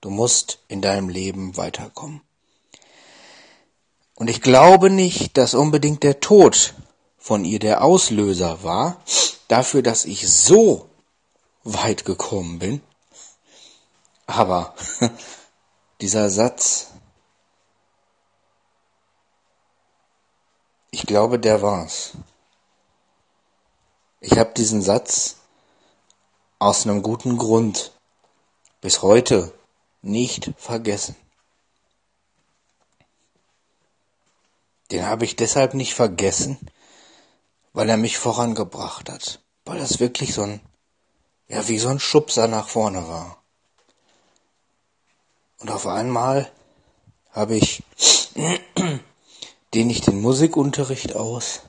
Du musst in deinem Leben weiterkommen. Und ich glaube nicht, dass unbedingt der Tod von ihr der Auslöser war dafür, dass ich so weit gekommen bin. Aber *laughs* dieser Satz, ich glaube, der war's. Ich habe diesen Satz aus einem guten Grund bis heute nicht vergessen. Den habe ich deshalb nicht vergessen, weil er mich vorangebracht hat, weil das wirklich so ein ja wie so ein Schubser nach vorne war. Und auf einmal habe ich, *clears throat* den ich den Musikunterricht aus,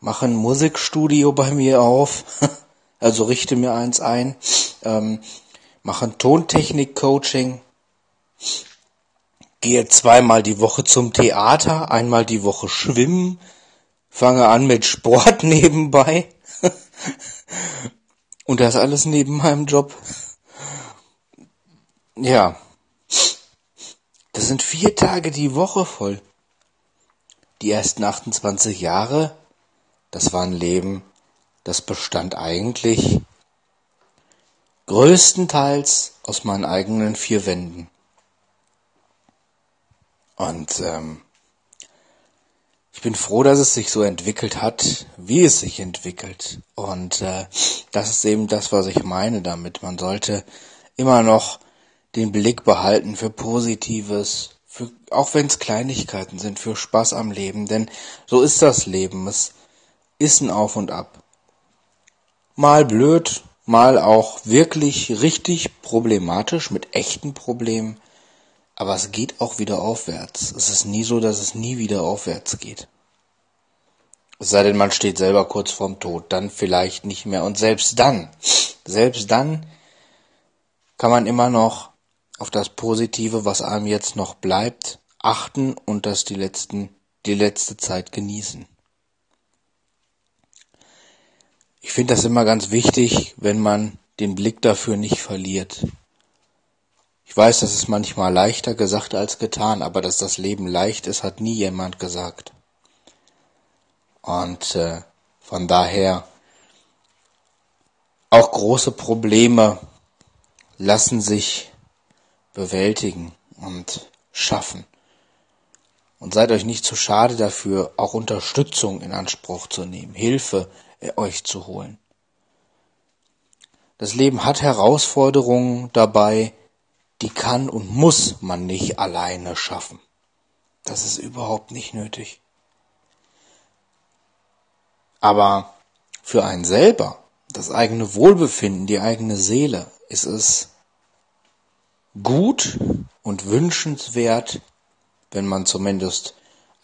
mache ein Musikstudio bei mir auf, *laughs* also richte mir eins ein, ähm, mache ein Tontechnik-Coaching, gehe zweimal die Woche zum Theater, einmal die Woche schwimmen, fange an mit Sport *laughs* nebenbei und das alles neben meinem Job. Ja. Das sind vier Tage die Woche voll. Die ersten 28 Jahre, das war ein Leben, das bestand eigentlich größtenteils aus meinen eigenen vier Wänden. Und ähm, ich bin froh, dass es sich so entwickelt hat, wie es sich entwickelt. Und äh, das ist eben das, was ich meine damit. Man sollte immer noch den Blick behalten für Positives, für, auch wenn es Kleinigkeiten sind, für Spaß am Leben. Denn so ist das Leben. Es ist ein Auf und Ab. Mal blöd, mal auch wirklich richtig problematisch mit echten Problemen. Aber es geht auch wieder aufwärts. Es ist nie so, dass es nie wieder aufwärts geht. Es sei denn, man steht selber kurz vorm Tod, dann vielleicht nicht mehr. Und selbst dann, selbst dann kann man immer noch auf das Positive, was einem jetzt noch bleibt, achten und das die letzten, die letzte Zeit genießen. Ich finde das immer ganz wichtig, wenn man den Blick dafür nicht verliert. Ich weiß, das ist manchmal leichter gesagt als getan, aber dass das Leben leicht ist, hat nie jemand gesagt. Und äh, von daher auch große Probleme lassen sich bewältigen und schaffen. Und seid euch nicht zu schade dafür, auch Unterstützung in Anspruch zu nehmen, Hilfe äh, euch zu holen. Das Leben hat Herausforderungen dabei, die kann und muss man nicht alleine schaffen. Das ist überhaupt nicht nötig. Aber für einen selber, das eigene Wohlbefinden, die eigene Seele, ist es gut und wünschenswert, wenn man zumindest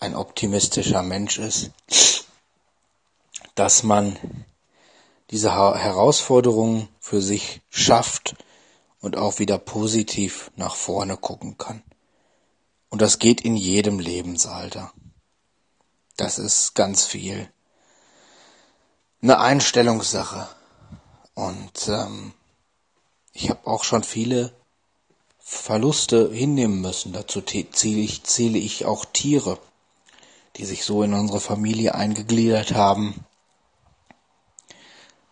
ein optimistischer Mensch ist, dass man diese Herausforderungen für sich schafft und auch wieder positiv nach vorne gucken kann. Und das geht in jedem Lebensalter. Das ist ganz viel eine Einstellungssache. Und ähm, ich habe auch schon viele Verluste hinnehmen müssen. Dazu zähle ich, zähle ich auch Tiere, die sich so in unsere Familie eingegliedert haben,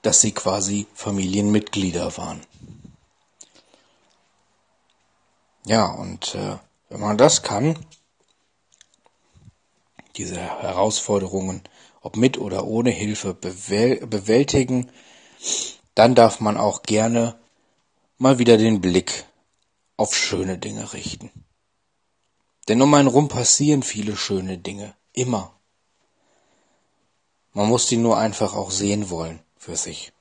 dass sie quasi Familienmitglieder waren. Ja, und äh, wenn man das kann, diese Herausforderungen, ob mit oder ohne Hilfe, bewältigen, dann darf man auch gerne mal wieder den Blick auf schöne Dinge richten. Denn um einen rum passieren viele schöne Dinge, immer. Man muss die nur einfach auch sehen wollen für sich.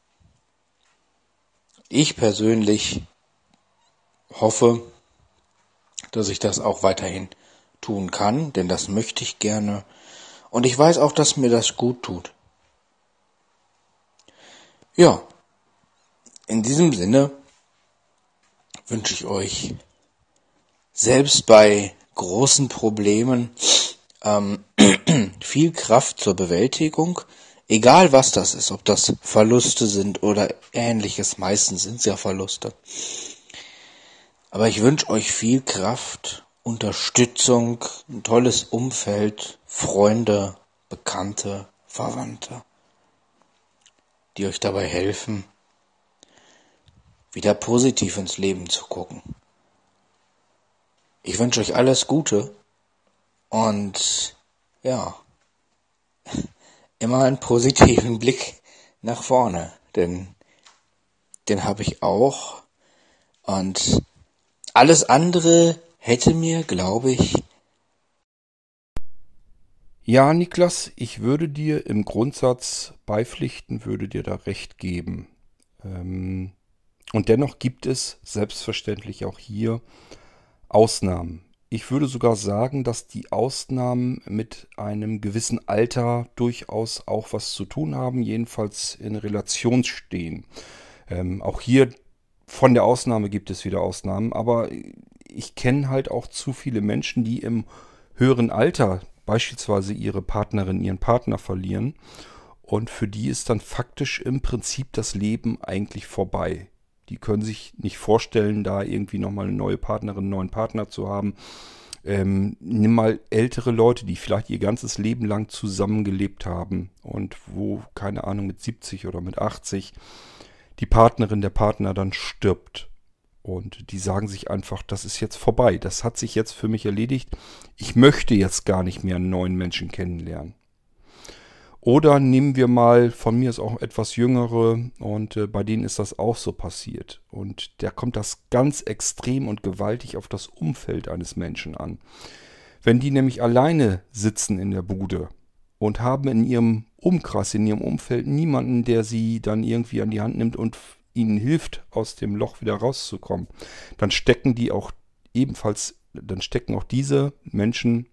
Ich persönlich hoffe, dass ich das auch weiterhin tun kann, denn das möchte ich gerne. Und ich weiß auch, dass mir das gut tut. Ja, in diesem Sinne wünsche ich euch selbst bei großen Problemen ähm, *clears throat* viel Kraft zur Bewältigung, egal was das ist, ob das Verluste sind oder ähnliches, meistens sind es ja Verluste. Aber ich wünsche euch viel Kraft, Unterstützung, ein tolles Umfeld, Freunde, Bekannte, Verwandte, die euch dabei helfen, wieder positiv ins Leben zu gucken. Ich wünsche euch alles Gute und ja, *laughs* immer einen positiven Blick nach vorne, denn den habe ich auch und alles andere hätte mir, glaube ich. Ja, Niklas, ich würde dir im Grundsatz beipflichten, würde dir da recht geben. Ähm, und dennoch gibt es selbstverständlich auch hier Ausnahmen. Ich würde sogar sagen, dass die Ausnahmen mit einem gewissen Alter durchaus auch was zu tun haben, jedenfalls in Relation stehen. Ähm, auch hier von der Ausnahme gibt es wieder Ausnahmen, aber ich kenne halt auch zu viele Menschen, die im höheren Alter beispielsweise ihre Partnerin, ihren Partner verlieren. Und für die ist dann faktisch im Prinzip das Leben eigentlich vorbei. Die können sich nicht vorstellen, da irgendwie nochmal eine neue Partnerin, einen neuen Partner zu haben. Ähm, nimm mal ältere Leute, die vielleicht ihr ganzes Leben lang zusammengelebt haben und wo, keine Ahnung, mit 70 oder mit 80 die Partnerin, der Partner dann stirbt. Und die sagen sich einfach, das ist jetzt vorbei, das hat sich jetzt für mich erledigt. Ich möchte jetzt gar nicht mehr einen neuen Menschen kennenlernen. Oder nehmen wir mal, von mir ist auch etwas jüngere und äh, bei denen ist das auch so passiert. Und da kommt das ganz extrem und gewaltig auf das Umfeld eines Menschen an. Wenn die nämlich alleine sitzen in der Bude und haben in ihrem Umkreis, in ihrem Umfeld niemanden, der sie dann irgendwie an die Hand nimmt und ihnen hilft, aus dem Loch wieder rauszukommen, dann stecken die auch ebenfalls, dann stecken auch diese Menschen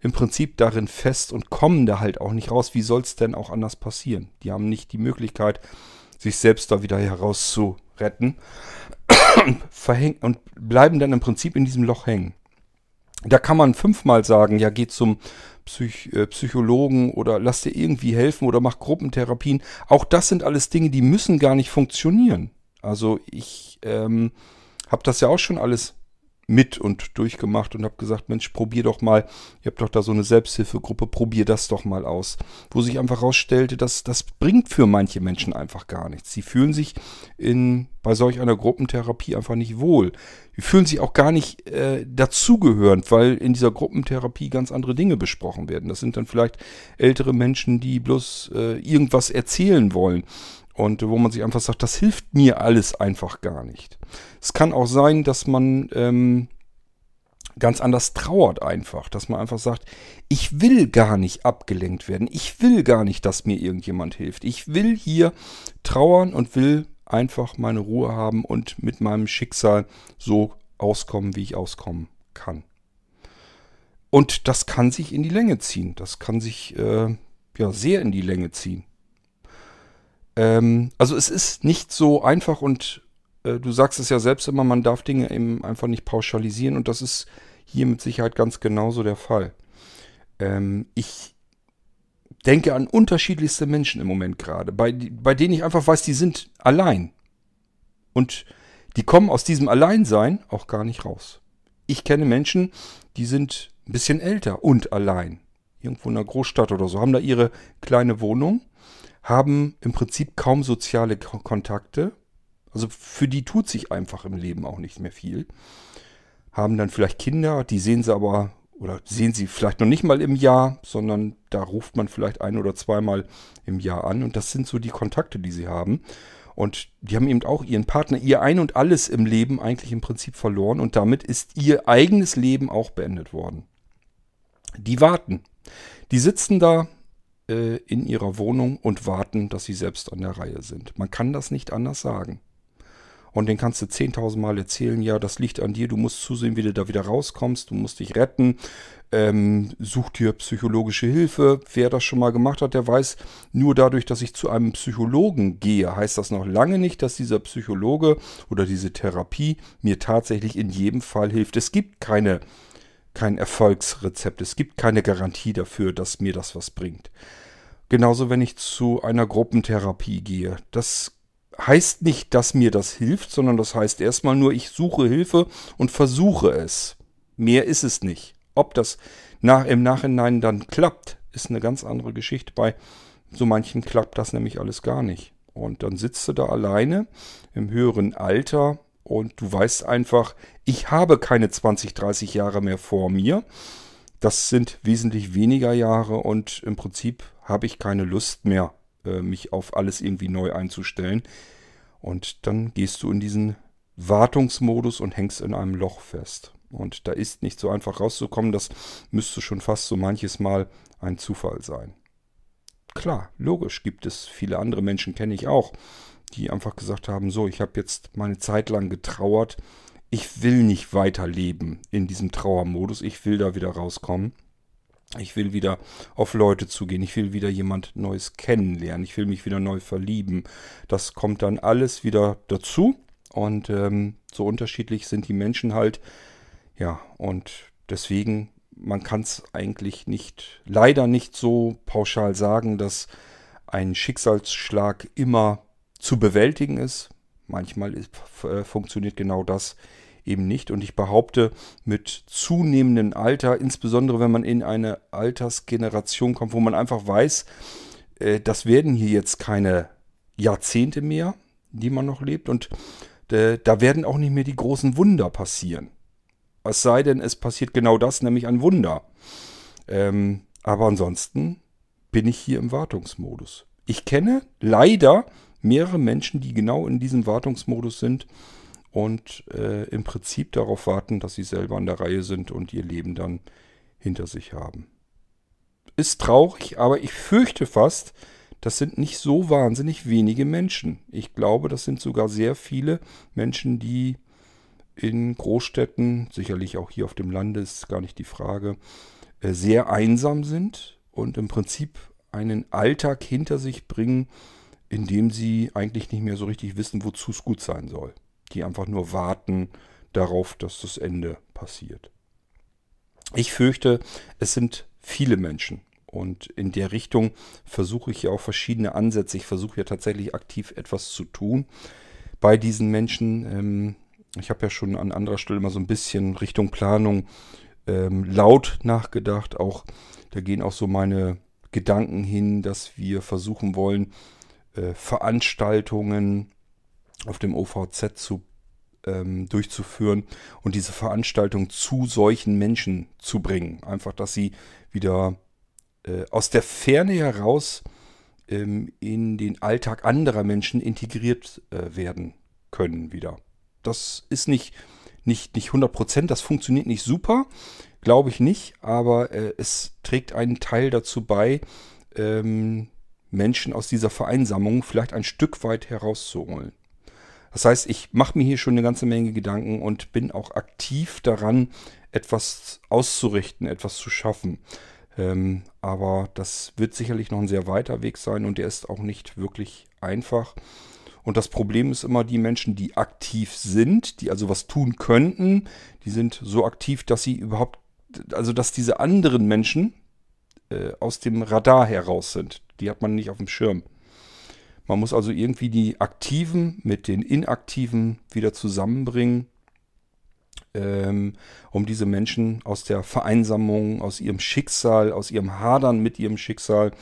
im Prinzip darin fest und kommen da halt auch nicht raus. Wie soll es denn auch anders passieren? Die haben nicht die Möglichkeit, sich selbst da wieder herauszuretten *coughs* und bleiben dann im Prinzip in diesem Loch hängen. Da kann man fünfmal sagen, ja, geh zum Psych äh, Psychologen oder lass dir irgendwie helfen oder mach Gruppentherapien. Auch das sind alles Dinge, die müssen gar nicht funktionieren. Also ich ähm, habe das ja auch schon alles mit und durchgemacht und habe gesagt, Mensch, probier doch mal, ihr habt doch da so eine Selbsthilfegruppe, probier das doch mal aus. Wo sich einfach herausstellte, dass das bringt für manche Menschen einfach gar nichts. Sie fühlen sich in, bei solch einer Gruppentherapie einfach nicht wohl. Sie fühlen sich auch gar nicht äh, dazugehörend, weil in dieser Gruppentherapie ganz andere Dinge besprochen werden. Das sind dann vielleicht ältere Menschen, die bloß äh, irgendwas erzählen wollen und wo man sich einfach sagt, das hilft mir alles einfach gar nicht. Es kann auch sein, dass man ähm, ganz anders trauert einfach, dass man einfach sagt, ich will gar nicht abgelenkt werden, ich will gar nicht, dass mir irgendjemand hilft. Ich will hier trauern und will einfach meine Ruhe haben und mit meinem Schicksal so auskommen, wie ich auskommen kann. Und das kann sich in die Länge ziehen. Das kann sich äh, ja sehr in die Länge ziehen. Ähm, also es ist nicht so einfach und äh, du sagst es ja selbst immer, man darf Dinge eben einfach nicht pauschalisieren und das ist hier mit Sicherheit ganz genauso der Fall. Ähm, ich denke an unterschiedlichste Menschen im Moment gerade, bei, bei denen ich einfach weiß, die sind allein. Und die kommen aus diesem Alleinsein auch gar nicht raus. Ich kenne Menschen, die sind ein bisschen älter und allein. Irgendwo in einer Großstadt oder so, haben da ihre kleine Wohnung haben im Prinzip kaum soziale Kontakte. Also für die tut sich einfach im Leben auch nicht mehr viel. Haben dann vielleicht Kinder, die sehen sie aber oder sehen sie vielleicht noch nicht mal im Jahr, sondern da ruft man vielleicht ein oder zweimal im Jahr an. Und das sind so die Kontakte, die sie haben. Und die haben eben auch ihren Partner, ihr Ein und alles im Leben eigentlich im Prinzip verloren. Und damit ist ihr eigenes Leben auch beendet worden. Die warten. Die sitzen da äh, in ihrer Wohnung und warten, dass sie selbst an der Reihe sind. Man kann das nicht anders sagen. Und den kannst du 10.000 Mal erzählen, ja, das liegt an dir, du musst zusehen, wie du da wieder rauskommst, du musst dich retten, ähm, such dir psychologische Hilfe. Wer das schon mal gemacht hat, der weiß, nur dadurch, dass ich zu einem Psychologen gehe, heißt das noch lange nicht, dass dieser Psychologe oder diese Therapie mir tatsächlich in jedem Fall hilft. Es gibt keine kein Erfolgsrezept. Es gibt keine Garantie dafür, dass mir das was bringt. Genauso, wenn ich zu einer Gruppentherapie gehe. Das heißt nicht, dass mir das hilft, sondern das heißt erstmal nur, ich suche Hilfe und versuche es. Mehr ist es nicht. Ob das nach, im Nachhinein dann klappt, ist eine ganz andere Geschichte. Bei so manchen klappt das nämlich alles gar nicht. Und dann sitzt du da alleine im höheren Alter und du weißt einfach, ich habe keine 20, 30 Jahre mehr vor mir. Das sind wesentlich weniger Jahre und im Prinzip habe ich keine Lust mehr, äh, mich auf alles irgendwie neu einzustellen. Und dann gehst du in diesen Wartungsmodus und hängst in einem Loch fest. Und da ist nicht so einfach rauszukommen, das müsste schon fast so manches Mal ein Zufall sein. Klar, logisch gibt es viele andere Menschen, kenne ich auch, die einfach gesagt haben, so, ich habe jetzt meine Zeit lang getrauert, ich will nicht weiterleben in diesem Trauermodus, ich will da wieder rauskommen. Ich will wieder auf Leute zugehen, ich will wieder jemand Neues kennenlernen, ich will mich wieder neu verlieben. Das kommt dann alles wieder dazu und ähm, so unterschiedlich sind die Menschen halt. Ja, und deswegen, man kann es eigentlich nicht, leider nicht so pauschal sagen, dass ein Schicksalsschlag immer zu bewältigen ist. Manchmal ist, äh, funktioniert genau das eben nicht. Und ich behaupte, mit zunehmendem Alter, insbesondere wenn man in eine Altersgeneration kommt, wo man einfach weiß, äh, das werden hier jetzt keine Jahrzehnte mehr, die man noch lebt. Und äh, da werden auch nicht mehr die großen Wunder passieren. Es sei denn, es passiert genau das, nämlich ein Wunder. Ähm, aber ansonsten bin ich hier im Wartungsmodus. Ich kenne leider mehrere Menschen, die genau in diesem Wartungsmodus sind und äh, im Prinzip darauf warten, dass sie selber an der Reihe sind und ihr Leben dann hinter sich haben. Ist traurig, aber ich fürchte fast, das sind nicht so wahnsinnig wenige Menschen. Ich glaube, das sind sogar sehr viele Menschen, die in Großstädten, sicherlich auch hier auf dem Lande ist gar nicht die Frage, äh, sehr einsam sind und im Prinzip einen Alltag hinter sich bringen, in dem sie eigentlich nicht mehr so richtig wissen, wozu es gut sein soll. Die einfach nur warten darauf, dass das Ende passiert. Ich fürchte, es sind viele Menschen. Und in der Richtung versuche ich ja auch verschiedene Ansätze. Ich versuche ja tatsächlich aktiv etwas zu tun bei diesen Menschen. Ähm, ich habe ja schon an anderer Stelle mal so ein bisschen Richtung Planung ähm, laut nachgedacht. Auch da gehen auch so meine Gedanken hin, dass wir versuchen wollen, äh, Veranstaltungen auf dem OVZ zu ähm, durchzuführen und diese Veranstaltung zu solchen Menschen zu bringen. Einfach, dass sie wieder äh, aus der Ferne heraus ähm, in den Alltag anderer Menschen integriert äh, werden können wieder. Das ist nicht, nicht, nicht 100%, das funktioniert nicht super, glaube ich nicht, aber äh, es trägt einen Teil dazu bei, ähm, Menschen aus dieser Vereinsamung vielleicht ein Stück weit herauszuholen. Das heißt, ich mache mir hier schon eine ganze Menge Gedanken und bin auch aktiv daran, etwas auszurichten, etwas zu schaffen. Ähm, aber das wird sicherlich noch ein sehr weiter Weg sein und der ist auch nicht wirklich einfach. Und das Problem ist immer die Menschen, die aktiv sind, die also was tun könnten, die sind so aktiv, dass sie überhaupt, also dass diese anderen Menschen äh, aus dem Radar heraus sind. Die hat man nicht auf dem Schirm. Man muss also irgendwie die Aktiven mit den Inaktiven wieder zusammenbringen ähm, um diese Menschen aus der Vereinsamung, aus ihrem Schicksal, aus ihrem Hadern mit ihrem Schicksal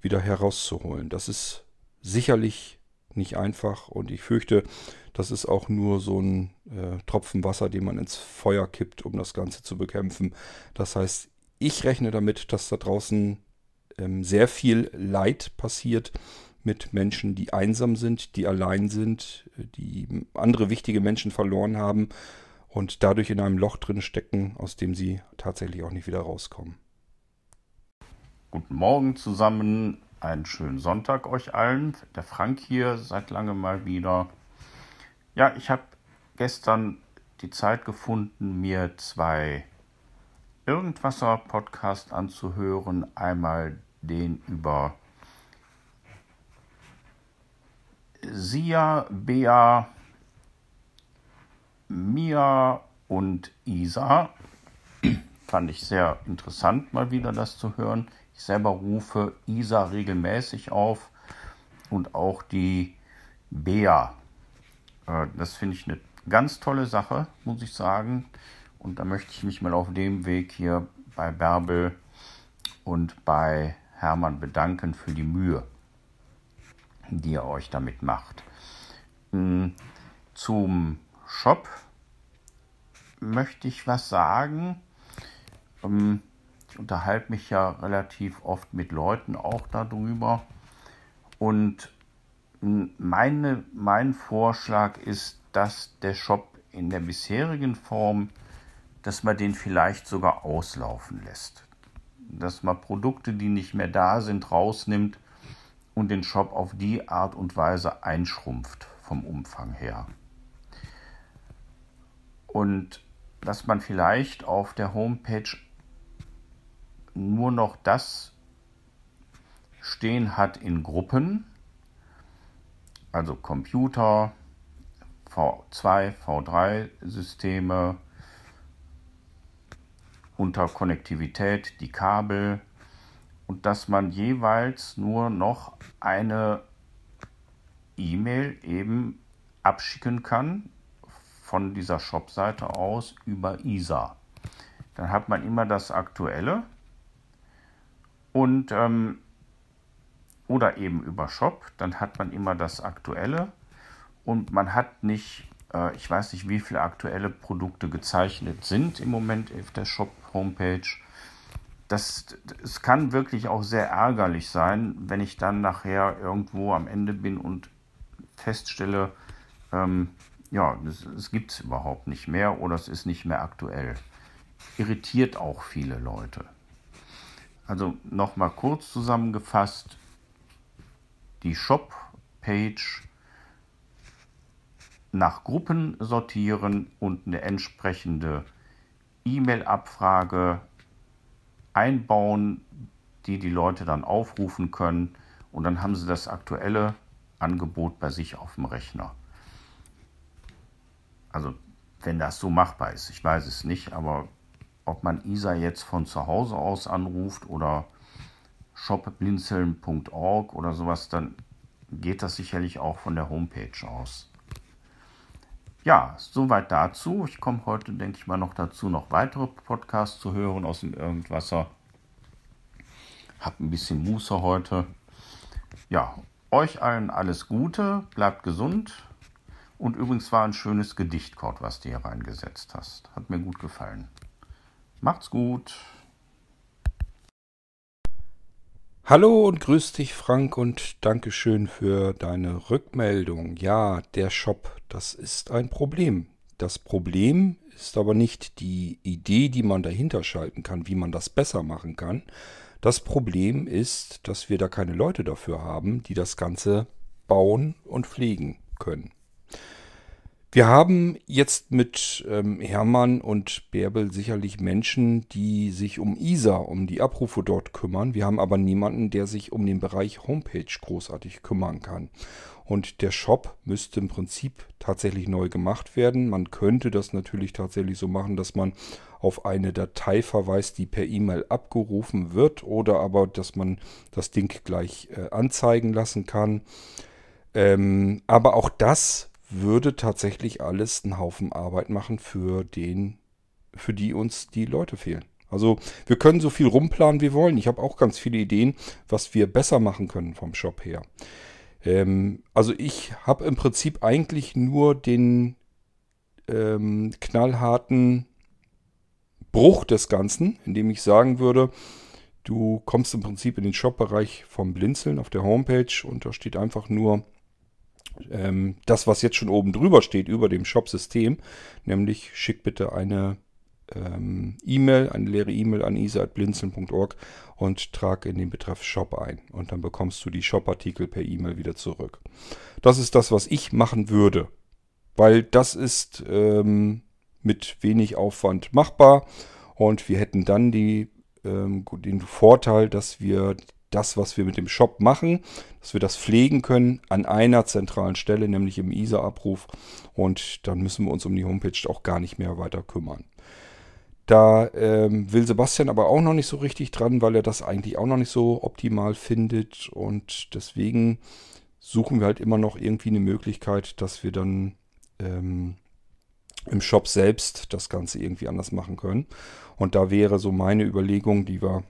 wieder herauszuholen. Das ist sicherlich nicht einfach und ich fürchte, das ist auch nur so ein äh, Tropfen Wasser, den man ins Feuer kippt, um das Ganze zu bekämpfen. Das heißt, ich rechne damit, dass da draußen ähm, sehr viel Leid passiert mit Menschen, die einsam sind, die allein sind, die andere wichtige Menschen verloren haben und dadurch in einem Loch drin stecken, aus dem sie tatsächlich auch nicht wieder rauskommen. Guten Morgen zusammen, einen schönen Sonntag euch allen. Der Frank hier seit langem mal wieder. Ja, ich habe gestern die Zeit gefunden, mir zwei Irgendwasser-Podcast anzuhören. Einmal den über Sia, Bea Mia und Isa. Fand ich sehr interessant, mal wieder das zu hören. Ich selber rufe Isa regelmäßig auf und auch die Bea. Äh, das finde ich eine ganz tolle Sache, muss ich sagen. Und da möchte ich mich mal auf dem Weg hier bei Bärbel und bei Hermann bedanken für die Mühe, die ihr euch damit macht. Hm, zum Shop möchte ich was sagen. Ähm, ich unterhalte mich ja relativ oft mit Leuten auch darüber. Und meine, mein Vorschlag ist, dass der Shop in der bisherigen Form, dass man den vielleicht sogar auslaufen lässt. Dass man Produkte, die nicht mehr da sind, rausnimmt und den Shop auf die Art und Weise einschrumpft vom Umfang her und dass man vielleicht auf der Homepage nur noch das stehen hat in Gruppen, also Computer, V2, V3 Systeme, unter Konnektivität die Kabel und dass man jeweils nur noch eine E-Mail eben abschicken kann von dieser Shop-Seite aus über ISA. Dann hat man immer das Aktuelle und ähm, oder eben über Shop, dann hat man immer das Aktuelle und man hat nicht, äh, ich weiß nicht, wie viele aktuelle Produkte gezeichnet sind im Moment auf der Shop-Homepage. Das, es kann wirklich auch sehr ärgerlich sein, wenn ich dann nachher irgendwo am Ende bin und feststelle, ähm, ja, es gibt es überhaupt nicht mehr oder es ist nicht mehr aktuell. Irritiert auch viele Leute. Also nochmal kurz zusammengefasst, die Shop-Page nach Gruppen sortieren und eine entsprechende E-Mail-Abfrage einbauen, die die Leute dann aufrufen können und dann haben sie das aktuelle Angebot bei sich auf dem Rechner. Also wenn das so machbar ist, ich weiß es nicht, aber ob man ISA jetzt von zu Hause aus anruft oder shopblinzeln.org oder sowas, dann geht das sicherlich auch von der Homepage aus. Ja, soweit dazu. Ich komme heute, denke ich mal, noch dazu, noch weitere Podcasts zu hören aus dem Irgendwasser. Hab ein bisschen Muße heute. Ja, euch allen alles Gute, bleibt gesund. Und übrigens war ein schönes Gedicht, Kurt, was du hier reingesetzt hast. Hat mir gut gefallen. Macht's gut. Hallo und grüß dich, Frank, und Dankeschön für deine Rückmeldung. Ja, der Shop, das ist ein Problem. Das Problem ist aber nicht die Idee, die man dahinter schalten kann, wie man das besser machen kann. Das Problem ist, dass wir da keine Leute dafür haben, die das Ganze bauen und pflegen können. Wir haben jetzt mit ähm, Hermann und Bärbel sicherlich Menschen, die sich um ISA, um die Abrufe dort kümmern. Wir haben aber niemanden, der sich um den Bereich Homepage großartig kümmern kann. Und der Shop müsste im Prinzip tatsächlich neu gemacht werden. Man könnte das natürlich tatsächlich so machen, dass man auf eine Datei verweist, die per E-Mail abgerufen wird oder aber, dass man das Ding gleich äh, anzeigen lassen kann. Ähm, aber auch das würde tatsächlich alles einen Haufen Arbeit machen für den, für die uns die Leute fehlen. Also wir können so viel rumplanen, wie wollen. Ich habe auch ganz viele Ideen, was wir besser machen können vom Shop her. Ähm, also ich habe im Prinzip eigentlich nur den ähm, knallharten Bruch des Ganzen, indem ich sagen würde, du kommst im Prinzip in den Shop-Bereich vom Blinzeln auf der Homepage und da steht einfach nur ähm, das, was jetzt schon oben drüber steht, über dem Shop-System, nämlich schick bitte eine ähm, E-Mail, eine leere E-Mail an isa.blinzeln.org und trag in den Betreff Shop ein. Und dann bekommst du die Shop-Artikel per E-Mail wieder zurück. Das ist das, was ich machen würde. Weil das ist ähm, mit wenig Aufwand machbar und wir hätten dann die, ähm, den Vorteil, dass wir das, was wir mit dem Shop machen, dass wir das pflegen können an einer zentralen Stelle, nämlich im ISA-Abruf. Und dann müssen wir uns um die Homepage auch gar nicht mehr weiter kümmern. Da ähm, will Sebastian aber auch noch nicht so richtig dran, weil er das eigentlich auch noch nicht so optimal findet. Und deswegen suchen wir halt immer noch irgendwie eine Möglichkeit, dass wir dann ähm, im Shop selbst das Ganze irgendwie anders machen können. Und da wäre so meine Überlegung, die wir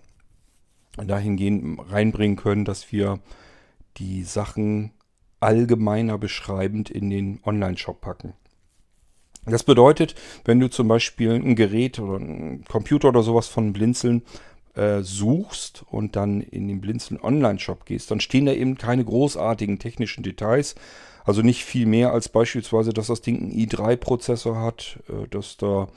dahingehend reinbringen können, dass wir die Sachen allgemeiner beschreibend in den Online-Shop packen. Das bedeutet, wenn du zum Beispiel ein Gerät oder ein Computer oder sowas von Blinzeln äh, suchst und dann in den Blinzeln Online-Shop gehst, dann stehen da eben keine großartigen technischen Details. Also nicht viel mehr als beispielsweise, dass das Ding einen i3-Prozessor hat, äh, dass da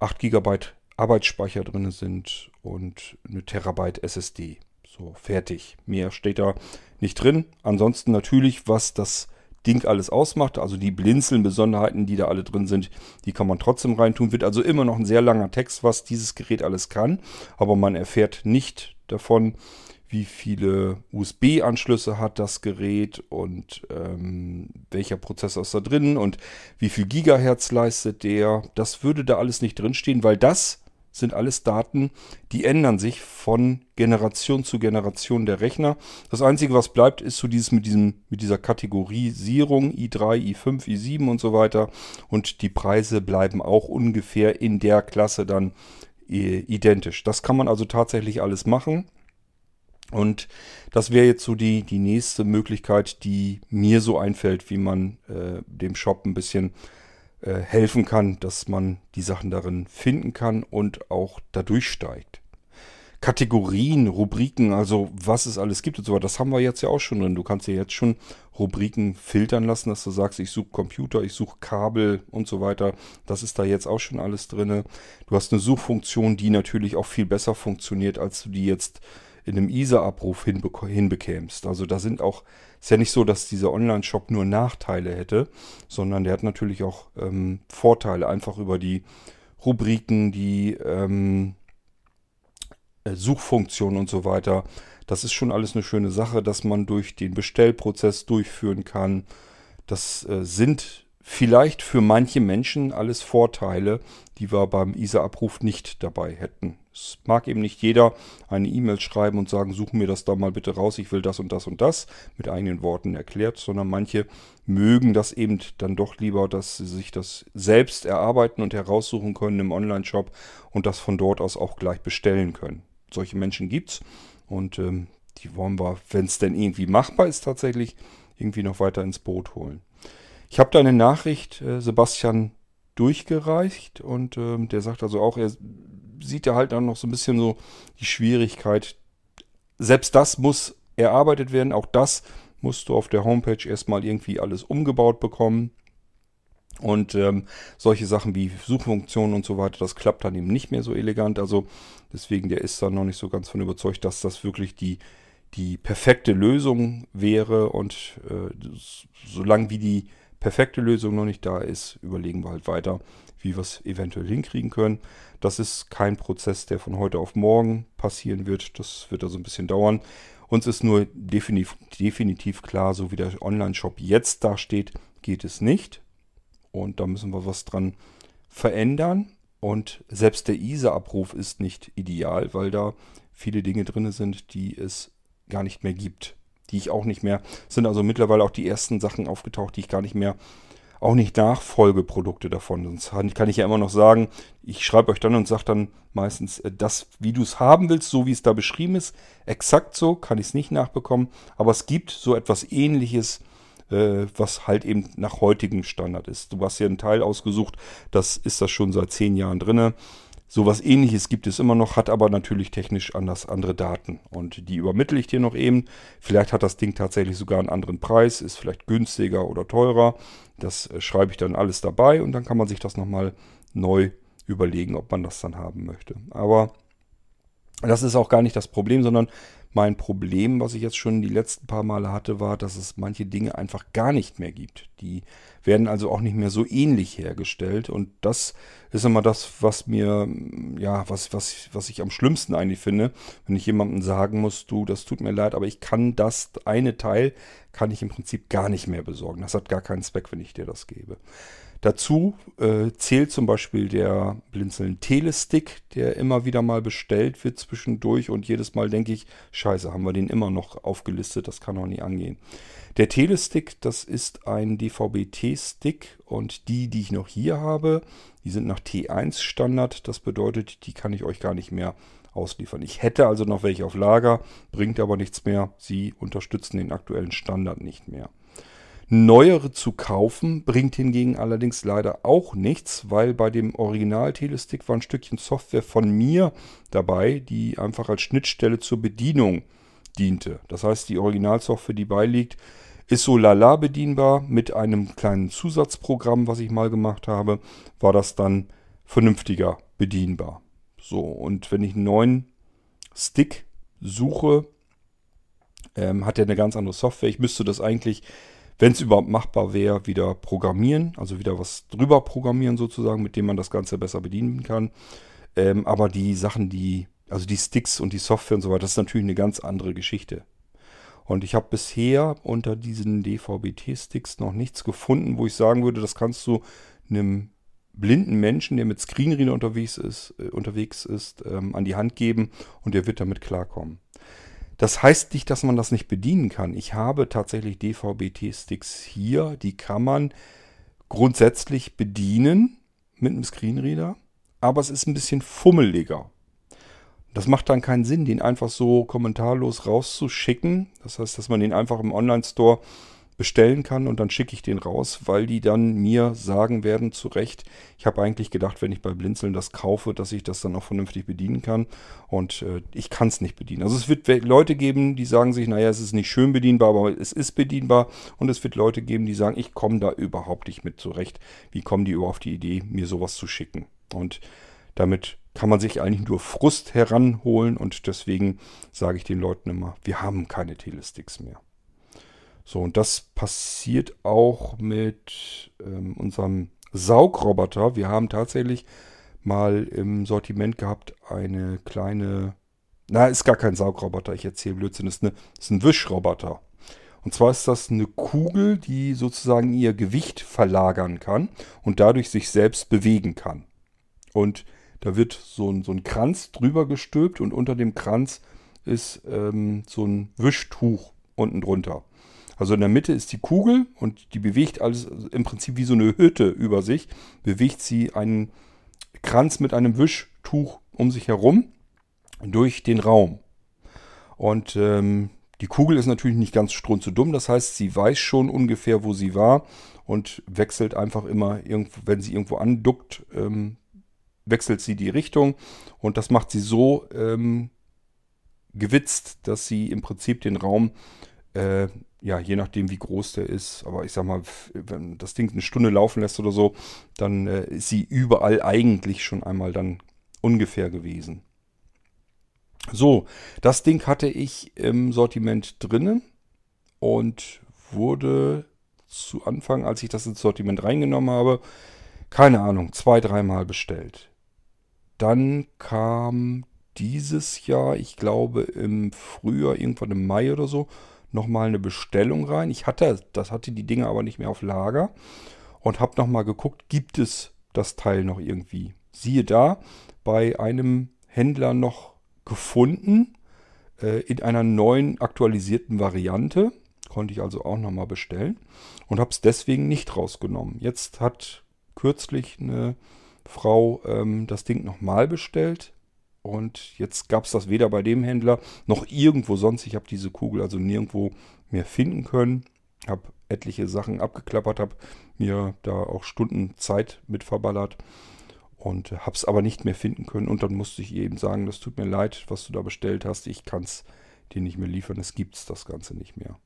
8 GB Arbeitsspeicher drin sind und eine Terabyte SSD. So, fertig. Mehr steht da nicht drin. Ansonsten natürlich, was das Ding alles ausmacht, also die Blinzeln-Besonderheiten, die da alle drin sind, die kann man trotzdem reintun. Wird also immer noch ein sehr langer Text, was dieses Gerät alles kann. Aber man erfährt nicht davon, wie viele USB-Anschlüsse hat das Gerät und ähm, welcher Prozessor ist da drin und wie viel Gigahertz leistet der. Das würde da alles nicht drinstehen, weil das sind alles Daten, die ändern sich von Generation zu Generation der Rechner. Das Einzige, was bleibt, ist so dieses mit, diesem, mit dieser Kategorisierung i3, i5, i7 und so weiter. Und die Preise bleiben auch ungefähr in der Klasse dann äh, identisch. Das kann man also tatsächlich alles machen. Und das wäre jetzt so die, die nächste Möglichkeit, die mir so einfällt, wie man äh, dem Shop ein bisschen äh, helfen kann, dass man die Sachen darin finden kann und auch dadurch steigt. Kategorien, Rubriken, also was es alles gibt und so weiter, das haben wir jetzt ja auch schon drin. Du kannst ja jetzt schon Rubriken filtern lassen, dass du sagst, ich suche Computer, ich suche Kabel und so weiter. Das ist da jetzt auch schon alles drin. Du hast eine Suchfunktion, die natürlich auch viel besser funktioniert, als du die jetzt in einem ISA-Abruf hinbekämst. Also da sind auch, ist ja nicht so, dass dieser Online-Shop nur Nachteile hätte, sondern der hat natürlich auch ähm, Vorteile, einfach über die Rubriken, die ähm, äh, Suchfunktion und so weiter. Das ist schon alles eine schöne Sache, dass man durch den Bestellprozess durchführen kann. Das äh, sind vielleicht für manche Menschen alles Vorteile, die wir beim ISA-Abruf nicht dabei hätten. Es mag eben nicht jeder eine E-Mail schreiben und sagen, such mir das da mal bitte raus, ich will das und das und das, mit eigenen Worten erklärt, sondern manche mögen das eben dann doch lieber, dass sie sich das selbst erarbeiten und heraussuchen können im Online-Shop und das von dort aus auch gleich bestellen können. Solche Menschen gibt's und ähm, die wollen wir, wenn es denn irgendwie machbar ist, tatsächlich irgendwie noch weiter ins Boot holen. Ich habe da eine Nachricht, äh, Sebastian, durchgereicht und ähm, der sagt also auch, er sieht ja halt dann noch so ein bisschen so die Schwierigkeit. Selbst das muss erarbeitet werden. Auch das musst du auf der Homepage erstmal irgendwie alles umgebaut bekommen. Und ähm, solche Sachen wie Suchfunktionen und so weiter, das klappt dann eben nicht mehr so elegant. Also deswegen, der ist da noch nicht so ganz von überzeugt, dass das wirklich die, die perfekte Lösung wäre. Und äh, solange wie die perfekte Lösung noch nicht da ist, überlegen wir halt weiter, wie wir es eventuell hinkriegen können. Das ist kein Prozess, der von heute auf morgen passieren wird. Das wird also ein bisschen dauern. Uns ist nur definitiv, definitiv klar, so wie der Online-Shop jetzt dasteht, geht es nicht. Und da müssen wir was dran verändern. Und selbst der ISA-Abruf ist nicht ideal, weil da viele Dinge drin sind, die es gar nicht mehr gibt die ich auch nicht mehr, sind also mittlerweile auch die ersten Sachen aufgetaucht, die ich gar nicht mehr, auch nicht Nachfolgeprodukte davon. Sonst kann ich ja immer noch sagen, ich schreibe euch dann und sage dann meistens, äh, das, wie du es haben willst, so wie es da beschrieben ist, exakt so, kann ich es nicht nachbekommen. Aber es gibt so etwas ähnliches, äh, was halt eben nach heutigem Standard ist. Du hast hier einen Teil ausgesucht, das ist das schon seit zehn Jahren drinne. Sowas ähnliches gibt es immer noch, hat aber natürlich technisch anders andere Daten. Und die übermittle ich dir noch eben. Vielleicht hat das Ding tatsächlich sogar einen anderen Preis, ist vielleicht günstiger oder teurer. Das äh, schreibe ich dann alles dabei und dann kann man sich das nochmal neu überlegen, ob man das dann haben möchte. Aber das ist auch gar nicht das Problem, sondern mein Problem, was ich jetzt schon die letzten paar Male hatte, war, dass es manche Dinge einfach gar nicht mehr gibt. Die werden also auch nicht mehr so ähnlich hergestellt. Und das ist immer das, was mir, ja, was, was, was ich am schlimmsten eigentlich finde, wenn ich jemandem sagen muss, du, das tut mir leid, aber ich kann das eine Teil, kann ich im Prinzip gar nicht mehr besorgen. Das hat gar keinen Zweck, wenn ich dir das gebe. Dazu äh, zählt zum Beispiel der Blinzeln Telestick, der immer wieder mal bestellt wird zwischendurch und jedes Mal denke ich, scheiße, haben wir den immer noch aufgelistet, das kann doch nie angehen. Der Telestick, das ist ein DVB-T-Stick und die, die ich noch hier habe, die sind nach T1 Standard, das bedeutet, die kann ich euch gar nicht mehr ausliefern. Ich hätte also noch welche auf Lager, bringt aber nichts mehr, sie unterstützen den aktuellen Standard nicht mehr. Neuere zu kaufen bringt hingegen allerdings leider auch nichts, weil bei dem Original-Telestick war ein Stückchen Software von mir dabei, die einfach als Schnittstelle zur Bedienung diente. Das heißt, die Originalsoftware, die beiliegt, ist so lala bedienbar. Mit einem kleinen Zusatzprogramm, was ich mal gemacht habe, war das dann vernünftiger bedienbar. So, und wenn ich einen neuen Stick suche, ähm, hat er eine ganz andere Software. Ich müsste das eigentlich wenn es überhaupt machbar wäre, wieder programmieren, also wieder was drüber programmieren sozusagen, mit dem man das Ganze besser bedienen kann. Ähm, aber die Sachen, die, also die Sticks und die Software und so weiter, das ist natürlich eine ganz andere Geschichte. Und ich habe bisher unter diesen DVB-T-Sticks noch nichts gefunden, wo ich sagen würde, das kannst du einem blinden Menschen, der mit Screenreader unterwegs ist, äh, unterwegs ist ähm, an die Hand geben und der wird damit klarkommen. Das heißt nicht, dass man das nicht bedienen kann. Ich habe tatsächlich DVB-T-Sticks hier, die kann man grundsätzlich bedienen mit einem Screenreader, aber es ist ein bisschen fummeliger. Das macht dann keinen Sinn, den einfach so kommentarlos rauszuschicken. Das heißt, dass man den einfach im Online-Store bestellen kann und dann schicke ich den raus, weil die dann mir sagen werden, zu Recht, ich habe eigentlich gedacht, wenn ich bei Blinzeln das kaufe, dass ich das dann auch vernünftig bedienen kann und äh, ich kann es nicht bedienen. Also es wird Leute geben, die sagen sich, naja, es ist nicht schön bedienbar, aber es ist bedienbar und es wird Leute geben, die sagen, ich komme da überhaupt nicht mit zurecht. Wie kommen die überhaupt auf die Idee, mir sowas zu schicken? Und damit kann man sich eigentlich nur Frust heranholen und deswegen sage ich den Leuten immer, wir haben keine Telesticks mehr. So, und das passiert auch mit ähm, unserem Saugroboter. Wir haben tatsächlich mal im Sortiment gehabt eine kleine, na, ist gar kein Saugroboter, ich erzähle Blödsinn, ist, eine, ist ein Wischroboter. Und zwar ist das eine Kugel, die sozusagen ihr Gewicht verlagern kann und dadurch sich selbst bewegen kann. Und da wird so ein, so ein Kranz drüber gestülpt und unter dem Kranz ist ähm, so ein Wischtuch unten drunter. Also in der Mitte ist die Kugel und die bewegt alles im Prinzip wie so eine Hütte über sich. Bewegt sie einen Kranz mit einem Wischtuch um sich herum durch den Raum. Und ähm, die Kugel ist natürlich nicht ganz strunzedumm. Das heißt, sie weiß schon ungefähr, wo sie war und wechselt einfach immer, wenn sie irgendwo anduckt, ähm, wechselt sie die Richtung. Und das macht sie so ähm, gewitzt, dass sie im Prinzip den Raum äh, ja, je nachdem, wie groß der ist, aber ich sag mal, wenn das Ding eine Stunde laufen lässt oder so, dann äh, ist sie überall eigentlich schon einmal dann ungefähr gewesen. So, das Ding hatte ich im Sortiment drinnen und wurde zu Anfang, als ich das ins Sortiment reingenommen habe, keine Ahnung, zwei, dreimal bestellt. Dann kam dieses Jahr, ich glaube im Frühjahr, irgendwann im Mai oder so, nochmal eine Bestellung rein. Ich hatte, das hatte die Dinge aber nicht mehr auf Lager und habe nochmal geguckt, gibt es das Teil noch irgendwie. Siehe da, bei einem Händler noch gefunden, äh, in einer neuen aktualisierten Variante. Konnte ich also auch nochmal bestellen und habe es deswegen nicht rausgenommen. Jetzt hat kürzlich eine Frau ähm, das Ding nochmal bestellt und jetzt gab es das weder bei dem Händler noch irgendwo sonst. Ich habe diese Kugel also nirgendwo mehr finden können. Habe etliche Sachen abgeklappert, habe mir da auch Stunden Zeit mit verballert und habe es aber nicht mehr finden können. Und dann musste ich eben sagen, das tut mir leid, was du da bestellt hast. Ich kann es dir nicht mehr liefern. Es gibt das Ganze nicht mehr.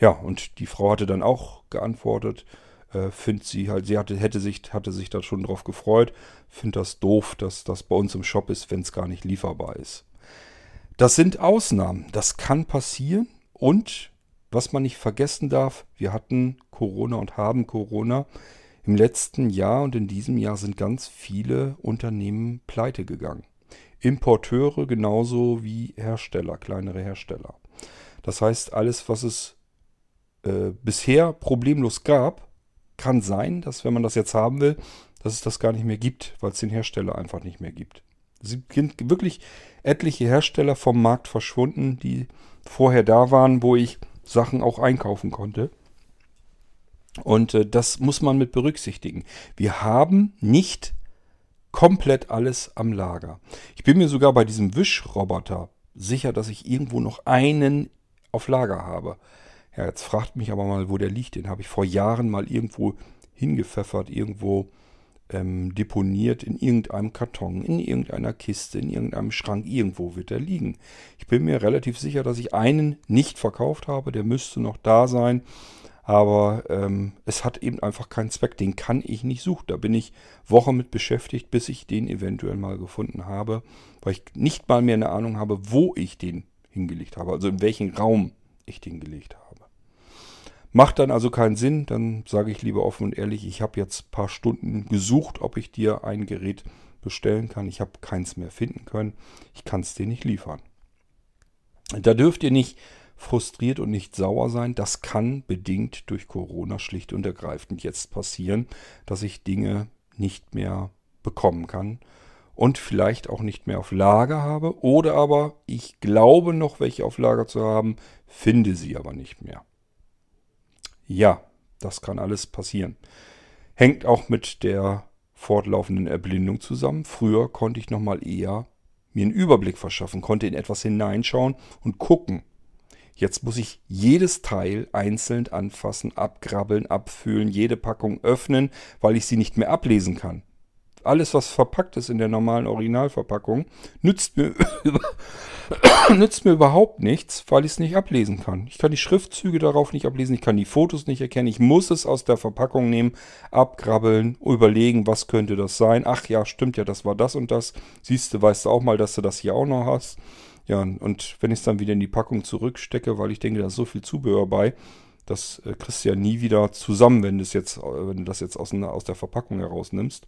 Ja, und die Frau hatte dann auch geantwortet, äh, findet sie halt, sie hatte, hätte sich, hatte sich da schon drauf gefreut, findet das doof, dass das bei uns im Shop ist, wenn es gar nicht lieferbar ist. Das sind Ausnahmen, das kann passieren und was man nicht vergessen darf, wir hatten Corona und haben Corona. Im letzten Jahr und in diesem Jahr sind ganz viele Unternehmen pleite gegangen. Importeure genauso wie Hersteller, kleinere Hersteller. Das heißt, alles, was es äh, bisher problemlos gab, kann sein, dass wenn man das jetzt haben will, dass es das gar nicht mehr gibt, weil es den Hersteller einfach nicht mehr gibt. Es sind wirklich etliche Hersteller vom Markt verschwunden, die vorher da waren, wo ich Sachen auch einkaufen konnte. Und äh, das muss man mit berücksichtigen. Wir haben nicht komplett alles am Lager. Ich bin mir sogar bei diesem Wischroboter sicher, dass ich irgendwo noch einen auf Lager habe. Ja, jetzt fragt mich aber mal, wo der liegt. Den habe ich vor Jahren mal irgendwo hingepfeffert, irgendwo ähm, deponiert in irgendeinem Karton, in irgendeiner Kiste, in irgendeinem Schrank. Irgendwo wird er liegen. Ich bin mir relativ sicher, dass ich einen nicht verkauft habe. Der müsste noch da sein. Aber ähm, es hat eben einfach keinen Zweck. Den kann ich nicht suchen. Da bin ich Wochen mit beschäftigt, bis ich den eventuell mal gefunden habe. Weil ich nicht mal mehr eine Ahnung habe, wo ich den hingelegt habe. Also in welchen Raum ich den gelegt habe. Macht dann also keinen Sinn, dann sage ich lieber offen und ehrlich, ich habe jetzt ein paar Stunden gesucht, ob ich dir ein Gerät bestellen kann. Ich habe keins mehr finden können. Ich kann es dir nicht liefern. Da dürft ihr nicht frustriert und nicht sauer sein. Das kann bedingt durch Corona schlicht und ergreifend jetzt passieren, dass ich Dinge nicht mehr bekommen kann und vielleicht auch nicht mehr auf Lager habe. Oder aber ich glaube noch welche auf Lager zu haben, finde sie aber nicht mehr. Ja, das kann alles passieren. Hängt auch mit der fortlaufenden Erblindung zusammen. Früher konnte ich noch mal eher mir einen Überblick verschaffen, konnte in etwas hineinschauen und gucken. Jetzt muss ich jedes Teil einzeln anfassen, abgrabbeln, abfühlen, jede Packung öffnen, weil ich sie nicht mehr ablesen kann alles, was verpackt ist in der normalen Originalverpackung, nützt mir, *coughs* *coughs* nützt mir überhaupt nichts, weil ich es nicht ablesen kann. Ich kann die Schriftzüge darauf nicht ablesen, ich kann die Fotos nicht erkennen. Ich muss es aus der Verpackung nehmen, abgrabbeln, überlegen, was könnte das sein. Ach ja, stimmt ja, das war das und das. Siehst du, weißt du auch mal, dass du das hier auch noch hast. Ja, und wenn ich es dann wieder in die Packung zurückstecke, weil ich denke, da ist so viel Zubehör bei, das äh, kriegst du ja nie wieder zusammen, wenn, jetzt, äh, wenn du das jetzt aus, aus der Verpackung herausnimmst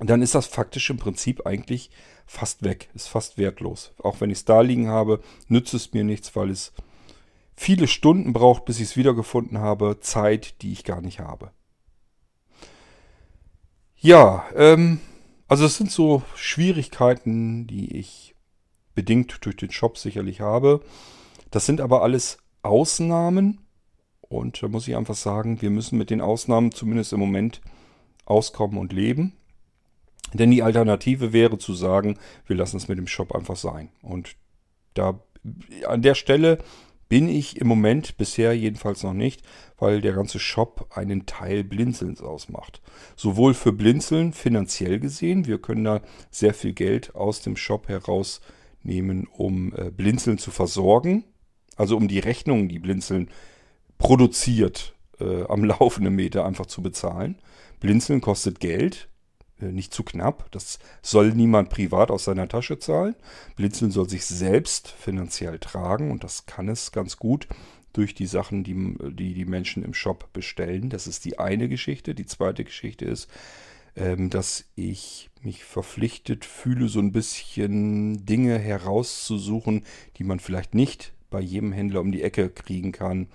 dann ist das faktisch im Prinzip eigentlich fast weg, ist fast wertlos. Auch wenn ich es da liegen habe, nützt es mir nichts, weil es viele Stunden braucht, bis ich es wiedergefunden habe, Zeit, die ich gar nicht habe. Ja, ähm, also es sind so Schwierigkeiten, die ich bedingt durch den Shop sicherlich habe. Das sind aber alles Ausnahmen und da muss ich einfach sagen, wir müssen mit den Ausnahmen zumindest im Moment auskommen und leben. Denn die Alternative wäre zu sagen, wir lassen es mit dem Shop einfach sein. Und da an der Stelle bin ich im Moment bisher jedenfalls noch nicht, weil der ganze Shop einen Teil Blinzelns ausmacht. Sowohl für Blinzeln finanziell gesehen, wir können da sehr viel Geld aus dem Shop herausnehmen, um äh, Blinzeln zu versorgen, also um die Rechnungen, die Blinzeln produziert, äh, am *laughs* laufenden Meter einfach zu bezahlen. Blinzeln kostet Geld, nicht zu knapp. Das soll niemand privat aus seiner Tasche zahlen. Blinzeln soll sich selbst finanziell tragen und das kann es ganz gut durch die Sachen, die, die die Menschen im Shop bestellen. Das ist die eine Geschichte. Die zweite Geschichte ist, ähm, dass ich mich verpflichtet fühle, so ein bisschen Dinge herauszusuchen, die man vielleicht nicht bei jedem Händler um die Ecke kriegen kann.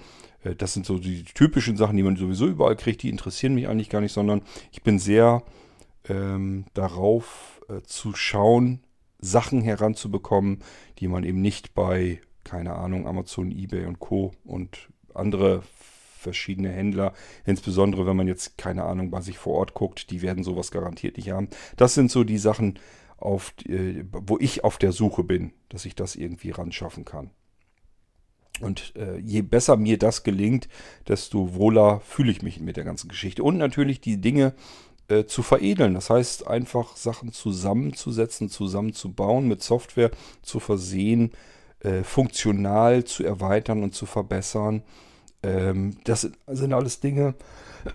Äh, das sind so die typischen Sachen, die man sowieso überall kriegt. Die interessieren mich eigentlich gar nicht, sondern ich bin sehr ähm, darauf äh, zu schauen, Sachen heranzubekommen, die man eben nicht bei, keine Ahnung, Amazon, eBay und Co. und andere verschiedene Händler, insbesondere wenn man jetzt, keine Ahnung, bei sich vor Ort guckt, die werden sowas garantiert nicht haben. Das sind so die Sachen, auf, äh, wo ich auf der Suche bin, dass ich das irgendwie ran schaffen kann. Und äh, je besser mir das gelingt, desto wohler fühle ich mich mit der ganzen Geschichte. Und natürlich die Dinge, äh, zu veredeln. Das heißt, einfach Sachen zusammenzusetzen, zusammenzubauen, mit Software zu versehen, äh, funktional zu erweitern und zu verbessern. Ähm, das sind alles Dinge,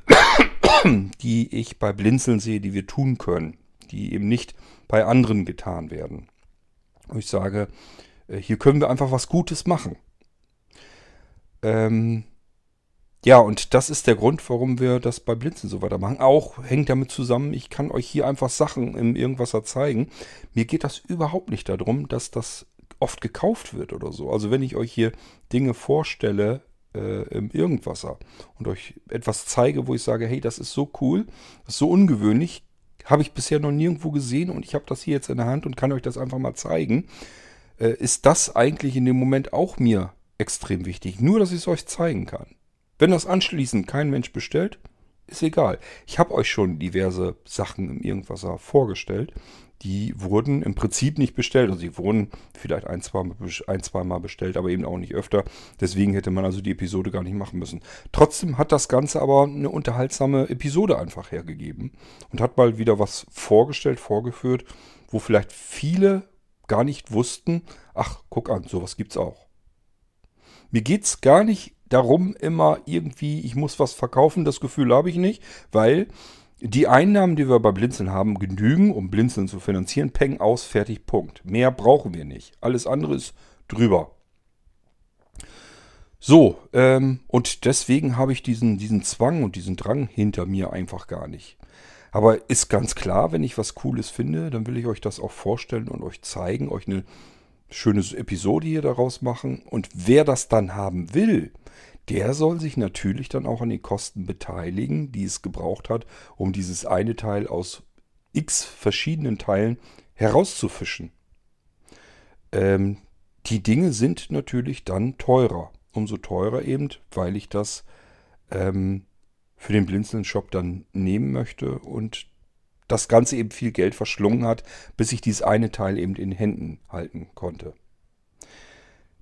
*coughs* die ich bei Blinzeln sehe, die wir tun können, die eben nicht bei anderen getan werden. Und ich sage, äh, hier können wir einfach was Gutes machen. Ähm, ja, und das ist der Grund, warum wir das bei Blinzen so weitermachen. Auch hängt damit zusammen, ich kann euch hier einfach Sachen im Irgendwasser zeigen. Mir geht das überhaupt nicht darum, dass das oft gekauft wird oder so. Also wenn ich euch hier Dinge vorstelle äh, im Irgendwasser und euch etwas zeige, wo ich sage, hey, das ist so cool, das ist so ungewöhnlich, habe ich bisher noch nirgendwo gesehen und ich habe das hier jetzt in der Hand und kann euch das einfach mal zeigen, äh, ist das eigentlich in dem Moment auch mir extrem wichtig. Nur, dass ich es euch zeigen kann. Wenn das anschließend kein Mensch bestellt, ist egal. Ich habe euch schon diverse Sachen im Irgendwasser vorgestellt. Die wurden im Prinzip nicht bestellt. Also sie wurden vielleicht ein, zwei, ein, zwei Mal bestellt, aber eben auch nicht öfter. Deswegen hätte man also die Episode gar nicht machen müssen. Trotzdem hat das Ganze aber eine unterhaltsame Episode einfach hergegeben. Und hat mal wieder was vorgestellt, vorgeführt, wo vielleicht viele gar nicht wussten, ach, guck an, sowas gibt's auch. Mir geht es gar nicht darum, immer irgendwie, ich muss was verkaufen, das Gefühl habe ich nicht, weil die Einnahmen, die wir bei Blinzeln haben, genügen, um Blinzeln zu finanzieren. Peng aus, fertig, Punkt. Mehr brauchen wir nicht. Alles andere ist drüber. So, ähm, und deswegen habe ich diesen, diesen Zwang und diesen Drang hinter mir einfach gar nicht. Aber ist ganz klar, wenn ich was Cooles finde, dann will ich euch das auch vorstellen und euch zeigen, euch eine schöne Episode hier daraus machen. Und wer das dann haben will, der soll sich natürlich dann auch an den Kosten beteiligen, die es gebraucht hat, um dieses eine Teil aus x verschiedenen Teilen herauszufischen. Ähm, die Dinge sind natürlich dann teurer. Umso teurer eben, weil ich das ähm, für den Blinzeln-Shop dann nehmen möchte und das Ganze eben viel Geld verschlungen hat, bis ich dieses eine Teil eben in Händen halten konnte.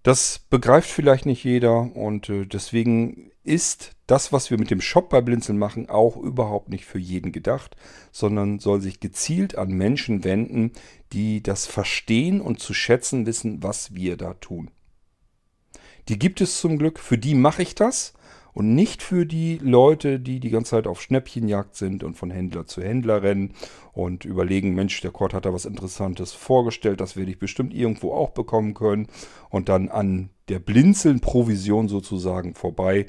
Das begreift vielleicht nicht jeder und äh, deswegen ist das, was wir mit dem Shop bei Blinzeln machen, auch überhaupt nicht für jeden gedacht, sondern soll sich gezielt an Menschen wenden, die das verstehen und zu schätzen wissen, was wir da tun. Die gibt es zum Glück, für die mache ich das und nicht für die Leute, die die ganze Zeit auf Schnäppchenjagd sind und von Händler zu Händler rennen und überlegen, Mensch, der Kord hat da was Interessantes vorgestellt, das werde ich bestimmt irgendwo auch bekommen können und dann an der Blinzeln-Provision sozusagen vorbei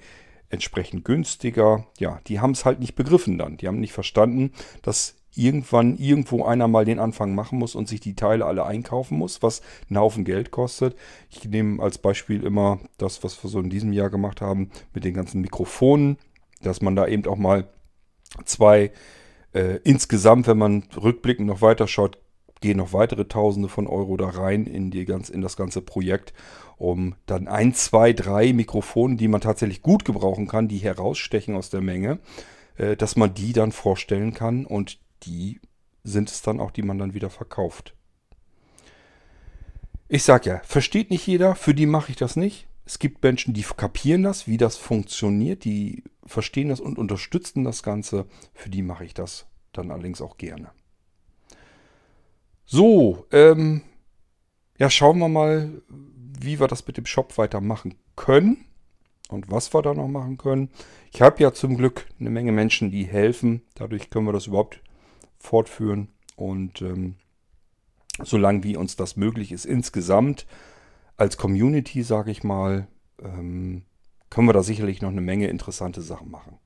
entsprechend günstiger. Ja, die haben es halt nicht begriffen dann. Die haben nicht verstanden, dass irgendwann irgendwo einer mal den Anfang machen muss und sich die Teile alle einkaufen muss, was einen Haufen Geld kostet. Ich nehme als Beispiel immer das, was wir so in diesem Jahr gemacht haben mit den ganzen Mikrofonen, dass man da eben auch mal zwei äh, insgesamt, wenn man rückblickend noch weiter schaut, gehen noch weitere Tausende von Euro da rein in, die ganz, in das ganze Projekt, um dann ein, zwei, drei Mikrofone, die man tatsächlich gut gebrauchen kann, die herausstechen aus der Menge, äh, dass man die dann vorstellen kann und die sind es dann auch, die man dann wieder verkauft. Ich sag ja, versteht nicht jeder, für die mache ich das nicht. Es gibt Menschen, die kapieren das, wie das funktioniert, die verstehen das und unterstützen das Ganze. Für die mache ich das dann allerdings auch gerne. So, ähm, ja, schauen wir mal, wie wir das mit dem Shop weitermachen können und was wir da noch machen können. Ich habe ja zum Glück eine Menge Menschen, die helfen. Dadurch können wir das überhaupt fortführen. Und ähm, solange wie uns das möglich ist, insgesamt als Community, sage ich mal, ähm, können wir da sicherlich noch eine Menge interessante Sachen machen.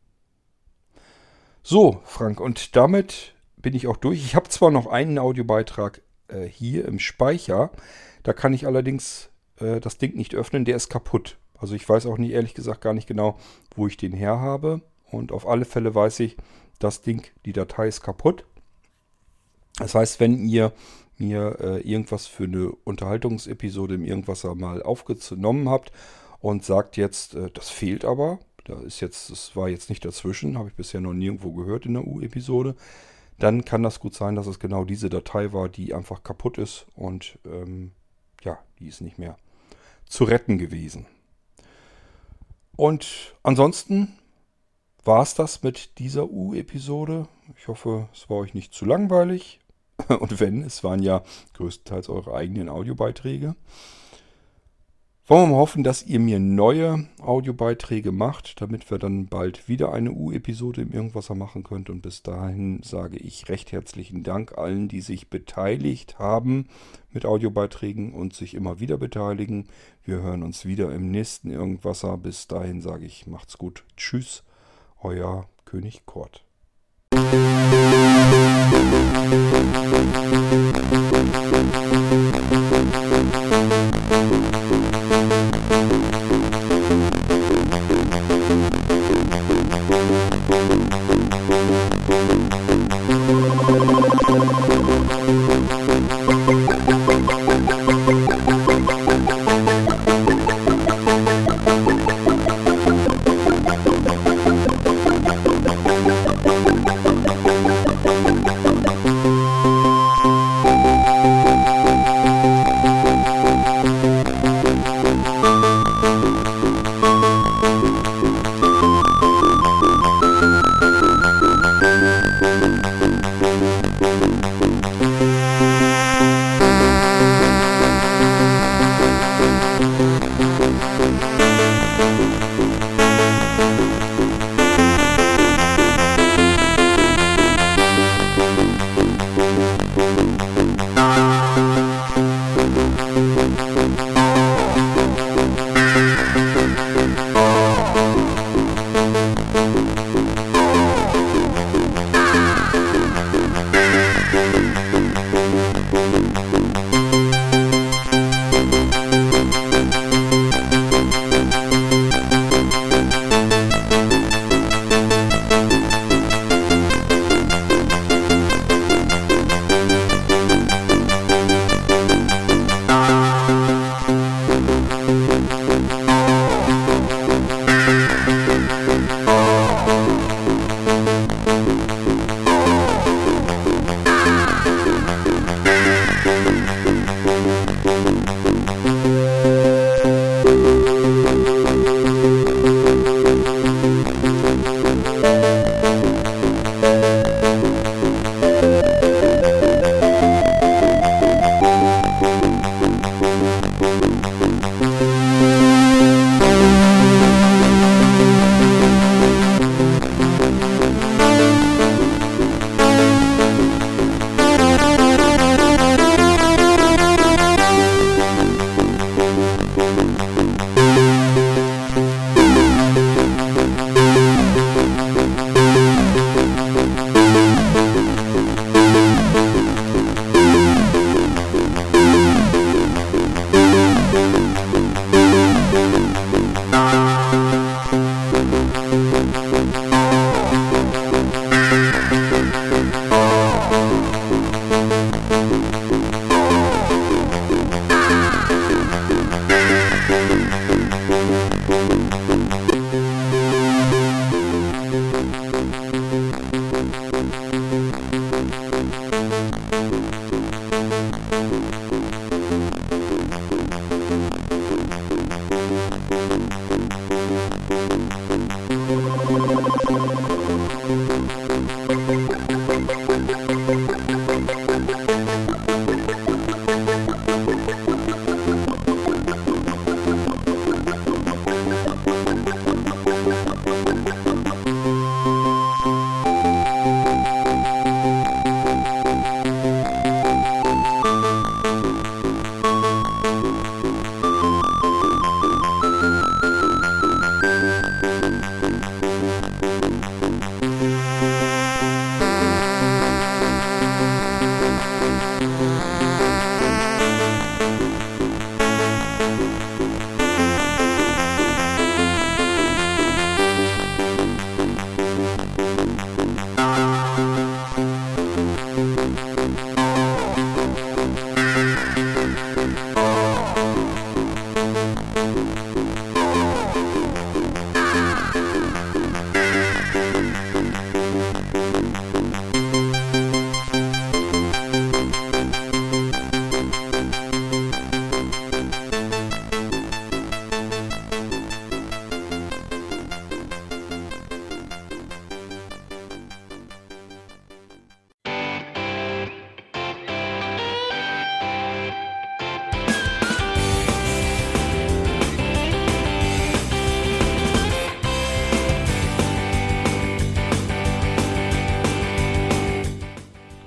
So, Frank, und damit bin ich auch durch. Ich habe zwar noch einen Audiobeitrag äh, hier im Speicher, da kann ich allerdings äh, das Ding nicht öffnen, der ist kaputt. Also ich weiß auch nicht, ehrlich gesagt, gar nicht genau, wo ich den her habe. Und auf alle Fälle weiß ich, das Ding, die Datei ist kaputt. Das heißt, wenn ihr mir äh, irgendwas für eine Unterhaltungsepisode im Irgendwasser mal aufgenommen habt und sagt jetzt, äh, das fehlt aber, da ist jetzt, das war jetzt nicht dazwischen, habe ich bisher noch nirgendwo gehört in der U-Episode, dann kann das gut sein, dass es genau diese Datei war, die einfach kaputt ist und ähm, ja, die ist nicht mehr zu retten gewesen. Und ansonsten war es das mit dieser U-Episode. Ich hoffe, es war euch nicht zu langweilig. *laughs* Und wenn, es waren ja größtenteils eure eigenen Audiobeiträge. Wollen wir mal hoffen, dass ihr mir neue Audiobeiträge macht, damit wir dann bald wieder eine U-Episode im Irgendwasser machen könnt. Und bis dahin sage ich recht herzlichen Dank allen, die sich beteiligt haben mit Audiobeiträgen und sich immer wieder beteiligen. Wir hören uns wieder im nächsten Irgendwasser. Bis dahin sage ich, macht's gut. Tschüss, euer König Kort. Thank you.